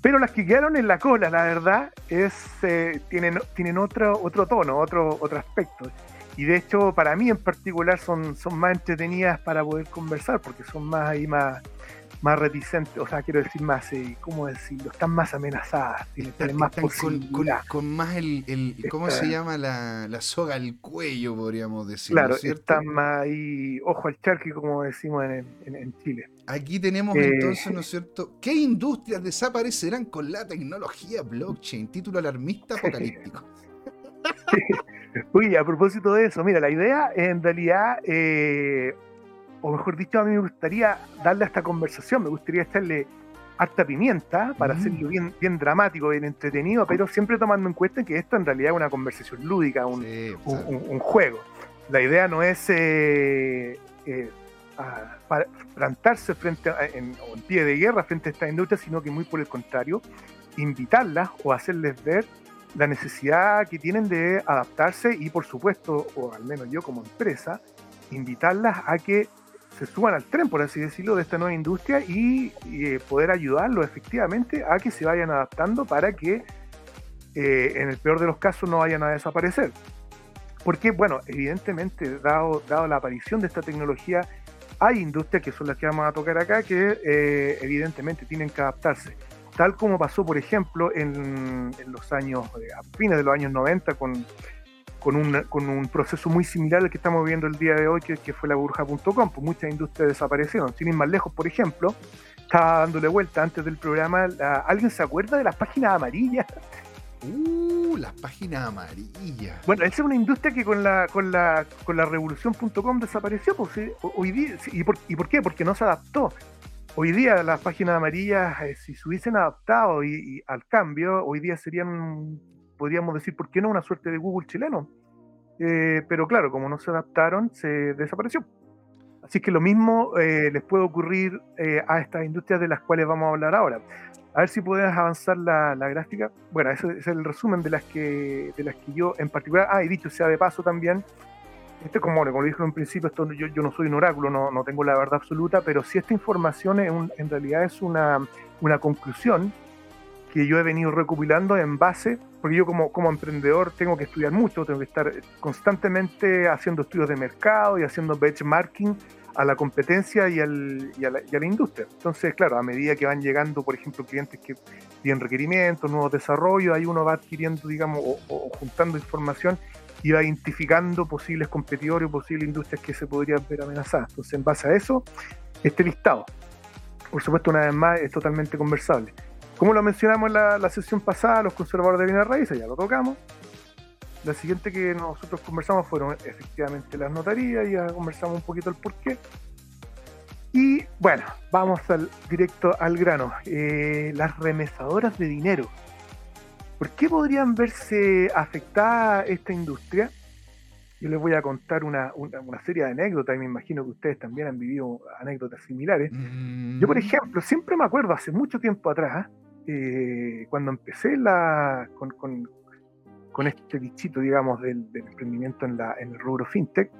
Speaker 3: Pero las que quedaron en la cola, la verdad, es eh, tienen, tienen otro, otro tono, otro, otro aspecto. Y de hecho, para mí en particular son, son más entretenidas para poder conversar, porque son más ahí más, más reticentes, o sea, quiero decir más, eh, ¿cómo decirlo? Están más amenazadas, tienen, más
Speaker 1: con, con, más el, el ¿cómo se llama? La, la, soga al cuello, podríamos decir.
Speaker 3: Claro, están más ahí, ojo al charque, como decimos en, en, Chile.
Speaker 1: Aquí tenemos eh, entonces, ¿no es [LAUGHS] cierto? ¿Qué industrias desaparecerán con la tecnología blockchain? Título alarmista [LAUGHS] apocalíptico.
Speaker 3: Uy, a propósito de eso, mira, la idea en realidad, eh, o mejor dicho, a mí me gustaría darle a esta conversación, me gustaría echarle harta pimienta para mm. hacerlo bien, bien dramático, bien entretenido, pero siempre tomando en cuenta que esto en realidad es una conversación lúdica, un, juego. La idea no es eh, eh, plantarse frente en, en pie de guerra frente a esta industria, sino que muy por el contrario, invitarlas o hacerles ver la necesidad que tienen de adaptarse y por supuesto, o al menos yo como empresa, invitarlas a que se suban al tren, por así decirlo, de esta nueva industria y, eh, poder ayudarlos efectivamente a que se vayan adaptando para que eh, en el peor de los casos no vayan a desaparecer. Porque, bueno, evidentemente, dado, dado la aparición de esta tecnología, hay industrias que son las que vamos a tocar acá que eh, evidentemente tienen que adaptarse tal como pasó, por ejemplo, en, los años, eh, a fines de los años 90, con, con, un, proceso muy similar al que estamos viendo el día de hoy, que, fue la burja.com, pues muchas industrias desaparecieron. Sin ir más lejos, por ejemplo, estaba dándole vuelta antes del programa, ¿alguien se acuerda de las páginas amarillas?
Speaker 1: Uh, las páginas amarillas.
Speaker 3: Bueno, esa es una industria que con la con la con la revolución.com desapareció, pues, hoy día, ¿y por, ¿y por qué? Porque no se adaptó hoy día las páginas amarillas, eh, si se hubiesen adaptado y, al cambio, hoy día serían, podríamos decir, ¿por qué no una suerte de Google chileno? Eh, pero claro, como no se adaptaron, se desapareció. Así que lo mismo eh, les puede ocurrir a estas industrias de las cuales vamos a hablar ahora. A ver si puedes avanzar la, gráfica. Bueno, ese es el resumen de las que de las que yo en particular. Ah, y dicho sea de paso también, este, como, como dije en principio, esto, yo, yo, no soy un oráculo, no, no, tengo la verdad absoluta, pero si esta información en realidad es una, una, conclusión que yo he venido recopilando en base, porque yo como, como emprendedor tengo que estudiar mucho, tengo que estar constantemente haciendo estudios de mercado y haciendo benchmarking a la competencia y, al, y, a la, y, a la, industria. Entonces, claro, a medida que van llegando, por ejemplo, clientes que tienen requerimientos, nuevos desarrollos, ahí uno va adquiriendo, digamos, o, o juntando información va identificando posibles competidores o posibles industrias que se podrían ver amenazadas. Entonces, en base a eso, este listado, por supuesto, una vez más, es totalmente conversable. Como lo mencionamos en la, la sesión pasada, los conservadores de bienes raíces, ya lo tocamos. La siguiente que nosotros conversamos fueron efectivamente las notarías, ya conversamos un poquito el porqué. Y bueno, vamos al, directo al grano. Eh, las remesadoras de dinero. ¿Por qué podrían verse afectada esta industria? Yo les voy a contar una, una, una, serie de anécdotas y me imagino que ustedes también han vivido anécdotas similares. Mm. Yo, por ejemplo, siempre me acuerdo hace mucho tiempo atrás, eh, cuando empecé la, con, con, con, este bichito, digamos, del, del emprendimiento en, la, en el rubro fintech,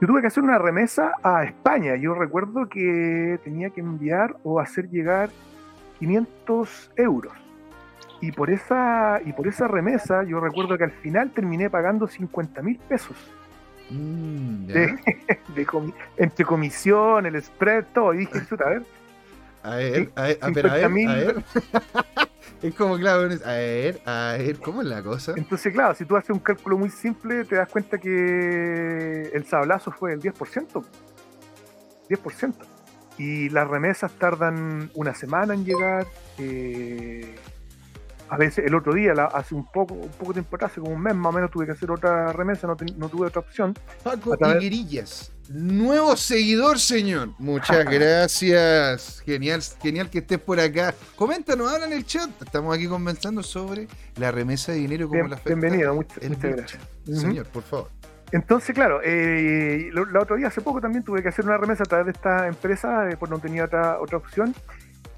Speaker 3: yo tuve que hacer una remesa a España. Yo recuerdo que tenía que enviar o hacer llegar 500 euros. Y por esa, y por esa remesa, yo recuerdo que al final terminé pagando 50 mil pesos. Mm, de, [LAUGHS] de comi entre comisión, el spread, todo. Y dije, a ver.
Speaker 1: A ver, a ver, a ver, a ver, a ver. [LAUGHS] es como, claro, a ver, a ver, ¿cómo es la cosa?
Speaker 3: Entonces, claro, si tú haces un cálculo muy simple, te das cuenta que el sablazo fue el 10%. 10%. Y las remesas tardan una semana en llegar. Eh, a veces el otro día, la, hace un poco, un poco tiempo atrás, hace como un mes más o menos, tuve que hacer otra remesa, no, no tuve otra opción.
Speaker 1: Paco Higuerillas, nuevo seguidor, señor. Muchas [LAUGHS] gracias. Genial, genial que estés por acá. Coméntanos, habla en el chat. Estamos aquí conversando sobre la remesa de dinero como
Speaker 3: Bien,
Speaker 1: la
Speaker 3: Bienvenido, muchas, gracias.
Speaker 1: Señor, por favor.
Speaker 3: Entonces, claro, eh, el otro día, hace poco también tuve que hacer una remesa a través de esta empresa, eh, pues no tenía otra, otra opción.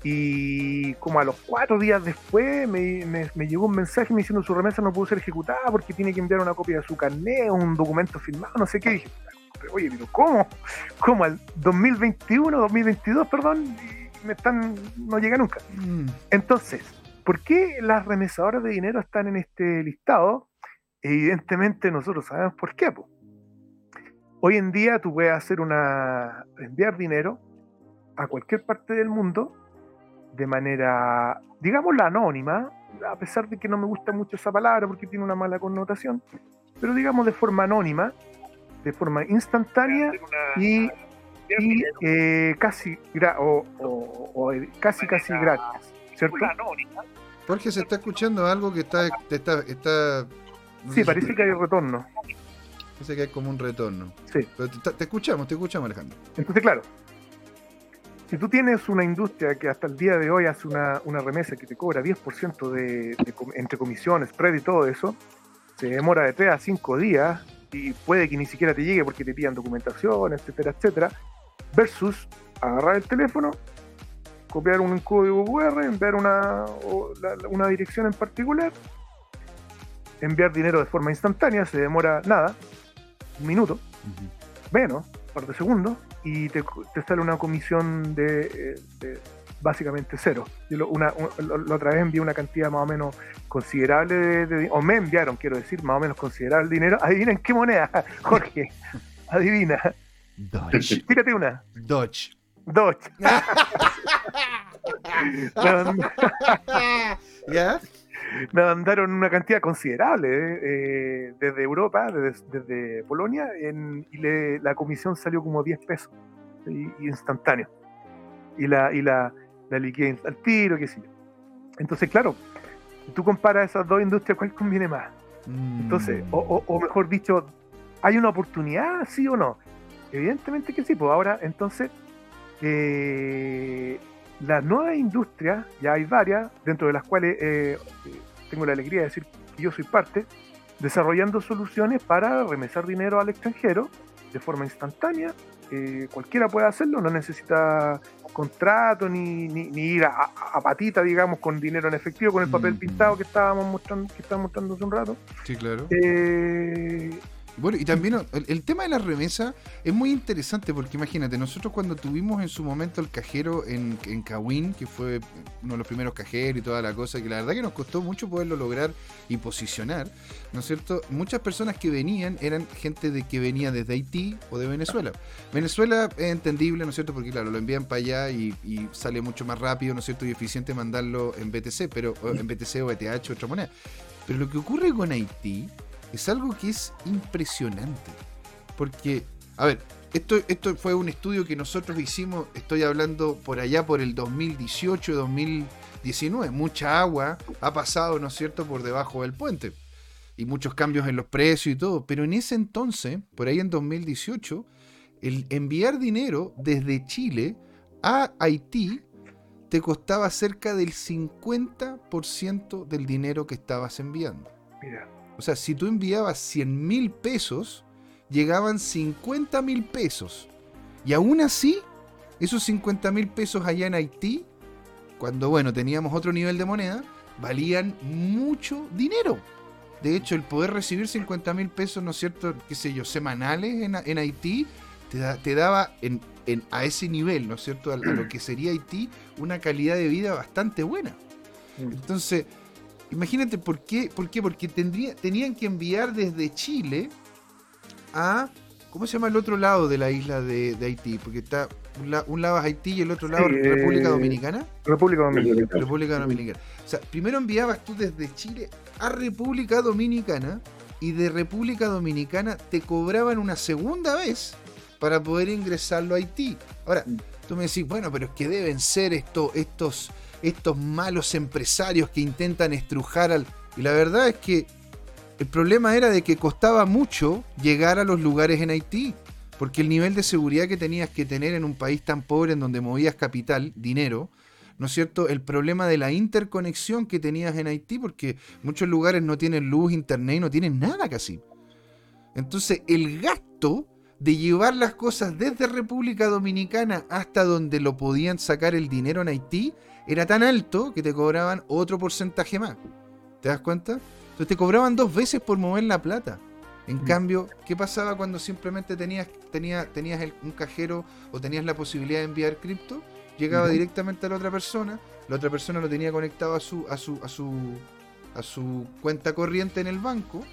Speaker 3: Y como a los cuatro días después me, me, me, llegó un mensaje me diciendo su remesa no pudo ser ejecutada porque tiene que enviar una copia de su carnet, un documento firmado, no sé qué. Y dije, oye, pero ¿cómo? ¿Cómo? Al 2021, 2022, perdón, y me están, no llega nunca. Mm. Entonces, ¿por qué las remesadoras de dinero están en este listado? Evidentemente nosotros sabemos por qué. Po. Hoy en día tú puedes hacer una, enviar dinero a cualquier parte del mundo de manera, digámosla anónima, a pesar de que no me gusta mucho esa palabra porque tiene una mala connotación, pero digamos de forma anónima, de forma instantánea y, y eh, casi o, o, o, casi casi gratis, ¿cierto?
Speaker 1: Jorge se está escuchando algo que está está, está
Speaker 3: no sí, parece que hay retorno.
Speaker 1: Parece que hay como un retorno.
Speaker 3: Sí.
Speaker 1: Pero te, te escuchamos, te escuchamos, Alejandro.
Speaker 3: Entonces, claro, si tú tienes una industria que hasta el día de hoy hace una, una remesa que te cobra 10% de, de, entre comisiones, spread y todo eso, se demora de 3 a 5 días y puede que ni siquiera te llegue porque te pidan documentación, etcétera, etcétera, versus agarrar el teléfono, copiar un código QR, enviar una, una dirección en particular, enviar dinero de forma instantánea, se demora nada, un minuto, uh -huh. menos, par de segundos, y te, te sale una comisión de, de básicamente cero. Yo lo, una, un, la otra vez envié una cantidad más o menos considerable de, de, o me enviaron, quiero decir, más o menos considerable dinero. [LAUGHS] Adivina en qué moneda, [LAUGHS] Jorge. Adivina.
Speaker 1: Dodge.
Speaker 3: Tírate una.
Speaker 1: Dodge.
Speaker 3: Dodge. [LAUGHS]
Speaker 1: ¿Ya?
Speaker 3: Me mandaron una cantidad considerable eh, desde Europa, desde, Polonia, y la comisión salió como 10 pesos y, y instantáneo. Y la, y la, liquidez al tiro, qué sé yo. Entonces, claro, tú comparas esas dos industrias, ¿cuál conviene más? Entonces, o, o, o, mejor dicho, ¿hay una oportunidad, sí o no? Evidentemente que sí, pues ahora, entonces, eh, las nuevas industrias, ya hay varias, dentro de las cuales eh, tengo la alegría de decir que yo soy parte, desarrollando soluciones para remesar dinero al extranjero de forma instantánea. Eh, cualquiera puede hacerlo, no necesita contrato ni, ni, ni ir a, a, patita, digamos, con dinero en efectivo, con el papel mm. pintado que estábamos mostrando, que estábamos mostrando hace un rato.
Speaker 1: Sí, claro.
Speaker 3: Eh,
Speaker 1: Bueno, y también el, tema de la remesa es muy interesante porque imagínate, nosotros cuando tuvimos en su momento el cajero en, en Kawin, que fue uno de los primeros cajeros y toda la cosa, que la verdad que nos costó mucho poderlo lograr y posicionar, ¿no es cierto? Muchas personas que venían eran gente de que venía desde Haití o de Venezuela. Venezuela es entendible, ¿no es cierto? Porque claro, lo envían para allá y, sale mucho más rápido, ¿no es cierto? Y eficiente mandarlo en BTC, pero en BTC o BTH, otra moneda. Pero lo que ocurre con Haití es algo que es impresionante. Porque, a ver, esto, esto fue un estudio que nosotros hicimos, estoy hablando por allá por el 2018, 2019. Mucha agua ha pasado, ¿no es cierto?, por debajo del puente. Y muchos cambios en los precios y todo. Pero en ese entonces, por ahí en 2018, el enviar dinero desde Chile a Haití te costaba cerca del 50% del dinero que estabas enviando. Mira. O sea, si tú enviabas 100 mil pesos, llegaban 50 mil pesos. Y aún así, esos 50 mil pesos allá en Haití, cuando bueno, teníamos otro nivel de moneda, valían mucho dinero. De hecho, el poder recibir 50 mil pesos, ¿no es cierto?, qué sé yo, semanales en, Haití, te, daba en, a ese nivel, ¿no es cierto?, a, lo que sería Haití, una calidad de vida bastante buena. Mm. Entonces, Imagínate por qué, por qué, porque tendría, tenían que enviar desde Chile a, ¿cómo se llama el otro lado de la isla de, Haití? Porque está un, lado es Haití y el otro lado es República eh, Dominicana.
Speaker 3: República Dominicana.
Speaker 1: República Dominicana. O sea, primero enviabas tú desde Chile a República Dominicana y de República Dominicana te cobraban una segunda vez para poder ingresarlo a Haití. Ahora, mm. tú me decís, bueno, pero es que deben ser esto, estos estos malos empresarios que intentan estrujar al... Y la verdad es que el problema era de que costaba mucho llegar a los lugares en Haití, porque el nivel de seguridad que tenías que tener en un país tan pobre en donde movías capital, dinero, ¿no es cierto? El problema de la interconexión que tenías en Haití, porque muchos lugares no tienen luz, internet no tienen nada casi. Entonces, el gasto de llevar las cosas desde República Dominicana hasta donde lo podían sacar el dinero en Haití era tan alto que te cobraban otro porcentaje más. ¿Te das cuenta? Entonces te cobraban dos veces por mover la plata. En mm. cambio, ¿qué pasaba cuando simplemente tenías, tenías, tenías un cajero o tenías la posibilidad de enviar cripto? Llegaba directamente a la otra persona, la otra persona lo tenía conectado a su, a su, a su, a su cuenta corriente en el banco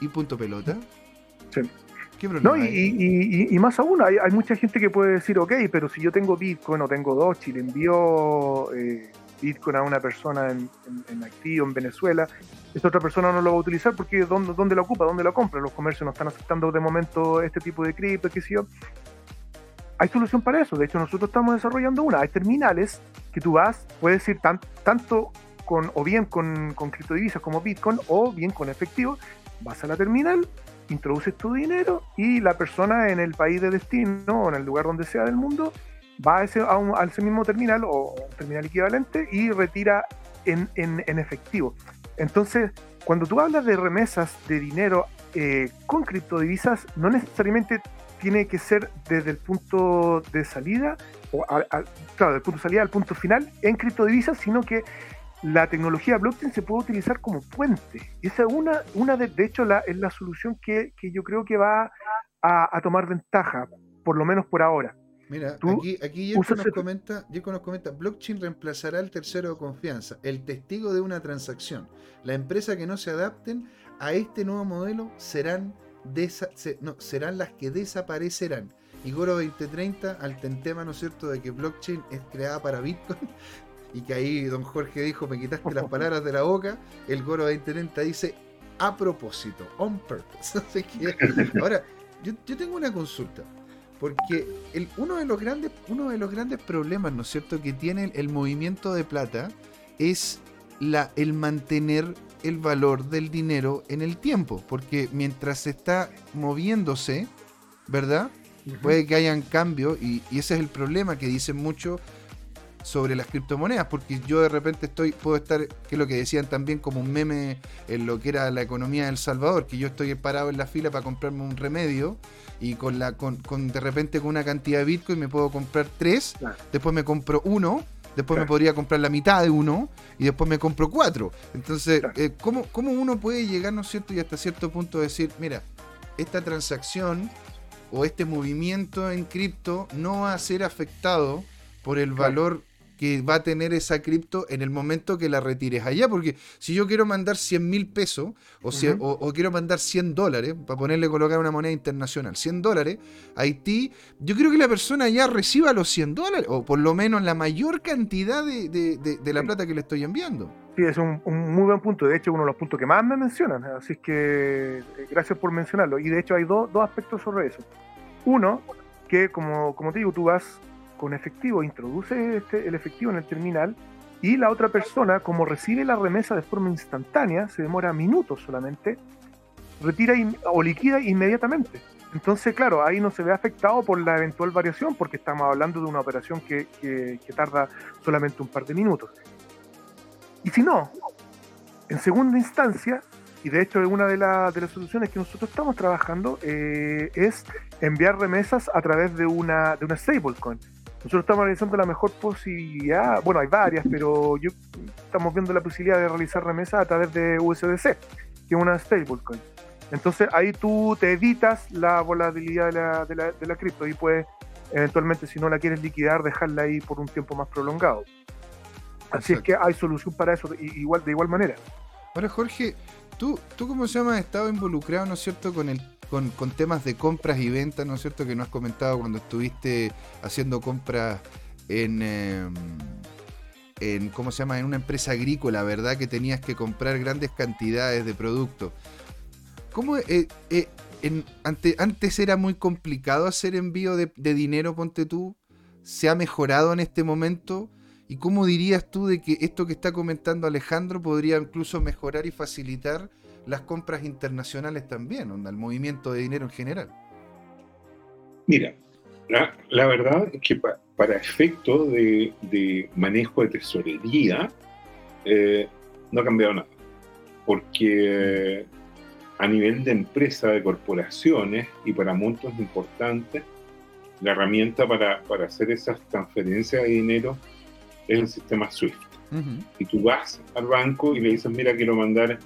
Speaker 1: y punto pelota.
Speaker 3: Sí. No, y, más aún, hay, mucha gente que puede decir, ok, pero si yo tengo Bitcoin o tengo dos y le envío eh, Bitcoin a una persona en, en, Haití o en Venezuela, esta otra persona no lo va a utilizar porque ¿dónde, dónde lo ocupa? ¿Dónde lo compra? Los comercios no están aceptando de momento este tipo de cripto, qué sé yo. Hay solución para eso. De hecho, nosotros estamos desarrollando una. Hay terminales que tú vas, puedes ir tanto con, o bien con, con criptodivisas como Bitcoin, o bien con efectivo. Vas a la terminal, introduces tu dinero y la persona en el país de destino o en el lugar donde sea del mundo va a ese, a, ese mismo terminal o un terminal equivalente y retira en, en, efectivo. Entonces, cuando tú hablas de remesas de dinero eh, con criptodivisas, no necesariamente tiene que ser desde el punto de salida, o claro, del punto de salida al punto final en criptodivisas, sino que la tecnología blockchain se puede utilizar como puente. Esa es una, una de, de hecho, la, es la solución que, yo creo que va a, tomar ventaja, por lo menos por ahora.
Speaker 1: Mira, aquí, aquí nos, comenta, nos comenta, blockchain reemplazará al tercero de confianza, el testigo de una transacción. La empresa que no se adapten a este nuevo modelo serán, no, serán las que desaparecerán. Y Goro 2030 al tema, ¿no es cierto?, de que blockchain es creada para Bitcoin, y que ahí don Jorge dijo, me quitaste las palabras de la boca, el Goro 2030 dice, a propósito, on purpose. [LAUGHS] ahora, yo, tengo una consulta, porque el, uno, de los grandes, uno de los grandes problemas, ¿no es cierto?, que tiene el, movimiento de plata es la, el mantener el valor del dinero en el tiempo, porque mientras se está moviéndose, ¿verdad? Puede que hayan cambios y, y, ese es el problema que dicen mucho sobre las criptomonedas, porque yo de repente estoy, puedo estar, que es lo que decían también como un meme en lo que era la economía de El Salvador, que yo estoy parado en la fila para comprarme un remedio y con la, con, de repente con una cantidad de Bitcoin me puedo comprar tres, después me compro uno, después me podría comprar la mitad de uno y después me compro cuatro. Entonces,
Speaker 3: Claro.
Speaker 1: eh, ¿cómo, cómo uno puede llegar, ¿no es cierto? Y hasta cierto punto decir, mira, esta transacción o este movimiento en cripto no va a ser afectado por el valor que va a tener esa cripto en el momento que la retires allá, porque si yo quiero mandar 100 mil pesos o, quiero mandar 100 dólares, para ponerle colocar una moneda internacional, 100 dólares, a Haití, yo creo que la persona ya reciba los 100 dólares, o por lo menos la mayor cantidad de, de- de- de la plata que le estoy enviando.
Speaker 3: Sí, es un, un muy buen punto. De hecho, uno de los puntos que más me mencionan. Así es que eh, gracias por mencionarlo. Y de hecho hay dos dos aspectos sobre eso. Uno, que como, como te digo, tú vas con efectivo, introduces este- el efectivo en el terminal y la otra persona, como recibe la remesa de forma instantánea, se demora minutos solamente, retira in- o liquida inmediatamente. Entonces, claro, ahí no se ve afectado por la eventual variación porque estamos hablando de una operación que, que- que tarda solamente un par de minutos. Y si no, en segunda instancia, y de hecho es una de, la- de las soluciones que nosotros estamos trabajando, eh, es enviar remesas a través de una, de una stablecoin. Nosotros estamos realizando la mejor posibilidad, bueno, hay varias, pero yo estamos viendo la posibilidad de realizar remesas a través de USDC, que es una stablecoin. Entonces ahí tú te evitas la volatilidad de la, de la, de la cripto y puedes, eventualmente, si no la quieres liquidar, dejarla ahí por un tiempo más prolongado. Así es que hay solución para eso, igual, de igual manera.
Speaker 1: Ahora, Jorge, tú, tú ¿cómo se llama? Has estado involucrado, ¿no es cierto?, con, el, con, temas de compras y ventas, ¿no es cierto?, que nos has comentado cuando estuviste haciendo compras en, eh, ¿cómo se llama?, en una empresa agrícola, ¿verdad?, que tenías que comprar grandes cantidades de productos. ¿Cómo, eh, eh, en- ante- antes era muy complicado hacer envío de, de dinero, ponte tú? ¿Se ha mejorado en este momento? ¿Y cómo dirías tú de que esto que está comentando Alejandro podría incluso mejorar y facilitar las compras internacionales también, onda, el movimiento de dinero en general?
Speaker 2: Mira, la, la verdad es que pa- para efecto de, de manejo de tesorería eh, no ha cambiado nada. Porque a nivel de empresa, de corporaciones y para montos importantes, la herramienta para, para hacer esas transferencias de dinero es el sistema SWIFT. Y tú vas al banco y le dices, mira, quiero mandar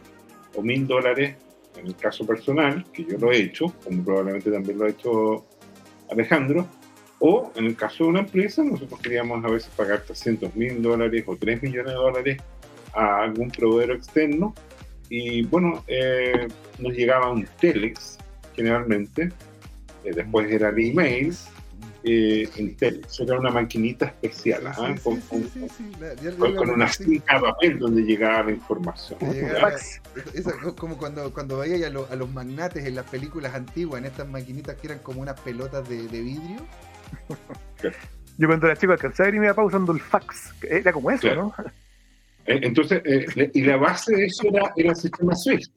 Speaker 2: o mil dólares, en el caso personal, que yo lo he hecho, como probablemente también lo ha hecho Alejandro, o en el caso de una empresa, nosotros queríamos a veces pagar 300 mil dólares o 3 millones de dólares a algún proveedor externo, y bueno, eh, nos llegaba un telex generalmente, eh, después era el email, eh, en telex, era una maquinita especial, ¿ah? con, con- con- con una cinta de papel donde llegaba la información.
Speaker 3: Fax.
Speaker 1: Esa- como cuando, cuando veía a, lo- a los magnates en las películas antiguas, en estas maquinitas que eran como unas pelotas de, de vidrio.
Speaker 3: Yo cuando era chico alcancé a ver y me iba usando el fax. Era como eso,
Speaker 2: Claro.
Speaker 3: ¿no?
Speaker 2: Eh, Entonces, eh, y la base de eso era, era el sistema SWIFT.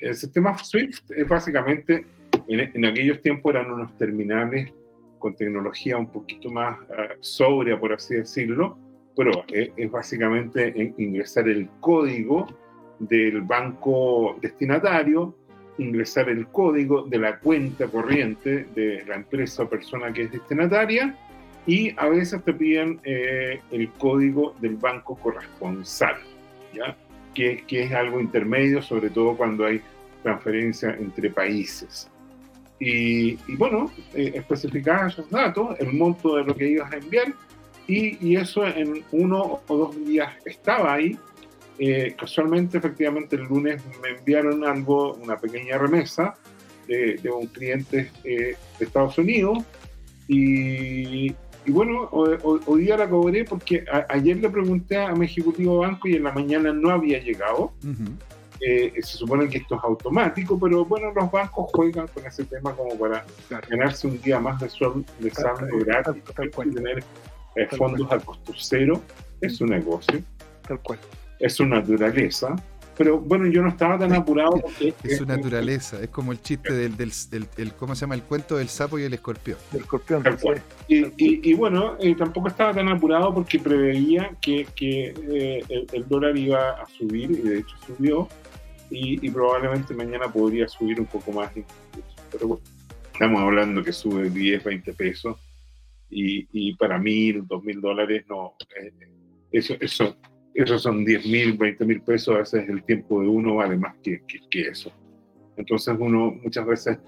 Speaker 2: El sistema SWIFT es básicamente, en, en aquellos tiempos eran unos terminales con tecnología un poquito más eh, sobria, por así decirlo, pero eh, es básicamente en- ingresar el código del banco destinatario, ingresar el código de la cuenta corriente de la empresa o persona que es destinataria, y a veces te piden eh, el código del banco corresponsal, ¿ya? Que, que es algo intermedio, sobre todo cuando hay transferencia entre países. Y, y bueno, eh, esos datos, el monto de lo que ibas a enviar, y, eso en uno o dos días estaba ahí. Eh, casualmente, efectivamente, el lunes me enviaron algo, una pequeña remesa de, un cliente eh, de Estados Unidos, y, bueno, hoy, hoy- día la cobré porque ayer le pregunté a mi ejecutivo banco y en la mañana no había llegado. Eh, se supone que esto es automático, pero bueno, los bancos juegan con ese tema como para
Speaker 3: Claro.
Speaker 2: ganarse un día más de, sol, de saldo gratis
Speaker 3: tal- cual.
Speaker 2: y tener eh, fondos a costo cero. Es un negocio,
Speaker 3: Tal cual.
Speaker 2: es su naturaleza. Pero bueno, yo no estaba tan apurado [LAUGHS] porque
Speaker 1: Es su naturaleza, es como el chiste del, del, del- el- ¿cómo se llama? El cuento del sapo y el escorpión.
Speaker 3: Del escorpión.
Speaker 2: Tal cual. Y, y- y bueno, eh, tampoco estaba tan apurado porque preveía que, que, eh, el, el dólar iba a subir, y de hecho subió, y, y probablemente mañana podría subir un poco más. Pero bueno, estamos hablando que sube 10, 20 pesos, y, y para mil, dos mil dólares no, eh, eso, eso, eso son 10 mil, 20 mil pesos, a veces el tiempo de uno vale más que, que, eso. Entonces uno muchas veces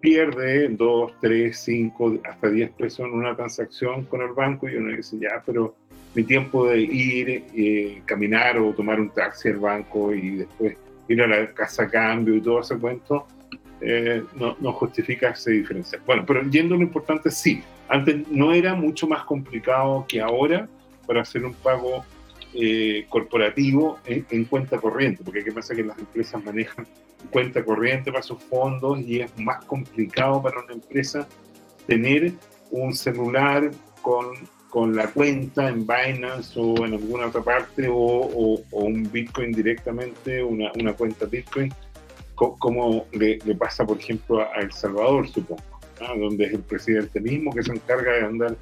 Speaker 2: pierde 2, 3, 5, hasta 10 pesos en una transacción con el banco y uno dice, ya, pero mi tiempo de ir, eh, caminar o tomar un taxi al banco y después ir a la casa a cambio y todo ese cuento, eh, no, justifica esa diferencia. Bueno, pero yendo lo importante, sí, antes no era mucho más complicado que ahora para hacer un pago eh, corporativo en, cuenta corriente, porque ¿qué pasa? Que las empresas manejan cuenta corriente para sus fondos y es más complicado para una empresa tener un celular con, con la cuenta en Binance o en alguna otra parte o, o, un Bitcoin directamente, una, una cuenta Bitcoin, como le, le, pasa, por ejemplo, a El Salvador, supongo, donde es el presidente mismo que se encarga de andar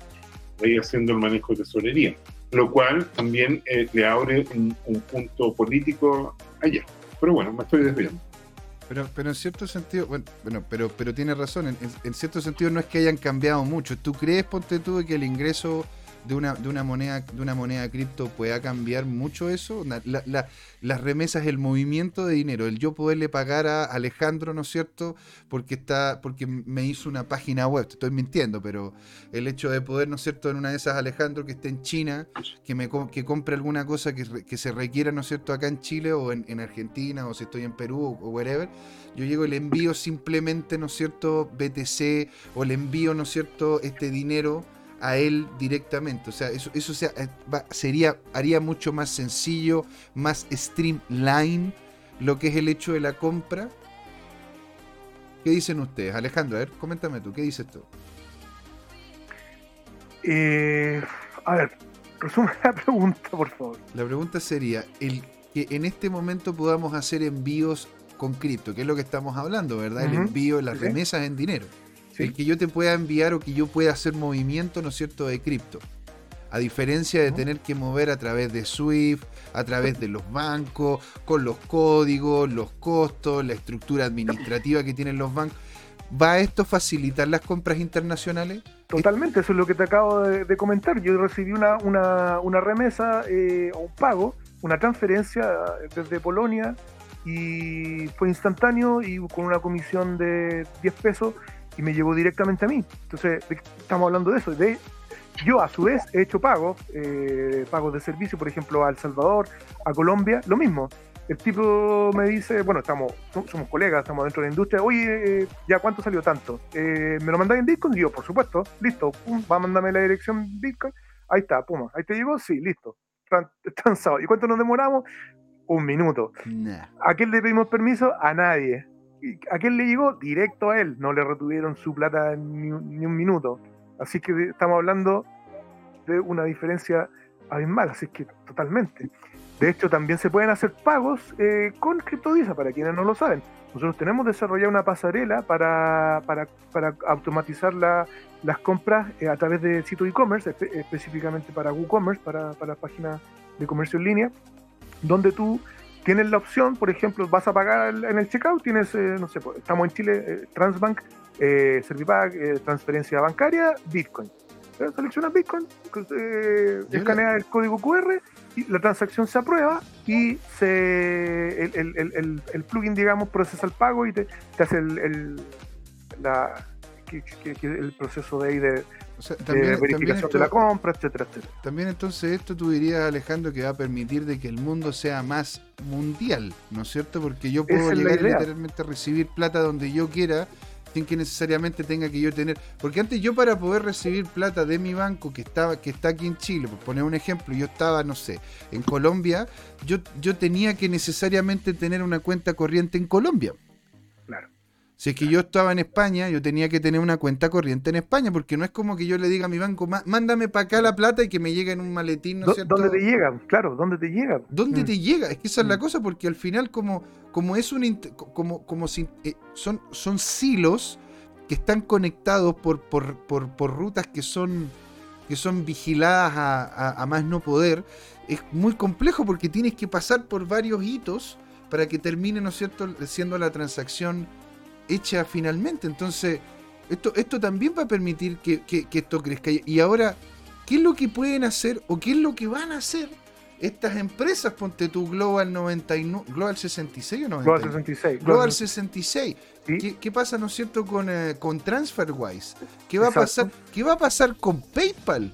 Speaker 2: ahí haciendo el manejo de tesorería lo cual también eh, le abre un, punto político allá. Pero bueno, me estoy desviando.
Speaker 1: Pero, pero en cierto sentido, bueno, bueno pero, pero tiene razón, en, en, cierto sentido no es que hayan cambiado mucho. ¿Tú crees, ponte tú, que el ingreso de una, de una moneda de una moneda cripto pueda cambiar mucho eso. las remesas, el movimiento de dinero, el yo poderle pagar a Alejandro, ¿no es cierto? Porque está, porque me hizo una página web, estoy mintiendo, pero el hecho de poder, ¿no es cierto?, en una de esas Alejandro que esté en China, que me que compre alguna cosa que, que se requiera, ¿no es cierto?, acá en Chile o en, en Argentina o si estoy en Perú o wherever, yo llego y le envío simplemente, ¿no es cierto?, BTC o le envío, ¿no es cierto?, este dinero a él directamente. O sea, eso, eso sea, eh, sería, haría mucho más sencillo, más streamline lo que es el hecho de la compra. ¿Qué dicen ustedes? Alejandro, a ver, coméntame tú, ¿qué dices tú?
Speaker 3: Eh, a ver, [LAUGHS] resume la pregunta, por favor.
Speaker 1: La pregunta sería, el que en este momento podamos hacer envíos con cripto, que es lo que estamos hablando, ¿verdad? El envío de las remesas en dinero. El que yo te pueda enviar o que yo pueda hacer movimiento, ¿no es cierto?, de cripto. A diferencia de tener que mover a través de Swift, a través de los bancos, con los códigos, los costos, la estructura administrativa que tienen los bancos. ¿Va esto a facilitar las compras internacionales?
Speaker 3: Totalmente, eso es lo que te acabo de, comentar. Yo recibí una, una, remesa eh, o un pago, una transferencia desde Polonia y fue instantáneo y con una comisión de 10 pesos y me llegó directamente a mí. Entonces, estamos hablando de eso. De, yo, a su vez, he hecho pagos, eh, pagos de servicio, por ejemplo, a El Salvador, a Colombia, lo mismo. El tipo me dice, bueno, estamos somos colegas, estamos dentro de la industria, oye, eh, ¿ya cuánto salió tanto? Eh, ¿Me lo mandáis en Bitcoin? Y yo, por supuesto, listo, pum, va a mandarme la dirección Bitcoin, ahí está, pum, ahí te llegó, sí, listo, [LAUGHS] transado. ¿Y cuánto nos demoramos? Un minuto. ¿A quién le pedimos permiso? A nadie. ¿A quién le llegó? Directo a él. No le retuvieron su plata ni, un minuto. Así que estamos hablando de una diferencia abismal, así que totalmente. De hecho, también se pueden hacer pagos eh, con CryptoVisa, para quienes no lo saben. Nosotros tenemos desarrollado una pasarela para, para, para automatizar las compras eh, a través de sitio e-commerce, específicamente para WooCommerce, para, para páginas de comercio en línea, donde tú tienes la opción, por ejemplo, vas a pagar en el checkout, tienes, eh, no sé, pues, estamos en Chile, eh, Transbank, eh, Servipack, eh, transferencia bancaria, Bitcoin. Selecciona Bitcoin, escanea el código QR y la transacción se aprueba y se, el, plugin, digamos, procesa el pago y te, hace el, la, el proceso de ahí de, también, verificación de la compra, etcétera, etcétera.
Speaker 1: También entonces esto tú dirías, Alejandro, que va a permitir de que el mundo sea más mundial, ¿no es cierto? Porque yo puedo llegar literalmente a recibir plata donde yo quiera sin que necesariamente tenga que yo tener. Porque antes yo para poder recibir plata de mi banco que estaba, que está aquí en Chile, por poner un ejemplo, yo estaba, no sé, en Colombia, yo, yo tenía que necesariamente tener una cuenta corriente en Colombia. Si es que yo estaba en España, yo tenía que tener una cuenta corriente en España, porque no es como que yo le diga a mi banco, mándame para acá la plata y que me llegue en un maletín, ¿no
Speaker 3: ¿Dónde te llega? Claro, ¿dónde te llega?
Speaker 1: ¿Dónde mm. te llega? Es que esa es la mm. cosa, porque al final como, como es un como, como si, eh, son, son silos que están conectados por, por, por, por rutas que son, que son vigiladas a, a más no poder, es muy complejo porque tienes que pasar por varios hitos para que termine, ¿no es cierto?, siendo la transacción hecha finalmente. Entonces, esto, esto también va a permitir que, esto crezca. Y ahora, ¿qué es lo que pueden hacer o qué es lo que van a hacer estas empresas? Ponte tu Global 99, Global 66 o
Speaker 3: 99? Global 66.
Speaker 1: Global 66. ¿Qué, pasa, no es cierto, con, eh, con TransferWise? ¿Qué va, a pasar, ¿Qué va a pasar con PayPal?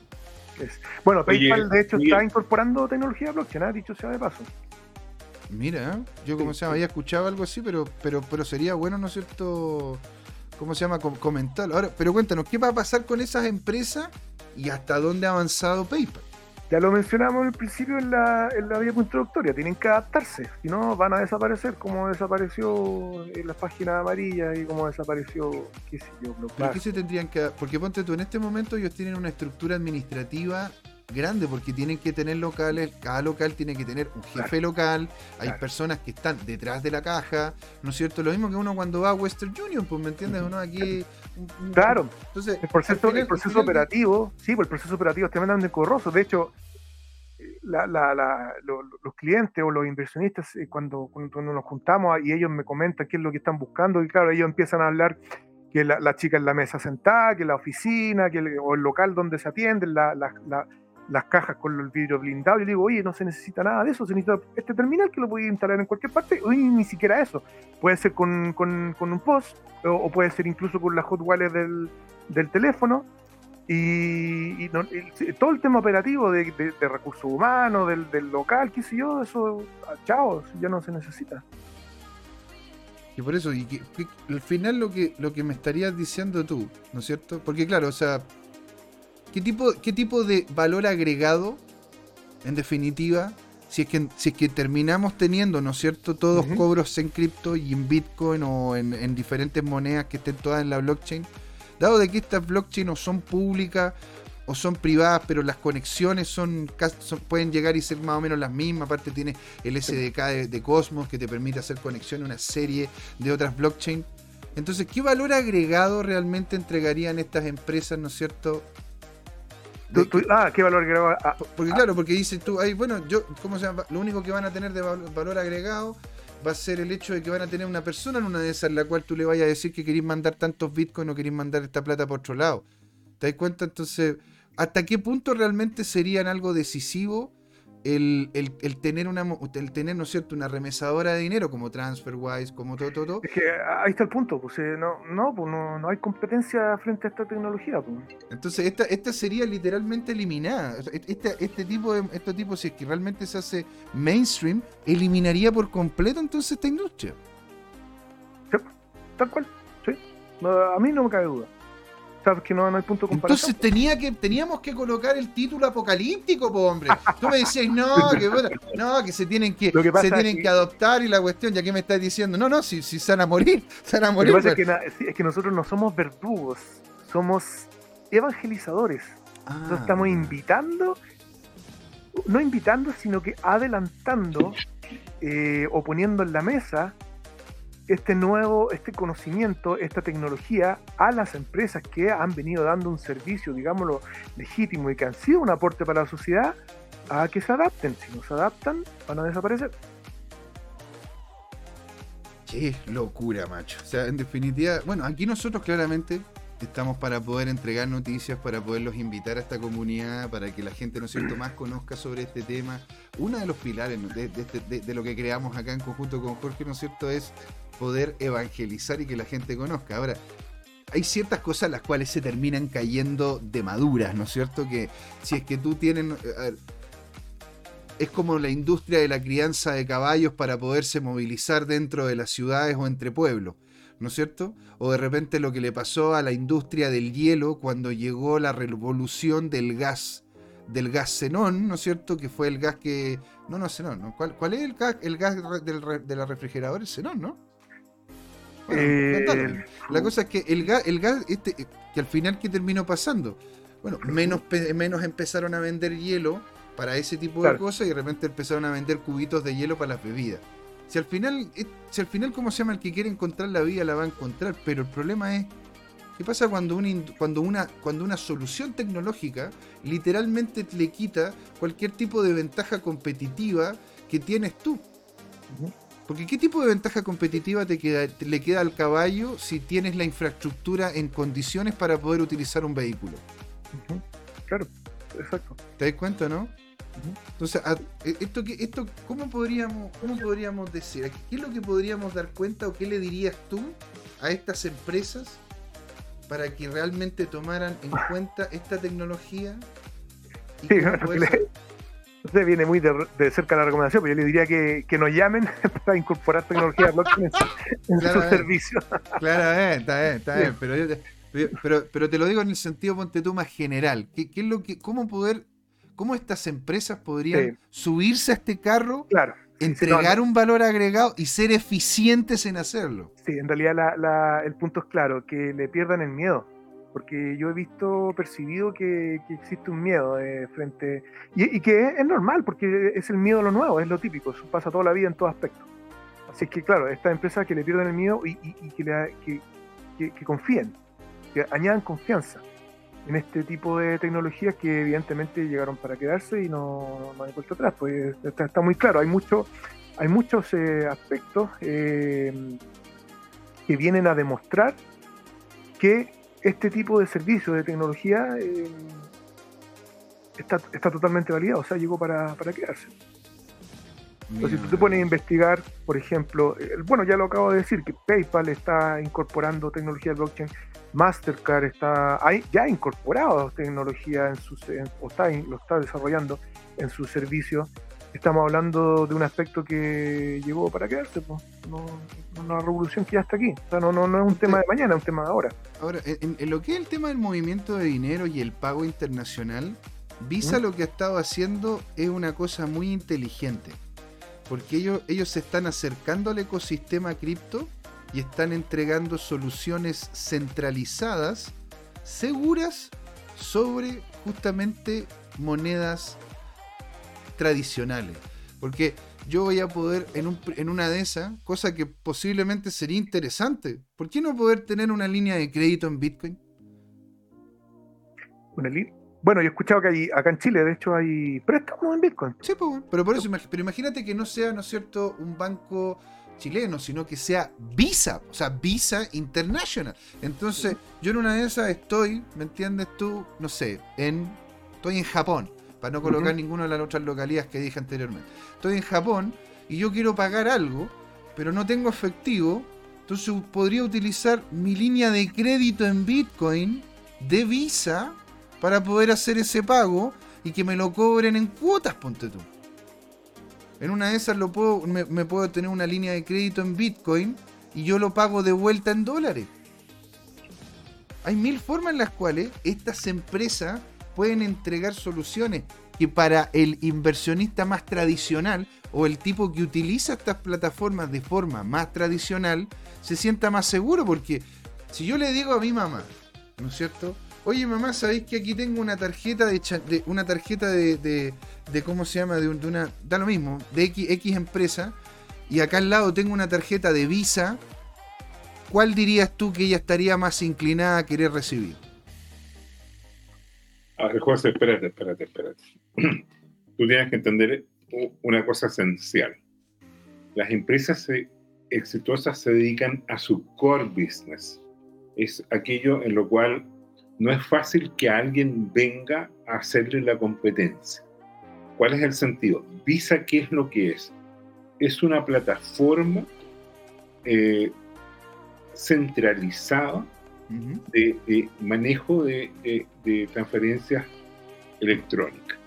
Speaker 3: Bueno, PayPal de hecho está incorporando tecnología blockchain, ha dicho sea de paso.
Speaker 1: Mira, yo como se había escuchado algo así, pero, pero, pero sería bueno, ¿no es cierto? ¿Cómo se llama? Comentarlo. Ahora, pero cuéntanos, ¿qué va a pasar con esas empresas y hasta dónde ha avanzado PayPal?
Speaker 3: Ya lo mencionamos al principio en la, en la vía introductoria, tienen que adaptarse, si no van a desaparecer como desapareció en las páginas amarillas y como desapareció, qué sé yo,
Speaker 1: ¿Pero qué se tendrían que Porque ponte tú, en este momento ellos tienen una estructura administrativa grande porque tienen que tener locales, cada local tiene que tener un jefe local, hay personas que están detrás de la caja, ¿no es cierto? Lo mismo que uno cuando va a Western Union, pues me entiendes, uno aquí...
Speaker 3: claro, entonces el proceso, el proceso operativo, sí, pues el proceso operativo es tremendamente corroso, de hecho los clientes o los inversionistas, eh, cuando, cuando, nos juntamos y ellos me comentan qué es lo que están buscando, y claro, ellos empiezan a hablar que la, chica en la mesa sentada, que la oficina, que el, o el local donde se atienden, las cajas con el vidrio blindado. Y digo, oye, no se necesita nada de eso, se necesita este terminal que lo puede instalar en cualquier parte, o ni siquiera eso. Puede ser con, con, con un post, o, puede ser incluso con la hot del, del teléfono y, todo el tema operativo de, recursos humanos, del, local, qué sé yo, eso, ah, chao, ya no se necesita.
Speaker 1: Y por eso, y al final lo que, lo que me estarías diciendo tú, ¿no es cierto? Porque claro, o sea, ¿qué tipo, qué tipo de valor agregado, en definitiva, si es que, si es que terminamos teniendo, ¿no es cierto?, todos cobros en cripto y en Bitcoin o en, en diferentes monedas que estén todas en la blockchain, Dado de que estas blockchains o son públicas o son privadas, pero las conexiones son, pueden llegar y ser más o menos las mismas. Aparte tiene el SDK de, Cosmos que te permite hacer conexión a una serie de otras blockchains. Entonces, ¿qué valor agregado realmente entregarían estas empresas, ¿no es cierto?
Speaker 3: Ah, ¿qué valor agregado?
Speaker 1: Ah, porque claro, porque dices tú, ahí, bueno, yo, ¿cómo se llama? Lo único que van a tener de valor agregado va a ser el hecho de que van a tener una persona en una de esas en la cual tú le vayas a decir que querés mandar tantos bitcoins o querés mandar esta plata por otro lado. ¿Te das cuenta? Entonces, ¿hasta qué punto realmente serían algo decisivo el, tener una el tener, ¿no es cierto?, una remesadora de dinero como TransferWise, como todo, todo, todo.
Speaker 3: Es que ahí está el punto, pues eh, no, no, pues no, no hay competencia frente a esta tecnología. Pues.
Speaker 1: Entonces, esta, esta sería literalmente eliminada. Este, este tipo de, este tipo, si es que realmente se hace mainstream, eliminaría por completo entonces esta industria.
Speaker 3: Sí, tal cual, sí. A mí no me cabe duda que no, hay punto de comparación.
Speaker 1: Entonces tenía que, teníamos que colocar el título apocalíptico, po, hombre. Tú me decías, no, que, no, que se tienen que, se tienen que... adoptar y la cuestión, ya que me estás diciendo, no, no, si, si se van a morir, [LAUGHS] se van a morir.
Speaker 3: Lo que pasa es que, es que nosotros no somos verdugos, somos evangelizadores. Nosotros ah. estamos invitando, no invitando, sino que adelantando eh, o poniendo en la mesa este nuevo, este conocimiento, esta tecnología a las empresas que han venido dando un servicio, digámoslo, legítimo y que han sido un aporte para la sociedad, a que se adapten. Si no se adaptan, van a desaparecer.
Speaker 1: Qué locura, macho. O sea, en definitiva, bueno, aquí nosotros claramente estamos para poder entregar noticias, para poderlos invitar a esta comunidad, para que la gente, ¿no es cierto?, más conozca sobre este tema. Uno de los pilares de, de, lo que creamos acá en conjunto con Jorge, ¿no es cierto?, es poder evangelizar y que la gente conozca. Ahora, hay ciertas cosas las cuales se terminan cayendo de maduras, ¿no es cierto? Que si es que tú tienes... Es como la industria de la crianza de caballos para poderse movilizar dentro de las ciudades o entre pueblos, ¿no es cierto? O de repente lo que le pasó a la industria del hielo cuando llegó la revolución del gas, del gas xenón, ¿no es cierto? Que fue el gas que... No, no, xenón, ¿no? ¿Cuál, cuál es el gas, el gas del, de la refrigeradora? xenón, ¿no? Eh, la cosa es que el gas, el gas este, que al final, ¿qué terminó pasando? Bueno, menos, menos empezaron a vender hielo para ese tipo de cosas y de repente empezaron a vender cubitos de hielo para las bebidas. Si al final, eh, si al final, ¿cómo se llama? El que quiere encontrar la vida la va a encontrar, pero el problema es, ¿qué pasa cuando una, cuando una, cuando una solución tecnológica literalmente le quita cualquier tipo de ventaja competitiva que tienes tú? Porque ¿qué tipo de ventaja competitiva te, queda, le queda al caballo si tienes la infraestructura en condiciones para poder utilizar un vehículo?
Speaker 3: Claro. exacto.
Speaker 1: ¿Te das cuenta, no? Entonces, e, esto, esto ¿cómo, podríamos, ¿cómo podríamos decir? ¿Qué es lo que podríamos dar cuenta o qué le dirías tú a estas empresas para que realmente tomaran en [LAUGHS] cuenta esta tecnología?
Speaker 3: Sí, Usted viene muy de, cerca la recomendación, pero yo le diría que, que nos llamen [LAUGHS] para incorporar tecnología blockchain en, su servicio.
Speaker 1: Claro, está bien, está bien, pero, pero, te lo digo en el sentido, ponte tú, más general. ¿Qué, qué es lo que, ¿Cómo poder, cómo estas empresas podrían subirse a este carro,
Speaker 3: claro,
Speaker 1: entregar un valor agregado y ser eficientes en hacerlo?
Speaker 3: Sí, en realidad la, la, el punto es claro, que le pierdan el miedo porque yo he visto, percibido que, existe un miedo eh, frente, y, que es, normal, porque es el miedo a lo nuevo, es lo típico, eso pasa toda la vida en todo aspecto. Así que claro, estas empresas que le pierden el miedo y, que, que, confíen, que añadan confianza en este tipo de tecnologías que evidentemente llegaron para quedarse y no, no hay atrás, pues está, muy claro, hay, mucho, hay muchos eh, aspectos eh, que vienen a demostrar que este tipo de servicio de tecnología eh, está, está, totalmente validado, o sea, llegó para, para quedarse. Entonces, si tú te pones a investigar, por ejemplo, bueno, ya lo acabo de decir, que PayPal está incorporando tecnología de blockchain, Mastercard está ya ha incorporado tecnología en sus, o está, lo está desarrollando en su servicio estamos hablando de un aspecto que llegó para quedarse, pues. no, una revolución que ya está aquí. O sea, no, no, no es un tema de mañana, es un tema de ahora.
Speaker 1: Ahora, en, lo que es el tema del movimiento de dinero y el pago internacional, Visa ¿Mm? lo que ha estado haciendo es una cosa muy inteligente. Porque ellos, ellos se están acercando al ecosistema cripto y están entregando soluciones centralizadas, seguras, sobre justamente monedas tradicionales. Porque yo voy a poder, en, una de esas, cosa que posiblemente sería interesante, ¿por qué no poder tener una línea de crédito en Bitcoin?
Speaker 3: Una bueno, yo he escuchado que hay, acá en Chile, de hecho, hay préstamos en Bitcoin.
Speaker 1: Sí, pues, pero por eso, pero imagínate que no sea, ¿no es cierto?, un banco chileno, sino que sea Visa, o sea, Visa International. Entonces, yo en una de esas estoy, ¿me entiendes tú? No sé, en estoy en Japón para no colocar ninguna de las otras localidades que dije anteriormente. Estoy en Japón y yo quiero pagar algo, pero no tengo efectivo, entonces podría utilizar mi línea de crédito en Bitcoin de Visa para poder hacer ese pago y que me lo cobren en cuotas, ponte tú. En una de esas lo puedo, me, me puedo tener una línea de crédito en Bitcoin y yo lo pago de vuelta en dólares. Hay mil formas en las cuales estas empresas pueden entregar soluciones que para el inversionista más tradicional o el tipo que utiliza estas plataformas de forma más tradicional se sienta más seguro porque si yo le digo a mi mamá, ¿no es cierto? Oye mamá, ¿sabéis que aquí tengo una tarjeta de, una tarjeta de, de, cómo se llama? De, da lo mismo, de X, X empresa y acá al lado tengo una tarjeta de Visa. ¿Cuál dirías tú que ella estaría más inclinada a querer recibir?
Speaker 2: A ver, José, espérate, espérate, espérate. [CLEARS THROAT] Tú tienes que entender una cosa esencial. Las empresas exitosas se dedican a su core business. Es aquello en lo cual no es fácil que alguien venga a hacerle la competencia. ¿Cuál es el sentido? Visa, ¿qué es lo que es? Es una plataforma eh, centralizada de, manejo de, transferencias electrónicas.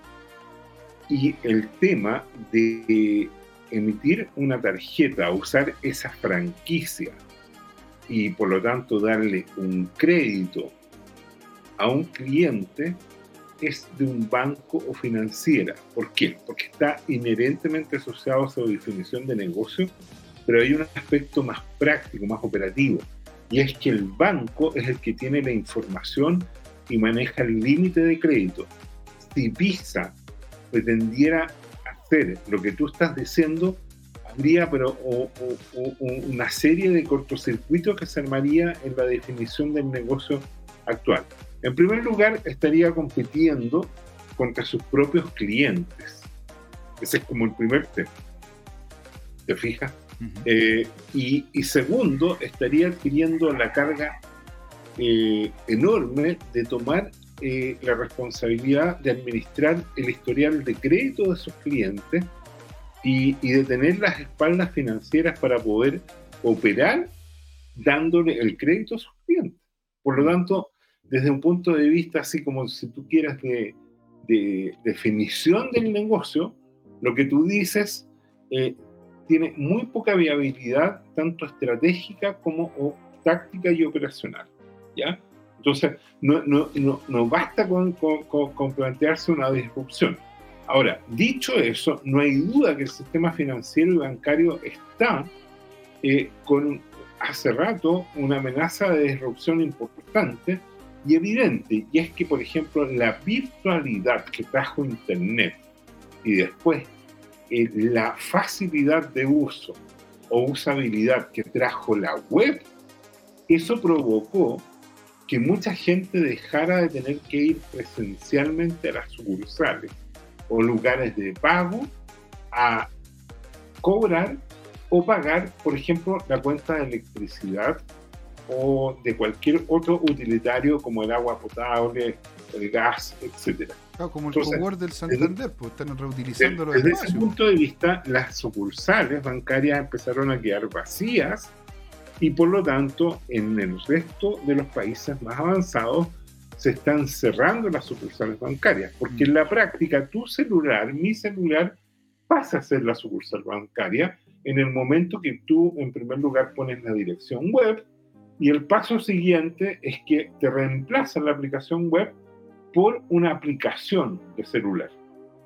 Speaker 2: Y el tema de emitir una tarjeta, usar esa franquicia y por lo tanto darle un crédito a un cliente es de un banco o financiera. ¿Por qué? Porque está inherentemente asociado a su definición de negocio, pero hay un aspecto más práctico, más operativo y es que el banco es el que tiene la información y maneja el límite de crédito. Si Visa pretendiera hacer lo que tú estás diciendo, habría pero, una serie de cortocircuitos que se armaría en la definición del negocio actual. En primer lugar, estaría compitiendo contra sus propios clientes. Ese es como el primer tema. ¿Te fijas? Eh, y, segundo, estaría adquiriendo la carga eh, enorme de tomar eh, la responsabilidad de administrar el historial de crédito de sus clientes y, de tener las espaldas financieras para poder operar dándole el crédito a sus clientes. Por lo tanto, desde un punto de vista así como si tú quieras de, definición del negocio, lo que tú dices eh, tiene muy poca viabilidad, tanto estratégica como táctica y operacional. ¿ya? Entonces, no, no, no, no basta con, con, plantearse una disrupción. Ahora, dicho eso, no hay duda que el sistema financiero y bancario está eh, con hace rato una amenaza de disrupción importante y evidente, y es que, por ejemplo, la virtualidad que trajo Internet y después eh, la facilidad de uso o usabilidad que trajo la web, eso provocó que mucha gente dejara de tener que ir presencialmente a las sucursales o lugares de pago a cobrar o pagar, por ejemplo, la cuenta de electricidad o de cualquier otro utilitario como el agua potable, el gas, etcétera.
Speaker 1: como el Entonces, del Santander, pues están reutilizando los
Speaker 2: Desde ese punto de vista, las sucursales bancarias empezaron a quedar vacías y por lo tanto en el resto de los países más avanzados se están cerrando las sucursales bancarias, porque en la práctica tu celular, mi celular, pasa a ser la sucursal bancaria en el momento que tú en primer lugar pones la dirección web y el paso siguiente es que te reemplazan la aplicación web por una aplicación de celular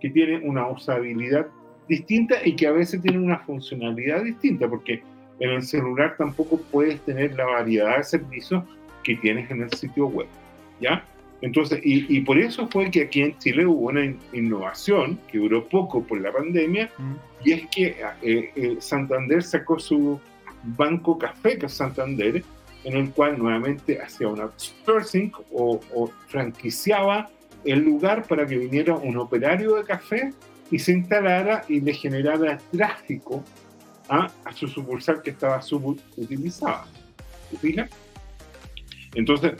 Speaker 2: que tiene una usabilidad distinta y que a veces tiene una funcionalidad distinta, porque en el celular tampoco puedes tener la variedad de servicios que tienes en el sitio web, ¿ya? Entonces, y, por eso fue que aquí en Chile hubo una innovación que duró poco por la pandemia, mm. y es que eh, eh, Santander sacó su banco café, que es Santander, en el cual nuevamente hacía un outsourcing o, o franquiciaba el lugar para que viniera un operario de café y se instalara y le generara tráfico a, su sucursal que estaba subutilizada. ¿Te? Entonces,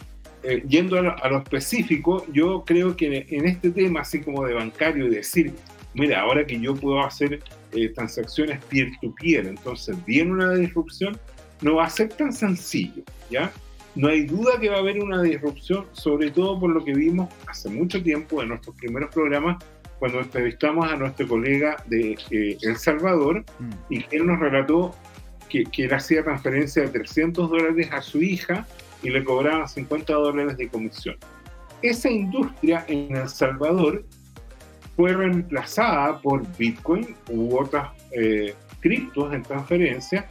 Speaker 2: eh, yendo a lo, específico, yo creo que en este tema, así como de bancario, y decir, mira, ahora que yo puedo hacer eh, transacciones peer-to-peer, entonces viene una disrupción, no va a ser tan sencillo, ¿ya? No hay duda que va a haber una disrupción, sobre todo por lo que vimos hace mucho tiempo en nuestros primeros programas cuando entrevistamos a nuestro colega de eh, El Salvador mm. y él nos relató que, que, él hacía transferencia de 300 dólares a su hija y le cobraban 50 dólares de comisión. Esa industria en El Salvador fue reemplazada por Bitcoin u otras eh, criptos en transferencia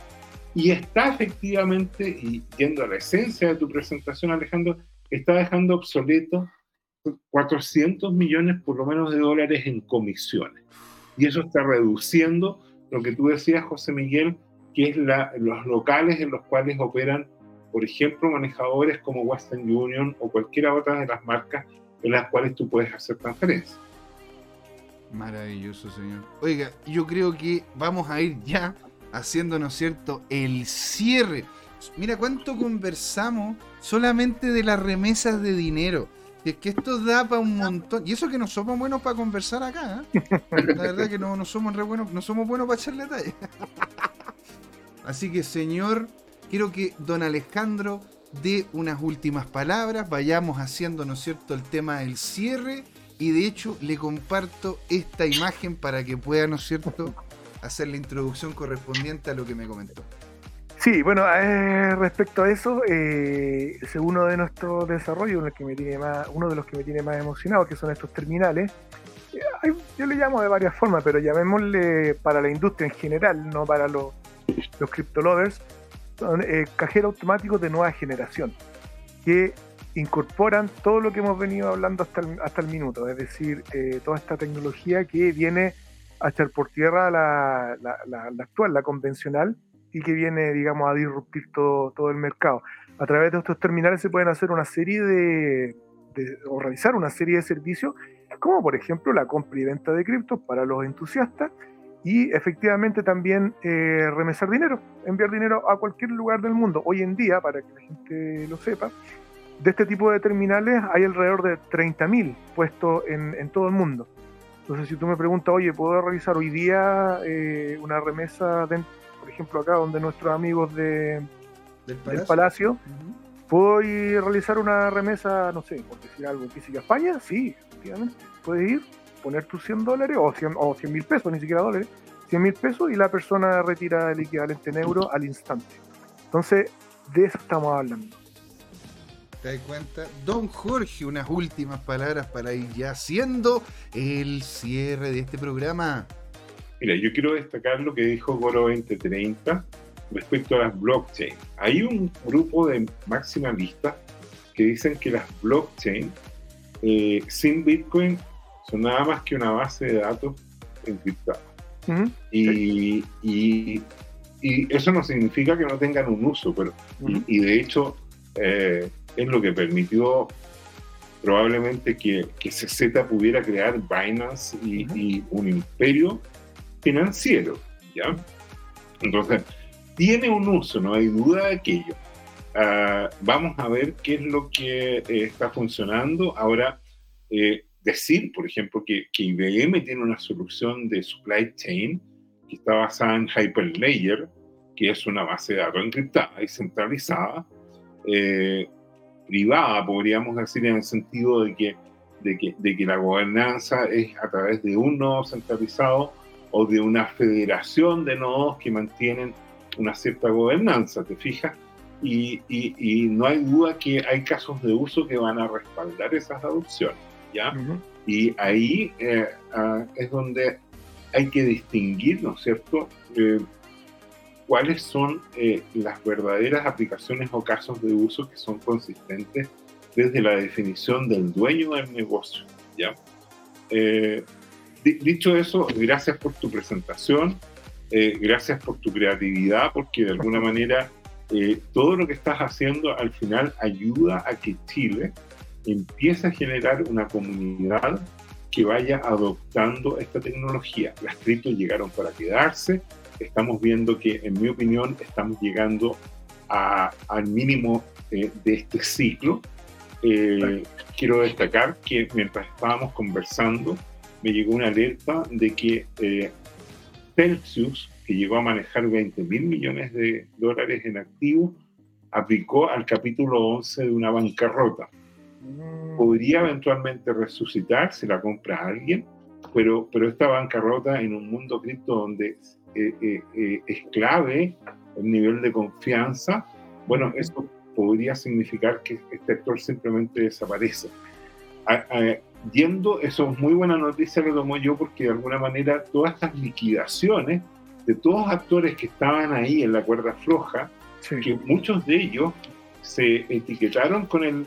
Speaker 2: y está efectivamente, y yendo a la esencia de tu presentación Alejandro, está dejando obsoleto 400 millones por lo menos de dólares en comisiones. Y eso está reduciendo lo que tú decías, José Miguel, que es los locales en los cuales operan, por ejemplo, manejadores como Western Union o cualquiera otra de las marcas en las cuales tú puedes hacer transferencias.
Speaker 1: Maravilloso, señor. Oiga, yo creo que vamos a ir ya haciéndonos cierto? El cierre. Mira cuánto conversamos solamente de las remesas de dinero. Y es que esto da para un montón. Y eso que no somos buenos para conversar acá. ¿eh? La verdad que no, no somos re buenos, no somos buenos para echarle detalle. Así que, señor, quiero que don Alejandro dé unas últimas palabras. Vayamos haciendo, ¿no es cierto?, el tema del cierre. Y de hecho, le comparto esta imagen para que pueda, ¿no es cierto?, hacer la introducción correspondiente a lo que me comentó.
Speaker 3: Sí, bueno, eh, respecto a eso, eh, es uno de nuestros desarrollos, uno, que me tiene más, uno de los que me tiene más emocionado, que son estos terminales. Eh, yo le llamo de varias formas, pero llamémosle para la industria en general, no para los, los crypto lovers, son eh, cajeros automáticos de nueva generación, que incorporan todo lo que hemos venido hablando hasta hasta el minuto, es decir, toda esta tecnología que viene a echar por tierra la, actual, la convencional, y que viene, digamos, a disruptir todo, todo el mercado. A través de estos terminales se pueden hacer una serie de, o realizar una serie de servicios, como por ejemplo la compra y venta de criptos para los entusiastas y efectivamente también eh, remesar dinero, enviar dinero a cualquier lugar del mundo. Hoy en día, para que la gente lo sepa, de este tipo de terminales hay alrededor de 30.000 puestos en, en, todo el mundo. Entonces, si tú me preguntas, oye, ¿puedo realizar hoy día eh, una remesa, de, por ejemplo, acá donde nuestros amigos de,
Speaker 1: del
Speaker 3: del
Speaker 1: palacio.
Speaker 3: ¿puedo ir a realizar una remesa, no sé, por decir algo, física a España? Sí, efectivamente. Puedes ir, poner tus 100 dólares o 100 o 100 mil pesos, ni siquiera dólares, 100 mil pesos y la persona retira el equivalente en euro al instante. Entonces, de eso estamos hablando.
Speaker 1: ¿Te das cuenta? Don Jorge, unas últimas palabras para ir ya haciendo el cierre de este programa.
Speaker 2: Mira, yo quiero destacar lo que dijo Goro 2030 respecto a las blockchain. Hay un grupo de maximalistas que dicen que las blockchain eh, sin Bitcoin son nada más que una base de datos encriptada.
Speaker 3: Ujú,
Speaker 2: Y, y- y eso no significa que no tengan un uso, pero y, y de hecho eh, es lo que permitió probablemente que, que CZ pudiera crear Binance y, un imperio financiero, ¿ya? Entonces, tiene un uso, no hay duda de aquello. Ah, vamos a ver qué es lo que eh, está funcionando. Ahora, eh, decir, por ejemplo, que, que IBM tiene una solución de supply chain que está basada en Hyperledger, que es una base de datos encriptada y centralizada, eh, privada, podríamos decir, en el sentido de que, de, que, de que la gobernanza es a través de un nodo centralizado o de una federación de nodos que mantienen una cierta gobernanza, ¿te fijas? Y, y, y no hay duda que hay casos de uso que van a respaldar esas adopciones, ¿ya? Y ahí eh, ah, es donde hay que distinguir, ¿no es cierto?, Eh, cuáles son eh, las verdaderas aplicaciones o casos de uso que son consistentes desde la definición del dueño del negocio, ¿ya? Eh, di- dicho eso, gracias por tu presentación, eh, gracias por tu creatividad, porque de alguna manera eh, todo lo que estás haciendo al final ayuda a que Chile empiece a generar una comunidad que vaya adoptando esta tecnología. Las criptos llegaron para quedarse. Estamos viendo que, en mi opinión, estamos llegando a- al mínimo eh, de este ciclo. Eh, quiero destacar que mientras estábamos conversando, me llegó una alerta de que eh, Celsius, que llegó a manejar 20 mil millones de dólares en activos, aplicó al capítulo 11 de una bancarrota.
Speaker 3: Mm,
Speaker 2: podría eventualmente resucitar si la compra alguien, pero, pero esta bancarrota en un mundo cripto donde eh, eh, eh, es clave el nivel de confianza, bueno, eso podría significar que este actor simplemente desaparece. A- a- yendo, eso es muy buena noticia que tomo yo porque de alguna manera todas estas liquidaciones de todos actores que estaban ahí en la cuerda floja,
Speaker 3: sí.
Speaker 2: que muchos de ellos se etiquetaron con el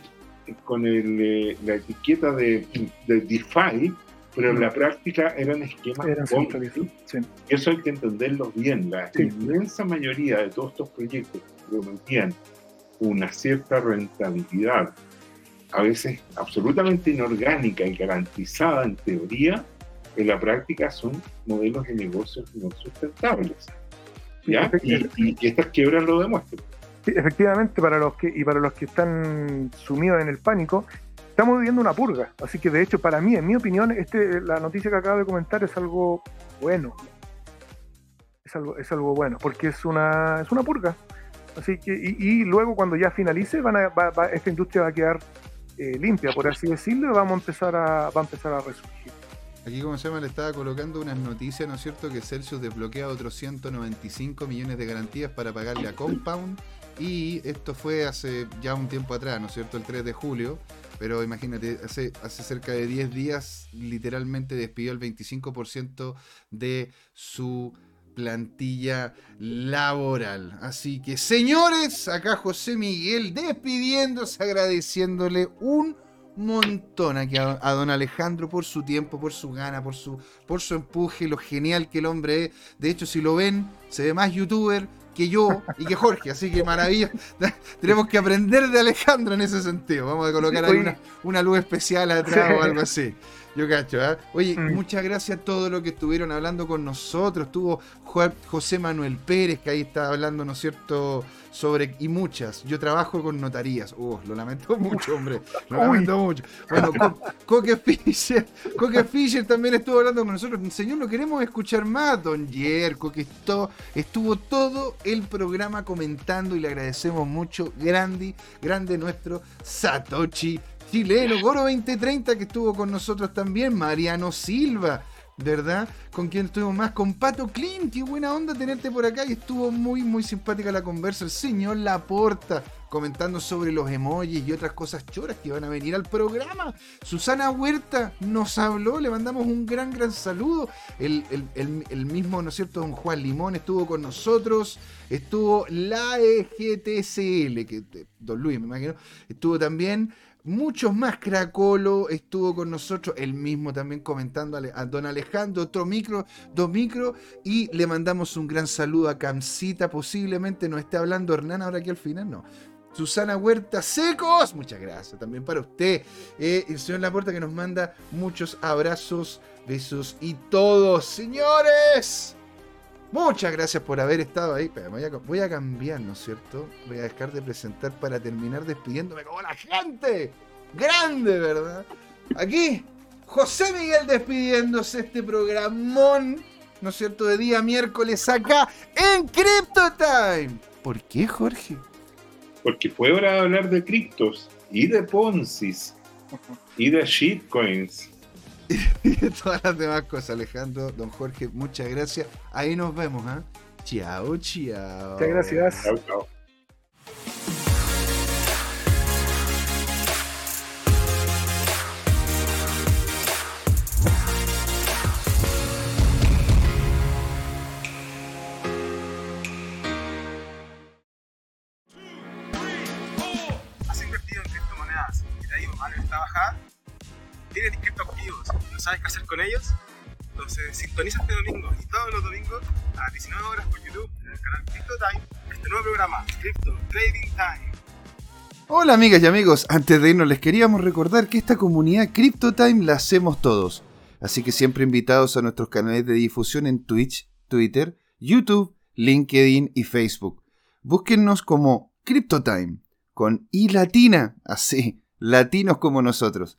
Speaker 2: con el, eh, la etiqueta de, de DeFi, pero en la práctica eran esquemas
Speaker 3: Eran. Sí.
Speaker 2: Eso hay que entenderlo bien. La
Speaker 3: Sí.
Speaker 2: inmensa mayoría de todos estos proyectos que prometían una cierta rentabilidad, a veces absolutamente inorgánica y garantizada en teoría, en la práctica son modelos de negocios no sustentables. y- y estas quiebras lo demuestran.
Speaker 3: Sí, efectivamente, para los que y para los que están sumidos en el pánico, estamos viviendo una purga. Así que, de hecho, para mí, en mi opinión, este, la noticia que acabo de comentar es algo bueno. Es algo, es algo bueno, porque es una, es una purga. Así que, y, luego cuando ya finalice, van a, va- va- esta industria va a quedar eh, limpia, por así decirlo, y vamos a empezar a, va a empezar a resurgir.
Speaker 1: Aquí, como se llama, le estaba colocando unas noticias, ¿no es cierto? Que Celsius desbloquea otros 195 millones de garantías para pagarle a Compound. Y esto fue hace ya un tiempo atrás, ¿no es cierto? El 3 de julio. Pero imagínate, hace, hace cerca de 10 días literalmente despidió el 25% de su plantilla laboral. Así que, señores, acá José Miguel despidiéndose, agradeciéndole un montón aquí a, don Alejandro por su tiempo, por su gana, por su, por su empuje, lo genial que el hombre es. De hecho, si lo ven, se ve más youtuber que yo y que Jorge, así que maravilla. [LAUGHS] Tenemos que aprender de Alejandro en ese sentido. Vamos a colocar ahí una, una luz especial atrás o algo así. Yo cacho, ¿eh? Oye,
Speaker 3: Mm.
Speaker 1: muchas gracias a todos los que estuvieron hablando con nosotros. Estuvo José Manuel Pérez, que ahí está hablando, ¿no es cierto?, sobre. Y muchas. Yo trabajo con notarías. Uh, lo lamento mucho, hombre. Lo
Speaker 3: Uy.
Speaker 1: lamento mucho. Bueno, [LAUGHS] Co- Coque Fischer. Coque Fischer también estuvo hablando con nosotros. Señor, no queremos escuchar más. Don Yerko, que esto, estuvo todo el programa comentando y le agradecemos mucho. Grande, grande nuestro Satoshi chileno, Goro 2030, que estuvo con nosotros también, Mariano Silva, ¿verdad? Con quien estuvimos más, con Pato Clint, qué buena onda tenerte por acá, y estuvo muy, muy simpática la conversa, el señor Laporta, comentando sobre los emojis y otras cosas choras que van a venir al programa. Susana Huerta nos habló, le mandamos un gran, gran saludo. El, el- el- mismo, ¿no es cierto? Don Juan Limón estuvo con nosotros, estuvo la EGTCL, que eh, Don Luis, me imagino, estuvo también. Muchos más, Cracolo estuvo con nosotros, él mismo también comentando a, don Alejandro, otro micro, dos micro, y le mandamos un gran saludo a Camcita, posiblemente nos esté hablando Hernán ahora aquí al final, no. Susana Huerta Secos, muchas gracias también para usted. Eh, el señor Laporta que nos manda muchos abrazos, besos y todos. Señores, muchas gracias por haber estado ahí. Espera, voy, a, voy a cambiar, ¿no es cierto? Voy a dejar de presentar para terminar despidiéndome como la gente. Grande, ¿verdad? Aquí, José Miguel despidiéndose este programón, ¿no es cierto? De día miércoles acá en Crypto Time. ¿Por qué, Jorge?
Speaker 2: Porque fue hora de hablar de criptos y de Ponzis y de shitcoins. [LAUGHS]
Speaker 1: y de todas las demás cosas, Alejandro, don Jorge, muchas gracias. Ahí nos vemos, ¿ah? Chao, chao.
Speaker 3: Muchas gracias.
Speaker 2: Chao, chao.
Speaker 4: has invertido en criptomonedas y te ha ido mal en esta bajada, tienes sabes qué hacer con ellos, entonces sintoniza este domingo y todos los domingos a las 19 horas por YouTube en el canal Crypto Time este nuevo programa, Crypto Trading Time.
Speaker 1: Hola amigas y amigos, antes de irnos les queríamos recordar que esta comunidad CryptoTime la hacemos todos. Así que siempre invitados a nuestros canales de difusión en Twitch, Twitter, YouTube, LinkedIn y Facebook. Búsquennos como CryptoTime, con I latina, así, latinos como nosotros.